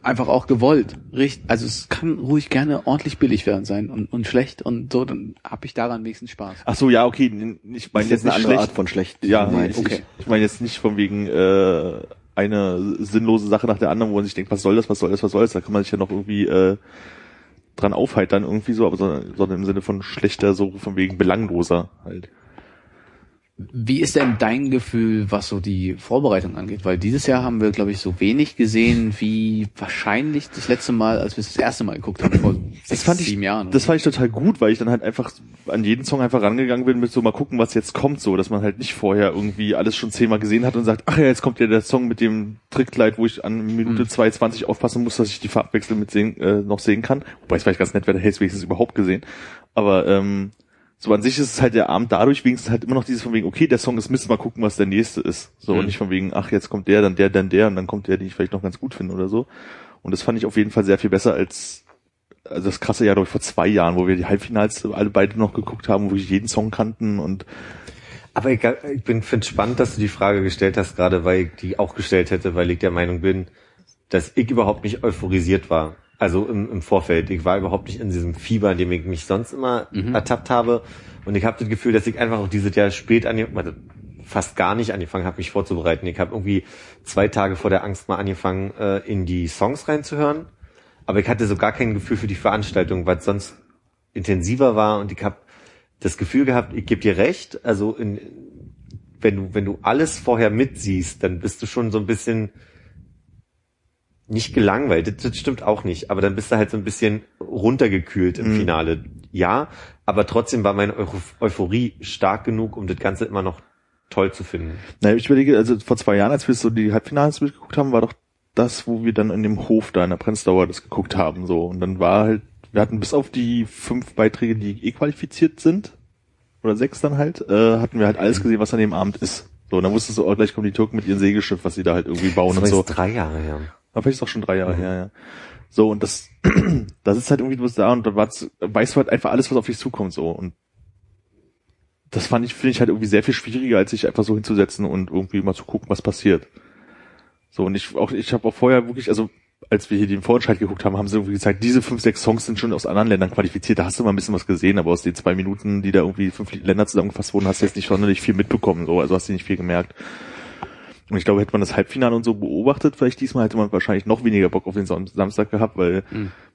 [SPEAKER 3] einfach auch gewollt. Richt, also es kann ruhig gerne ordentlich billig werden sein und, und schlecht und so, dann habe ich daran wenigstens Spaß.
[SPEAKER 5] Ach so, ja, okay, ich meine jetzt
[SPEAKER 2] ist eine
[SPEAKER 5] nicht
[SPEAKER 2] andere
[SPEAKER 5] schlecht.
[SPEAKER 2] Art von schlecht.
[SPEAKER 5] ja,
[SPEAKER 2] du meinst.
[SPEAKER 5] ich,
[SPEAKER 3] okay.
[SPEAKER 5] ich meine jetzt nicht von wegen äh, eine sinnlose Sache nach der anderen, wo man sich denkt, was soll das, was soll das, was soll das? Da kann man sich ja noch irgendwie äh, dran aufheitern irgendwie so, aber sondern, sondern im Sinne von schlechter, so von wegen belangloser halt.
[SPEAKER 3] Wie ist denn dein Gefühl, was so die Vorbereitung angeht? Weil dieses Jahr haben wir, glaube ich, so wenig gesehen wie wahrscheinlich das letzte Mal, als wir es das erste Mal geguckt haben, vor sechs,
[SPEAKER 5] fand ich,
[SPEAKER 3] sieben Jahren.
[SPEAKER 5] Das fand ich total gut, weil ich dann halt einfach an jeden Song einfach rangegangen bin mit so mal gucken, was jetzt kommt, so, dass man halt nicht vorher irgendwie alles schon zehnmal gesehen hat und sagt, ach ja, jetzt kommt ja der Song mit dem Trickkleid, wo ich an Minute
[SPEAKER 3] Mhm.
[SPEAKER 5] 2,20 aufpassen muss, dass ich die Farbwechsel mit sehen, äh, noch sehen kann. Wobei es vielleicht ganz nett wäre, hätte ich es wenigstens überhaupt gesehen. Aber ähm, so an sich ist es halt der Abend dadurch wenigstens halt immer noch dieses von wegen, okay, der Song ist Mist, mal gucken, was der nächste ist. So,
[SPEAKER 3] Mhm.
[SPEAKER 5] und nicht von wegen, ach, jetzt kommt der, dann der, dann der, und dann kommt der, den ich vielleicht noch ganz gut finde oder so. Und das fand ich auf jeden Fall sehr viel besser als also das krasse Jahr, glaube ich, vor zwei Jahren, wo wir die Halbfinals alle beide noch geguckt haben, wo wir jeden Song kannten und
[SPEAKER 4] Aber ich, ich bin finde spannend, dass du die Frage gestellt hast, gerade weil ich die auch gestellt hätte, weil ich der Meinung bin, dass ich überhaupt nicht euphorisiert war. Also im, im Vorfeld. Ich war überhaupt nicht in diesem Fieber, in dem ich mich sonst immer ertappt habe. Und ich habe das Gefühl, dass ich einfach auch dieses Jahr spät angefangen, also fast gar nicht angefangen habe, mich vorzubereiten. Ich habe irgendwie zwei Tage vor der Angst mal angefangen, äh, in die Songs reinzuhören. Aber ich hatte so gar kein Gefühl für die Veranstaltung, weil es sonst intensiver war und ich habe das Gefühl gehabt, ich gebe dir recht, also in, wenn du, wenn du alles vorher mitsiehst, dann bist du schon so ein bisschen nicht gelangweilt, das, stimmt auch nicht, aber dann bist du halt so ein bisschen runtergekühlt im Finale. Ja, aber trotzdem war meine Euph Euphorie stark genug, um das Ganze immer noch toll zu finden.
[SPEAKER 5] naja, ich überlege, also vor zwei Jahren, als wir so die Halbfinals durchgeguckt haben, war doch das, wo wir dann in dem Hof da in der Prenzlauer das geguckt haben, so. Und dann war halt, wir hatten bis auf die fünf Beiträge, die eh qualifiziert sind, oder sechs dann halt, äh, hatten wir halt alles gesehen, was an dem Abend ist. So, und dann wusstest du auch gleich kommen die Türken mit ihrem Segelschiff, was sie da halt irgendwie bauen und
[SPEAKER 4] Das war
[SPEAKER 5] so.
[SPEAKER 4] jetzt drei Jahre her.
[SPEAKER 5] Aber vielleicht ist auch schon drei Jahre her, ja. So, und das, das ist halt irgendwie, bist da und da war's, weißt du halt einfach alles, was auf dich zukommt, so. Und das fand ich, finde ich halt irgendwie sehr viel schwieriger, als sich einfach so hinzusetzen und irgendwie mal zu gucken, was passiert. So, und ich auch, ich habe auch vorher wirklich, also als wir hier den Vorentscheid geguckt haben, haben sie irgendwie gesagt, diese fünf, sechs Songs sind schon aus anderen Ländern qualifiziert. Da hast du mal ein bisschen was gesehen, aber aus den zwei Minuten, die da irgendwie fünf Länder zusammengefasst wurden, hast du jetzt nicht sonderlich viel mitbekommen, so, also hast du nicht viel gemerkt. Und ich glaube, hätte man das Halbfinale und so beobachtet, vielleicht diesmal hätte man wahrscheinlich noch weniger Bock auf den Sam- Samstag gehabt, weil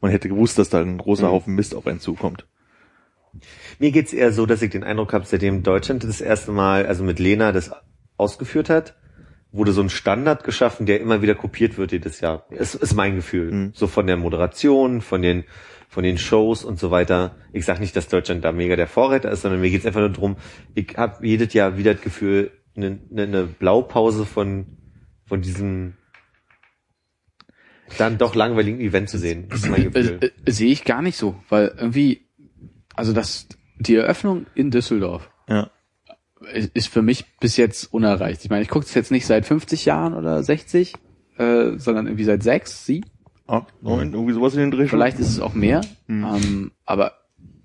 [SPEAKER 5] man hätte gewusst, dass da ein großer Haufen Mist auf einen zukommt.
[SPEAKER 4] Mir geht's eher so, dass ich den Eindruck habe, seitdem Deutschland das erste Mal, also mit Lena das ausgeführt hat, wurde so ein Standard geschaffen, der immer wieder kopiert wird jedes Jahr. Das ist mein Gefühl. So von der Moderation, von den von den Shows und so weiter. Ich sage nicht, dass Deutschland da mega der Vorreiter ist, sondern mir geht's einfach nur drum. ich habe jedes Jahr wieder das Gefühl, eine, eine, eine Blaupause von, von diesem dann doch langweiligen Event zu sehen. Das ist mein Gefühl.
[SPEAKER 3] Äh, äh, Sehe ich gar nicht so, weil irgendwie, also das, die Eröffnung in Düsseldorf
[SPEAKER 5] Ja.
[SPEAKER 3] Ist ist für mich bis jetzt unerreicht. Ich meine, ich gucke es jetzt nicht seit 50 Jahren oder 60, äh, sondern irgendwie seit sechs, sieben.
[SPEAKER 5] Acht, neun, irgendwie sowas in den Dreh.
[SPEAKER 3] Vielleicht ist es auch mehr, ähm, aber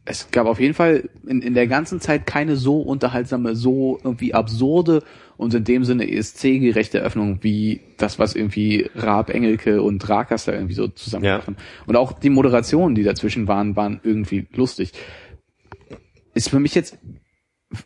[SPEAKER 3] es gab auf jeden Fall in, in der ganzen Zeit keine so unterhaltsame, so irgendwie absurde und in dem Sinne ESC-gerechte Eröffnung wie das, was irgendwie Raab, Engelke und Rakas da irgendwie so zusammen
[SPEAKER 4] Ja.
[SPEAKER 3] machen. Und auch die Moderationen, die dazwischen waren, waren irgendwie lustig. Ist für mich jetzt,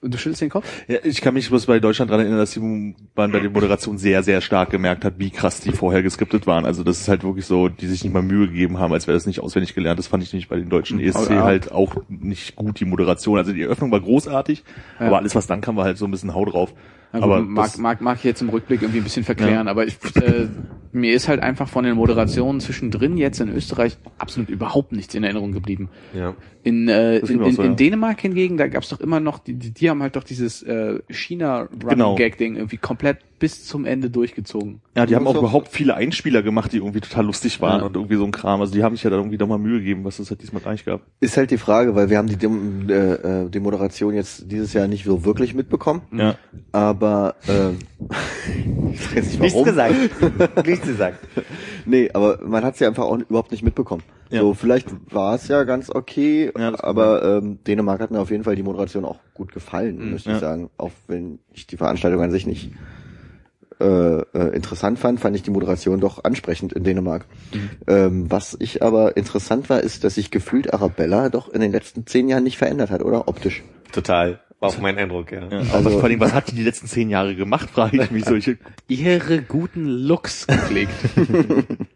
[SPEAKER 3] du schüttelst den Kopf?
[SPEAKER 5] Ja, ich kann mich bloß bei Deutschland daran erinnern, dass die man bei der Moderation sehr, sehr stark gemerkt hat, wie krass die vorher geskriptet waren. Also das ist halt wirklich so, die sich nicht mal Mühe gegeben haben, als wäre das nicht auswendig gelernt. Das fand ich nicht bei den deutschen ESC
[SPEAKER 3] ja.
[SPEAKER 5] halt auch nicht gut, die Moderation. Also die Eröffnung war großartig,
[SPEAKER 3] Ja.
[SPEAKER 5] aber alles, was dann kam, war halt so ein bisschen Hau drauf.
[SPEAKER 3] Gut,
[SPEAKER 5] aber
[SPEAKER 3] mag, mag, mag ich jetzt im Rückblick irgendwie ein bisschen verklären, aber ich, äh, mir ist halt einfach von den Moderationen zwischendrin jetzt in Österreich absolut überhaupt nichts in Erinnerung geblieben.
[SPEAKER 4] ja.
[SPEAKER 3] In, äh, in, in,
[SPEAKER 5] so,
[SPEAKER 3] in
[SPEAKER 5] ja.
[SPEAKER 3] Dänemark hingegen, da gab's doch immer noch, die, die, die haben halt doch dieses äh, China-Running-Gag-Ding irgendwie komplett bis zum Ende durchgezogen.
[SPEAKER 5] ja, die haben auch überhaupt viele Einspieler gemacht, die irgendwie total lustig waren
[SPEAKER 3] Ja.
[SPEAKER 5] und irgendwie so ein Kram. Also die haben sich ja da irgendwie doch mal Mühe gegeben, was es halt diesmal gar nicht gab.
[SPEAKER 2] Ist halt die Frage, weil wir haben die, Dem äh, äh, die Moderation jetzt dieses Jahr nicht so wirklich mitbekommen.
[SPEAKER 5] Ja.
[SPEAKER 2] Aber ähm, ich weiß nicht
[SPEAKER 4] Nichts
[SPEAKER 2] warum.
[SPEAKER 4] gesagt. Nichts gesagt.
[SPEAKER 2] Nee, aber man hat es ja einfach auch überhaupt nicht mitbekommen.
[SPEAKER 5] Ja.
[SPEAKER 2] So, vielleicht war es ja ganz okay,
[SPEAKER 5] Ja,
[SPEAKER 2] aber ähm, Dänemark hat mir auf jeden Fall die Moderation auch gut gefallen, müsste
[SPEAKER 5] ja.
[SPEAKER 2] ich sagen. Auch wenn ich die Veranstaltung an sich nicht äh, äh, interessant fand, fand ich die Moderation doch ansprechend in Dänemark. Ähm, was ich aber interessant war, ist, dass sich gefühlt Arabella doch in den letzten zehn Jahren nicht verändert hat, oder? Optisch.
[SPEAKER 4] Total. War auch mein Eindruck, ja.
[SPEAKER 5] Ja,
[SPEAKER 2] Also-
[SPEAKER 5] also, vor allem, was hat die die letzten zehn Jahre gemacht, frage ich mich solche.
[SPEAKER 3] Ihre guten Looks gepflegt.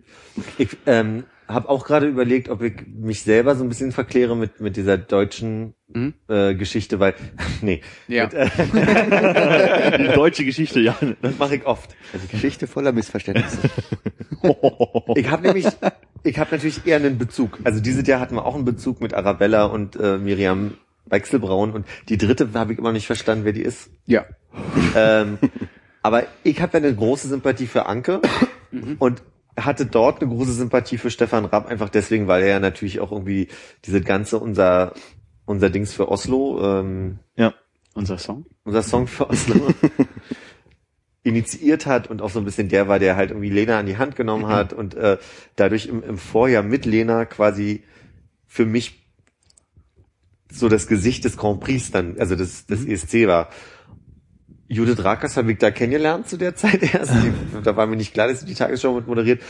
[SPEAKER 4] Ich ähm, habe auch gerade überlegt, ob ich mich selber so ein bisschen verkläre mit mit dieser deutschen
[SPEAKER 3] Mhm.
[SPEAKER 4] äh, Geschichte, weil nee,
[SPEAKER 3] ja.
[SPEAKER 4] mit, äh,
[SPEAKER 5] Die deutsche Geschichte, ja.
[SPEAKER 4] das mache ich oft.
[SPEAKER 2] Also Geschichte voller Missverständnisse.
[SPEAKER 4] Ich habe nämlich, ich habe natürlich eher einen Bezug. Also dieses Jahr hatten wir auch einen Bezug mit Arabella und äh, Miriam Wechselbraun und die dritte habe ich immer nicht verstanden, wer die ist.
[SPEAKER 3] ja.
[SPEAKER 4] Ähm, aber ich habe ja eine große Sympathie für Anke und hatte dort eine große Sympathie für Stefan Rapp, einfach deswegen, weil er ja natürlich auch irgendwie diese ganze unser unser Dings für Oslo, ähm,
[SPEAKER 5] Ja.
[SPEAKER 3] Unser Song.
[SPEAKER 4] unser Song für Oslo initiiert hat und auch so ein bisschen der war, der halt irgendwie Lena an die Hand genommen hat und äh, dadurch im, im Vorjahr mit Lena quasi für mich so das Gesicht des Grand Prix dann, also des, des ESC war. Judith Rakers habe ich da kennengelernt zu der Zeit erst. Die, da war mir nicht klar, dass sie die Tagesschau mit moderiert.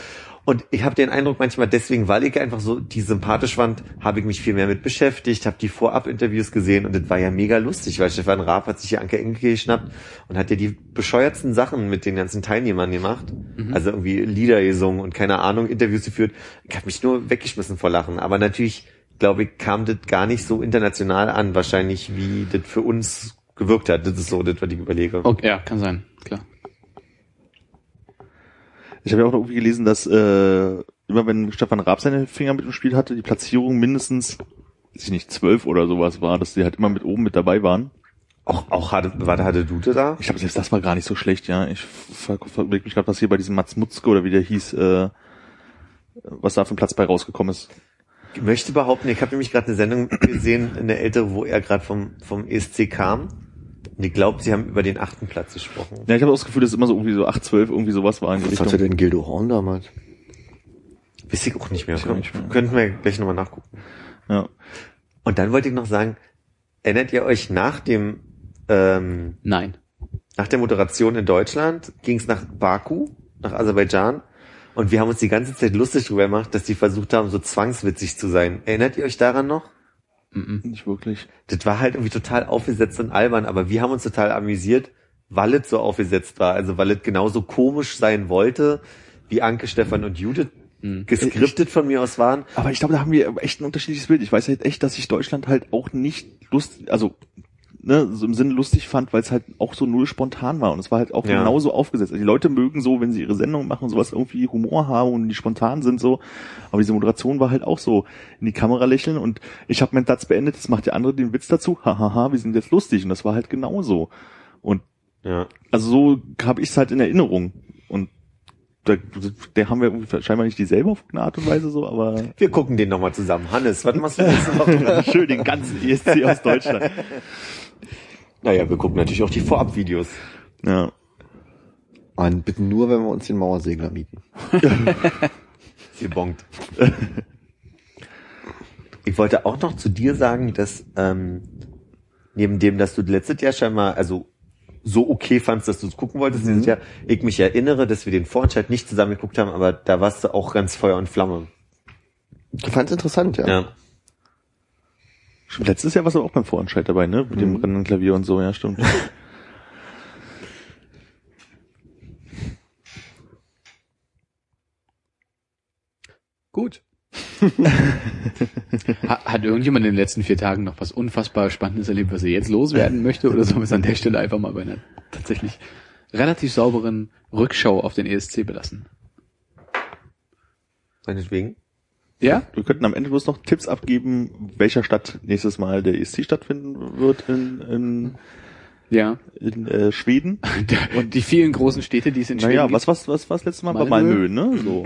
[SPEAKER 4] Und ich habe den Eindruck manchmal deswegen, weil ich einfach so die sympathisch fand, habe ich mich viel mehr mit beschäftigt, habe die Vorab-Interviews gesehen und das war ja mega lustig, weil Stefan Raab hat sich hier Anke Engelke geschnappt und hat ja die bescheuertsten Sachen mit den ganzen Teilnehmern gemacht. Also irgendwie Lieder gesungen und keine Ahnung, Interviews geführt. Ich habe mich nur weggeschmissen vor Lachen. Aber natürlich, glaube ich, kam das gar nicht so international an, wahrscheinlich, wie das für uns gewirkt hat. Das ist so, das, was ich überlege.
[SPEAKER 3] Okay, ja, kann sein, klar.
[SPEAKER 5] Ich habe ja auch noch irgendwie gelesen, dass äh, immer wenn Stefan Raab seine Finger mit im Spiel hatte, die Platzierung mindestens, weiß ich nicht, zwölf oder sowas war, dass die halt immer mit oben mit dabei waren.
[SPEAKER 4] Auch, auch hatte, warte, hatte Dute da?
[SPEAKER 5] Ich glaube, selbst das war gar nicht so schlecht, ja. Ich verblick mich gerade, was hier bei diesem Mats Mutzke oder wie der hieß, äh, was da für ein Platz bei rausgekommen ist.
[SPEAKER 4] Ich möchte behaupten, ich habe nämlich gerade eine Sendung gesehen, eine ältere, wo er gerade vom, vom ESC kam. Ich glaube, sie haben über den achten Platz gesprochen.
[SPEAKER 5] Ja, ich habe das Gefühl, dass es immer so irgendwie so 8, 12 irgendwie sowas war
[SPEAKER 2] Was hatte denn Gildo Horn damals?
[SPEAKER 4] Weiß ich auch nicht mehr.
[SPEAKER 5] Auch nicht mehr.
[SPEAKER 4] Könnten wir gleich nochmal nachgucken.
[SPEAKER 5] Ja.
[SPEAKER 4] Und dann wollte ich noch sagen, erinnert ihr euch nach dem, ähm,
[SPEAKER 3] Nein.
[SPEAKER 4] nach der Moderation in Deutschland, ging es nach Baku, nach Aserbaidschan. Und wir haben uns die ganze Zeit lustig drüber gemacht, dass die versucht haben, so zwangswitzig zu sein. Erinnert ihr euch daran noch?
[SPEAKER 5] Nicht wirklich.
[SPEAKER 4] das war halt irgendwie total aufgesetzt und albern, aber wir haben uns total amüsiert, weil es so aufgesetzt war. Also weil es genauso komisch sein wollte, wie Anke, Stefan und Judith geskriptet von mir aus waren.
[SPEAKER 5] Aber ich glaube, da haben wir echt ein unterschiedliches Bild. Ich weiß halt echt, dass ich Deutschland halt auch nicht lustig, also ne, so im Sinne lustig fand, weil es halt auch so null spontan war und es war halt auch
[SPEAKER 4] Ja.
[SPEAKER 5] genauso aufgesetzt. Also die Leute mögen so, wenn sie ihre Sendung machen, sowas irgendwie Humor haben und die spontan sind so. Aber diese Moderation war halt auch so in die Kamera lächeln und ich habe meinen Satz beendet, das macht der andere den Witz dazu, hahaha, wir sind jetzt lustig und das war halt genauso. Und
[SPEAKER 4] Ja.
[SPEAKER 5] also so habe ich es halt in Erinnerung und da, der haben wir scheinbar nicht dieselbe auf eine Art und Weise so, aber
[SPEAKER 4] Wir gucken den nochmal zusammen. Hannes, was machst du nächste Woche?
[SPEAKER 5] schön den ganzen ESC aus Deutschland.
[SPEAKER 4] naja, wir gucken natürlich auch die Vorabvideos.
[SPEAKER 5] Ja.
[SPEAKER 2] Und bitte nur, wenn wir uns den Mauersegler mieten.
[SPEAKER 4] Sie bongt. ich wollte auch noch zu dir sagen, dass ähm, neben dem, dass du letztes Jahr scheinbar also so okay fandst, dass du es gucken wolltest, dieses Jahr, ich mich erinnere, dass wir den Vorentscheid nicht zusammen geguckt haben, aber da warst du auch ganz Feuer und Flamme.
[SPEAKER 2] Ich fand's interessant, ja.
[SPEAKER 4] Ja.
[SPEAKER 5] Stimmt, letztes Jahr warst du auch beim Vorentscheid dabei, ne? Mit dem brennenden Klavier und so, ja, stimmt.
[SPEAKER 3] Gut. Ha- Hat irgendjemand in den letzten vier Tagen noch was unfassbar Spannendes erlebt, was er jetzt loswerden möchte? Oder sollen wir es an der Stelle einfach mal bei einer tatsächlich relativ sauberen Rückschau auf den ESC belassen?
[SPEAKER 4] Meinetwegen.
[SPEAKER 3] Ja?
[SPEAKER 5] Wir könnten am Ende bloß noch Tipps abgeben, welcher Stadt nächstes Mal der ESC stattfinden wird in, in,
[SPEAKER 3] Ja.
[SPEAKER 5] in äh, Schweden.
[SPEAKER 3] Und die vielen großen Städte, die es in Schweden
[SPEAKER 5] Naja, was, was, was, was letztes Mal bei
[SPEAKER 3] Malmö?
[SPEAKER 5] Malmö, ne? So.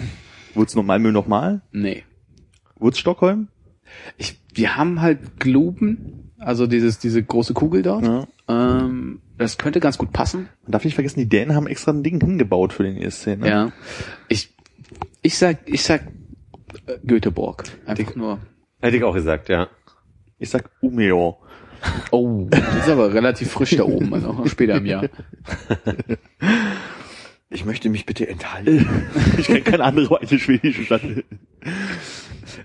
[SPEAKER 5] Wird's noch Malmö nochmal?
[SPEAKER 3] Nee.
[SPEAKER 5] Wird's Stockholm?
[SPEAKER 3] Ich, wir haben halt Globen, also dieses, diese große Kugel dort.
[SPEAKER 5] Ja.
[SPEAKER 3] Ähm, das könnte ganz gut passen.
[SPEAKER 5] Man darf nicht vergessen, die Dänen haben extra ein Ding hingebaut für den ESC, ne?
[SPEAKER 3] Ja. Ich, ich sag, ich sag Göteborg. Einfach nur.
[SPEAKER 4] Hätte ich auch gesagt, ja.
[SPEAKER 5] Ich sag Umeå.
[SPEAKER 3] Oh, das ist aber relativ frisch da oben, also später im Jahr.
[SPEAKER 2] Ich möchte mich bitte enthalten.
[SPEAKER 5] Ich kenne keine andere alte schwedische Stadt.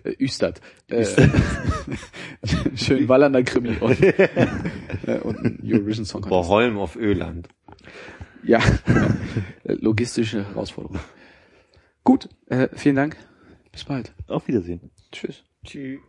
[SPEAKER 3] Äh, Ystad. Äh, schön wallernder Krimi und, äh, und ein Eurovision Song Contest.
[SPEAKER 4] Auf Öland.
[SPEAKER 3] Ja, Äh, logistische Herausforderung. Gut, äh, vielen Dank. Bis bald.
[SPEAKER 5] Auf Wiedersehen.
[SPEAKER 3] Tschüss.
[SPEAKER 4] Tschüss.